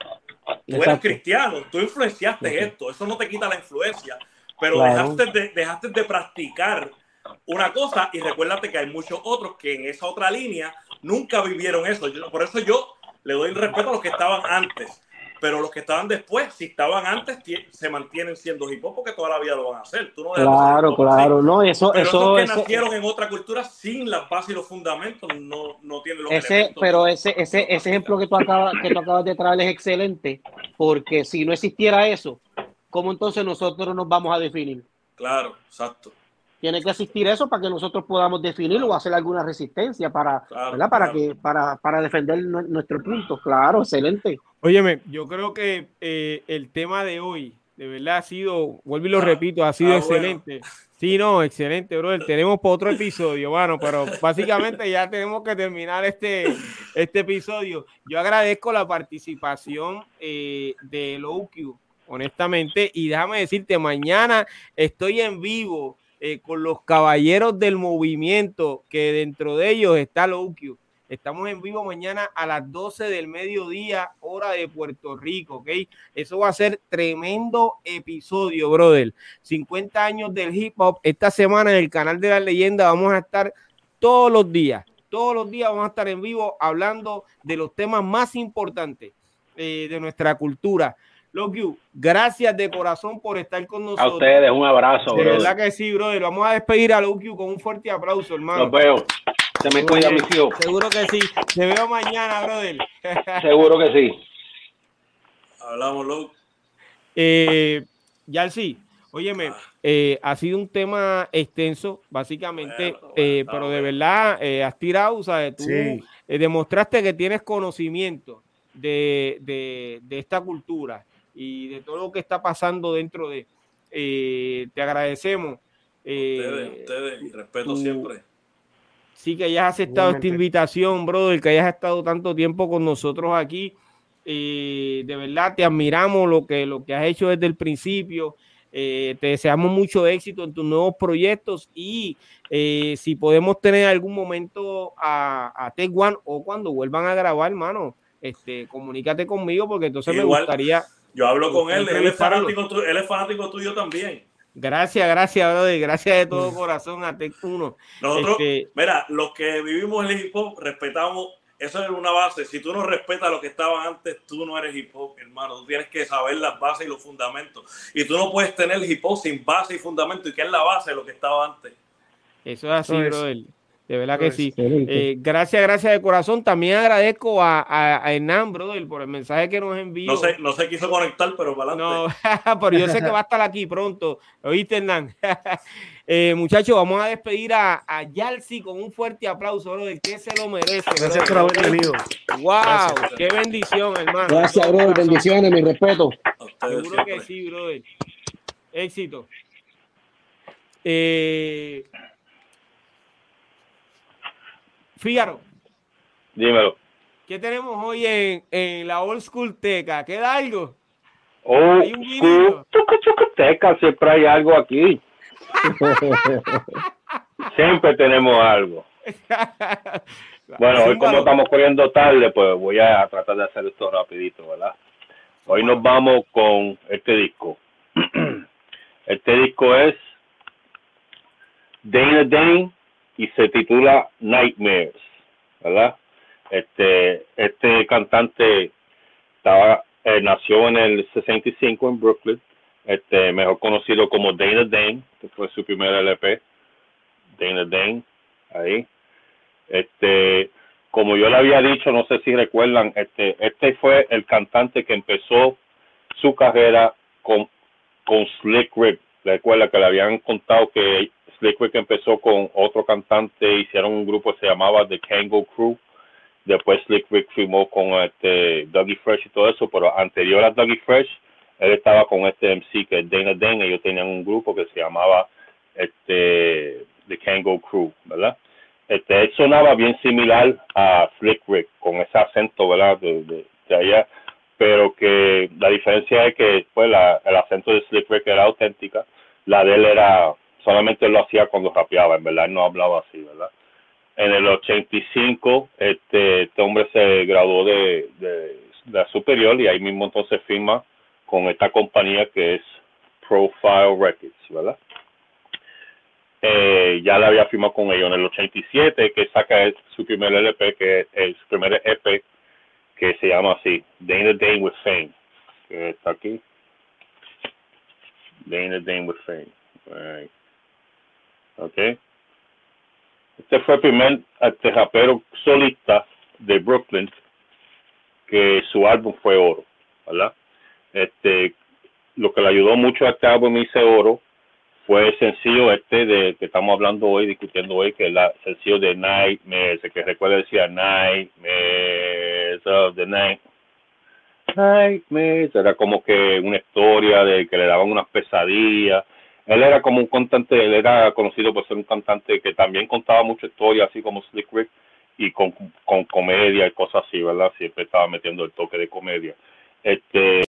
Tú eres cristiano, tú influenciaste esto, eso no te quita la influencia, pero dejaste, de, dejaste de practicar una cosa y recuérdate que hay muchos otros que en esa otra línea nunca vivieron eso. por eso yo le doy el respeto a los que estaban antes. pero los que estaban después, si estaban antes, se mantienen siendo hip hop porque toda la vida lo van a hacer. Tú no claro, claro, no, eso, pero eso, que nacieron en otra cultura sin las bases y los fundamentos no, no tienen los ese, Pero ese, ese, ese ejemplo que tú, acabas, que tú acabas de traer es excelente, porque si no existiera eso, ¿cómo entonces nosotros nos vamos a definir? Claro, exacto tiene que existir eso para que nosotros podamos definir o hacer alguna resistencia para, para, que, para, para defender nuestro punto. Claro, excelente. Óyeme, yo creo que eh, el tema de hoy, de verdad, ha sido, vuelvo y lo ah, repito, ha sido ah, excelente. Sí, no, excelente, brother. Tenemos para otro episodio, bueno, pero básicamente ya tenemos que terminar este, este episodio. Yo agradezco la participación eh, de LowQ, honestamente, y déjame decirte, mañana estoy en vivo eh, con los caballeros del movimiento, que dentro de ellos está Loquio. Estamos en vivo mañana a las 12 del mediodía, hora de Puerto Rico, ¿ok? Eso va a ser tremendo episodio, brother. 50 años del hip hop. Esta semana en el canal de la leyenda vamos a estar todos los días. Todos los días vamos a estar en vivo hablando de los temas más importantes eh, de nuestra cultura. Lokiu, gracias de corazón por estar con nosotros. A ustedes, un abrazo, De verdad que sí, brother. Vamos a despedir a Lokiu con un fuerte aplauso, hermano. Los veo. Se me cuida, mi tío. Seguro que sí. Te veo mañana, brother. Seguro que sí. Hablamos, Luke. Eh, sí. óyeme, ah. eh, ha sido un tema extenso, básicamente, eh, pero de verdad eh, has tirado, ¿sabes? Tú eh, demostraste que tienes conocimiento de, de, de esta cultura y de todo lo que está pasando dentro de. Eh, te agradecemos. Eh, ustedes, ustedes, respeto siempre. Sí, que hayas aceptado esta invitación, brother, que hayas estado tanto tiempo con nosotros aquí. Eh, de verdad, te admiramos lo que, lo que has hecho desde el principio. te deseamos mucho éxito en tus nuevos proyectos y si podemos tener algún momento a, a Tech One o cuando vuelvan a grabar, hermano, este, comunícate conmigo porque entonces me gustaría yo hablo con él, él es, fanático, él es fanático tuyo también. Gracias, gracias, brother. Gracias de todo corazón a Tech 1. Nosotros, este, mira, los que vivimos el hip hop, respetamos, eso es una base. Si tú no respetas lo que estaba antes, tú no eres hip hop, hermano. Tú tienes que saber las bases y los fundamentos. Y tú no puedes tener hip hop sin base y fundamento. ¿Y qué es la base de lo que estaba antes? Eso es así, brother. De verdad que sí. Eh, gracias, gracias de corazón. También agradezco a, a, Hernán, brother, por el mensaje que nos envió. No se, no se quiso conectar, pero para adelante. No, pero yo sé que va a estar aquí pronto. ¿Oíste, Hernán? eh, muchachos, vamos a despedir a, a Yalsi con un fuerte aplauso, brother, que se lo merece. Gracias por haber venido. ¡Wow! ¡Qué bendición, hermano! Gracias, brother. Bendiciones, mi respeto. Seguro que sí, brother. Éxito. Eh, Fíjaro. Dímelo. ¿Qué tenemos hoy en, en la Old School Teca? ¿Queda algo? Old School Teca, siempre hay algo aquí. siempre tenemos algo. Bueno, hoy como estamos corriendo tarde, pues voy a tratar de hacer esto rapidito, ¿verdad? Hoy nos vamos con este disco. Este disco es Dana Dane y se titula Nightmares, ¿verdad? Este, este cantante estaba, eh, nació en el 65 en Brooklyn, este, mejor conocido como Dana Dane, que fue su primer LP, Dana Dane, ahí. Este, como yo le había dicho, no sé si recuerdan, este, este fue el cantante que empezó su carrera con, con Slick Rick. Recuerda que le habían contado que Slick Rick empezó con otro cantante, hicieron un grupo que se llamaba The Kango Crew. Después Slick Rick firmó con este Dougie Fresh y todo eso, pero anterior a Dougie Fresh, él estaba con este MC que es Dana Dane, ellos tenían un grupo que se llamaba este The Kango Crew, ¿verdad? Este, sonaba bien similar a Slick Rick, con ese acento, ¿verdad? De, de, allá, pero que la diferencia es que pues, la, el acento de Slick Rick era auténtica, la de él era solamente lo hacía cuando rapeaba, en verdad no hablaba así, ¿verdad? En el 85, este, este hombre se graduó de, de, la superior y ahí mismo entonces firma con esta compañía que es Profile Records, ¿verdad? Eh, ya la había firmado con ellos en el 87, que saca su primer LP, que es su primer EP, que se llama así, Day in the Day with Fame, que está aquí. Dana Dane with Fame. Right. Ok. Este fue el primer este, rapero solista de Brooklyn que su álbum fue oro, ¿verdad? Este, lo que le ayudó mucho a este álbum hice oro fue el sencillo este de que estamos hablando hoy, discutiendo hoy, que es el sencillo de Nightmares, que recuerda decía Nightmares of the Night. Nightmares, era como que una historia de que le daban unas pesadillas. Él era como un cantante, él era conocido por ser un cantante que también contaba mucha historia, así como Slick Rick, y con, comedia y cosas así, ¿verdad? Siempre estaba metiendo el toque de comedia. Este,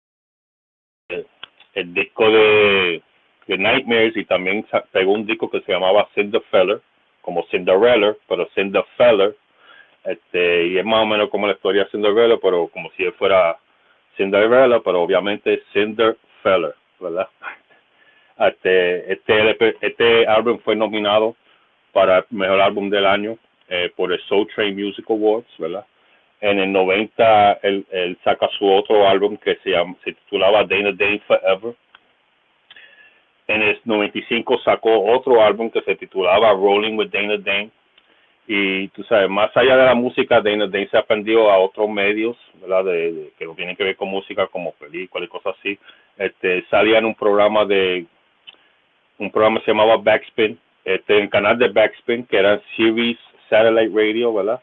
el disco de de Nightmares y también pegó un disco que se llamaba Cinderella, como Cinderella, pero Cinderella, este, y es más o menos como la historia de Cinderella, pero como si él fuera Cinderella, pero obviamente Cinderella, ¿verdad? Este, este, este álbum fue nominado para mejor álbum del año eh, por el Soul Train Music Awards, ¿verdad? En el 90 él, saca su otro álbum que se titulaba Dana Dane Forever, en el 95 sacó otro álbum que se titulaba Rolling with Dana Dane. Y tú sabes, más allá de la música, Dana se aprendió a otros medios, ¿verdad? De, que no tienen que ver con música, como películas y cosas así. Este, salía en un programa de, un programa que se llamaba Backspin, este, el canal de Backspin, que era Series Satellite Radio, ¿verdad?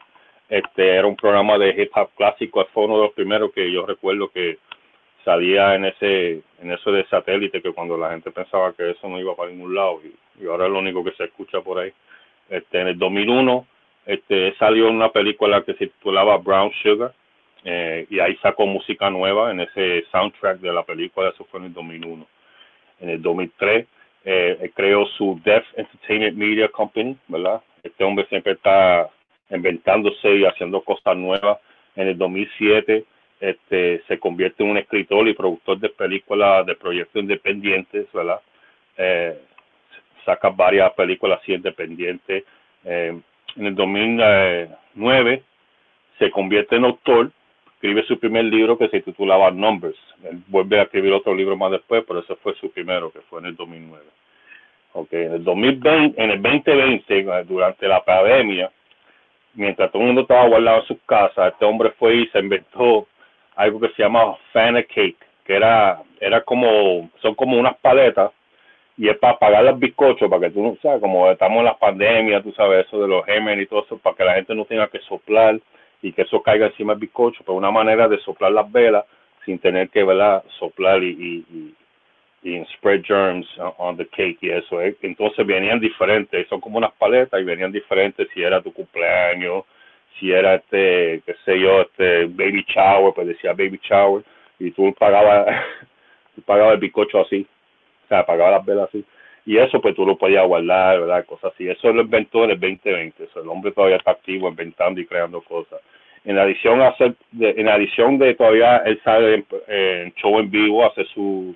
Este, era un programa de hip hop clásico, fue uno de los primeros que yo recuerdo que salía en ese en eso de satélite que cuando la gente pensaba que eso no iba para ningún lado y, ahora es lo único que se escucha por ahí este en el 2001 este salió una película que se titulaba Brown Sugar eh, y ahí sacó música nueva en ese soundtrack de la película eso fue en el 2001 en el 2003 eh, creó su Deaf Entertainment Media Company verdad este hombre siempre está inventándose y haciendo cosas nuevas en el 2007 este, se convierte en un escritor y productor de películas de proyectos independientes, ¿verdad? Eh, saca varias películas así independientes. Eh, en el 2009 se convierte en autor, escribe su primer libro que se titulaba Numbers. Él vuelve a escribir otro libro más después, pero ese fue su primero, que fue en el 2009. Okay. En el 2020, en el 2020, durante la pandemia, mientras todo el mundo estaba guardado en sus casas, este hombre fue y se inventó algo que se llama Fana Cake, que era, era como, son como unas paletas y es para pagar los bizcochos, para que tú no sabes, como estamos en la pandemia, tú sabes eso de los gérmenes y todo eso, para que la gente no tenga que soplar y que eso caiga encima del bizcocho, pero una manera de soplar las velas sin tener que ¿verdad? soplar y, y, y, spread germs on the cake y eso. ¿eh? Entonces venían diferentes, son como unas paletas y venían diferentes si era tu cumpleaños, si era este, qué sé yo, este baby shower, pues decía baby shower, y tú pagabas, tú pagabas el bizcocho así, o sea, pagabas las velas así, y eso pues tú lo podías guardar, ¿verdad? Cosas así. Eso lo inventó en el 2020, el hombre todavía está activo inventando y creando cosas. En adición a hacer, en adición de todavía él sale en, show en vivo, hace su,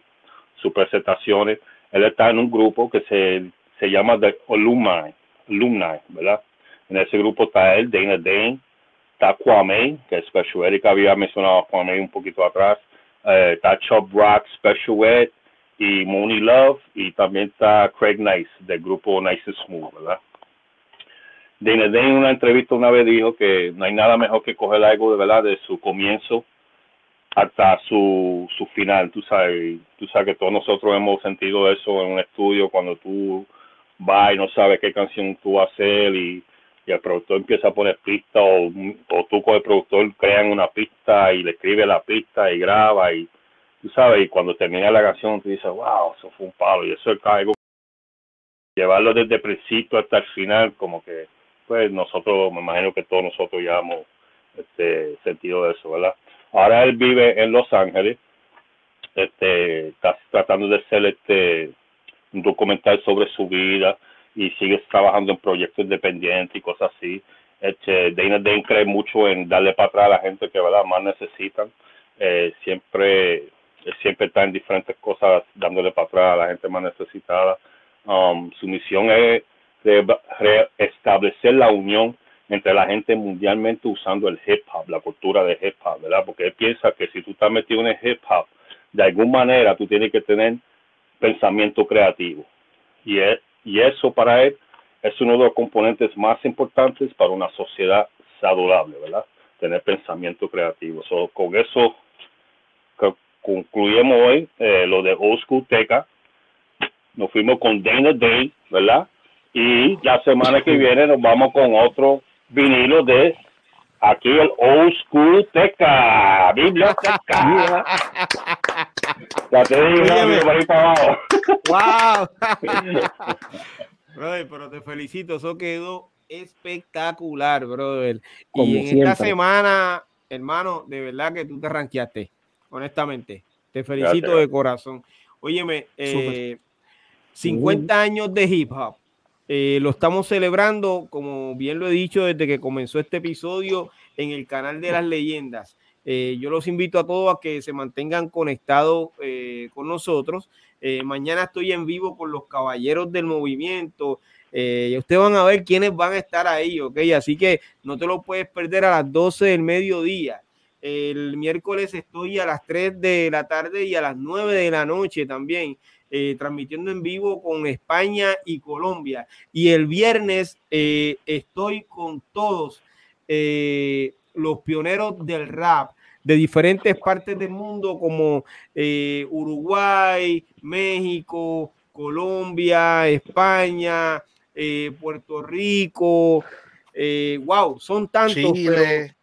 sus presentaciones, él está en un grupo que se, se llama The Alumni, Alumni, ¿verdad? En ese grupo está él, Dana Dane, está Kwame, que es Special Ed, que había mencionado a Kwame un poquito atrás, eh, está Chubb Rock, Special Ed, y Mooney Love, y también está Craig Nice, del grupo Nice Smooth, ¿verdad? Dana en una entrevista una vez dijo que no hay nada mejor que coger algo de verdad de su comienzo hasta su, su final, tú sabes, tú sabes que todos nosotros hemos sentido eso en un estudio cuando tú vas y no sabes qué canción tú vas a hacer y y el productor empieza a poner pistas o, o tú con el productor crean una pista y le escribe la pista y graba y tú sabes y cuando termina la canción tú dices wow eso fue un palo y eso es algo llevarlo desde el principio hasta el final como que pues nosotros me imagino que todos nosotros ya hemos este sentido de eso verdad ahora él vive en Los Ángeles este está tratando de hacer este un documental sobre su vida y sigues trabajando en proyectos independientes y cosas así. Este, Dana Dane cree mucho en darle para atrás a la gente que ¿verdad? más necesitan. Eh, siempre, siempre está en diferentes cosas dándole para atrás a la gente más necesitada. Um, su misión es restablecer la unión entre la gente mundialmente usando el hip hop, la cultura de hip hop, ¿verdad? Porque él piensa que si tú estás metido en el hip hop, de alguna manera tú tienes que tener pensamiento creativo. Y, es, y eso para él es uno de los componentes más importantes para una sociedad saludable, ¿verdad? Tener pensamiento creativo. con eso concluyemos hoy eh, lo de Old School Teca. Nos fuimos con Dana Day, ¿verdad? Y la semana que viene nos vamos con otro vinilo de aquí el Old School Teca, Biblioteca. ya te digo, ahí para abajo. ¡Wow! brother, pero te felicito, eso quedó espectacular, brother. y en esta semana, hermano, de verdad que tú te ranqueaste, honestamente. Te felicito de corazón. Óyeme, 50 eh, años de hip hop. Eh, lo estamos celebrando, como bien lo he dicho desde que comenzó este episodio en el canal de las leyendas. Eh, yo los invito a todos a que se mantengan conectados con nosotros. mañana estoy en vivo con los caballeros del movimiento. y ustedes van a ver quiénes van a estar ahí, ¿ok? Así que no te lo puedes perder a las 12 del mediodía. El miércoles estoy a las 3 de la tarde y a las 9 de la noche también. Eh, transmitiendo en vivo con España y Colombia. Y el viernes eh, estoy con todos eh, los pioneros del rap de diferentes partes del mundo como Uruguay, México, Colombia, España, Puerto Rico. wow, son tantos. Chile.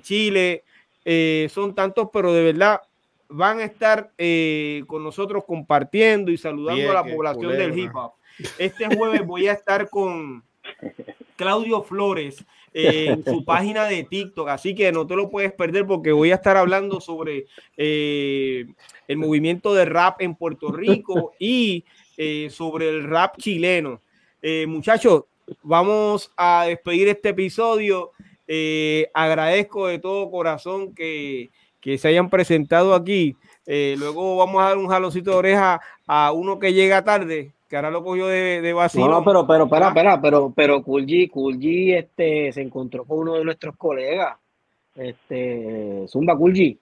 Chile. Eh, son tantos, pero de verdad van a estar eh, con nosotros compartiendo y saludando a la población del hip hop. Este jueves voy a estar con Claudio Flores eh, en su página de TikTok, así que no te lo puedes perder porque voy a estar hablando sobre el movimiento de rap en Puerto Rico y sobre el rap chileno. muchachos, vamos a despedir este episodio. Eh, agradezco de todo corazón que, se hayan presentado aquí. Eh, luego vamos a dar un jaloncito de oreja a uno que llega tarde, que ahora lo cogió de, de vacío. No, pero, pero, espera, espera, pero, pero Kulji, este, se encontró con uno de nuestros colegas, este, Zumba Kulji.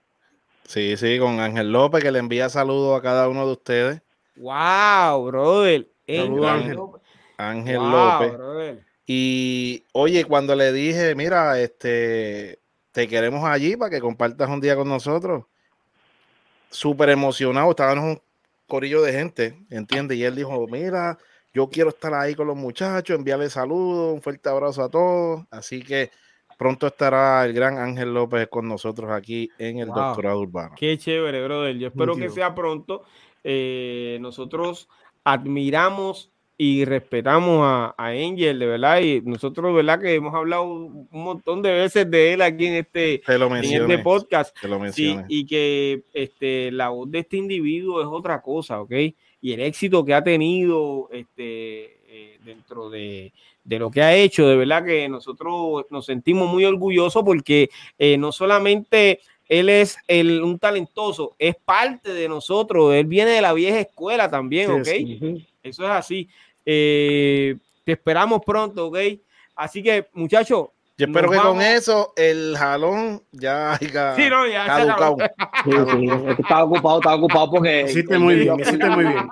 Sí, sí, con Ángel López, que le envía saludos a cada uno de ustedes. Wow, brother. Ángel, Ángel López. Y oye, cuando le dije, mira, este, te queremos allí para que compartas un día con nosotros, súper emocionado, estábamos un corillo de gente, ¿entiendes? Y él dijo, mira, yo quiero estar ahí con los muchachos, enviarle saludos, un fuerte abrazo a todos. Así que pronto estará el gran Ángel López con nosotros aquí en el Doctorado Urbano. Qué chévere, brother. Yo espero que sea pronto. Eh, nosotros admiramos y respetamos a, Angel, de verdad, y nosotros, de verdad, que hemos hablado un montón de veces de él aquí en este, en este podcast, y que este, la voz de este individuo es otra cosa, ¿ok? Y el éxito que ha tenido este, eh, dentro de, lo que ha hecho, de verdad que nosotros nos sentimos muy orgullosos porque eh, no solamente él es el, un talentoso, es parte de nosotros, él viene de la vieja escuela también, ¿ok? Eso es así. Eh, te esperamos pronto, ¿ok? Así que, muchachos. Yo espero que con eso el jalón ya haya sí, no, ya caducado. Sí, sí, estaba ocupado, estaba ocupado porque. Hiciste muy bien, hiciste muy bien.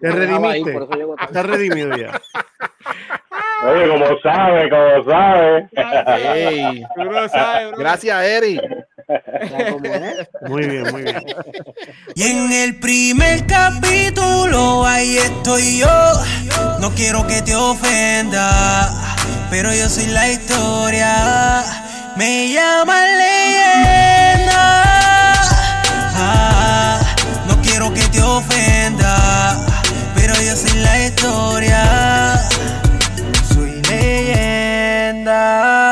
Te redimiste. Estás redimido ya. Oye, como sabe, como sabe. Hey. Gracias, Eri. Muy bien, muy bien. Y en el primer capítulo, ahí estoy yo. No quiero que te ofenda, pero yo soy la historia. Me llaman leyenda. Ah, no quiero que te ofenda, pero yo soy la historia. Banda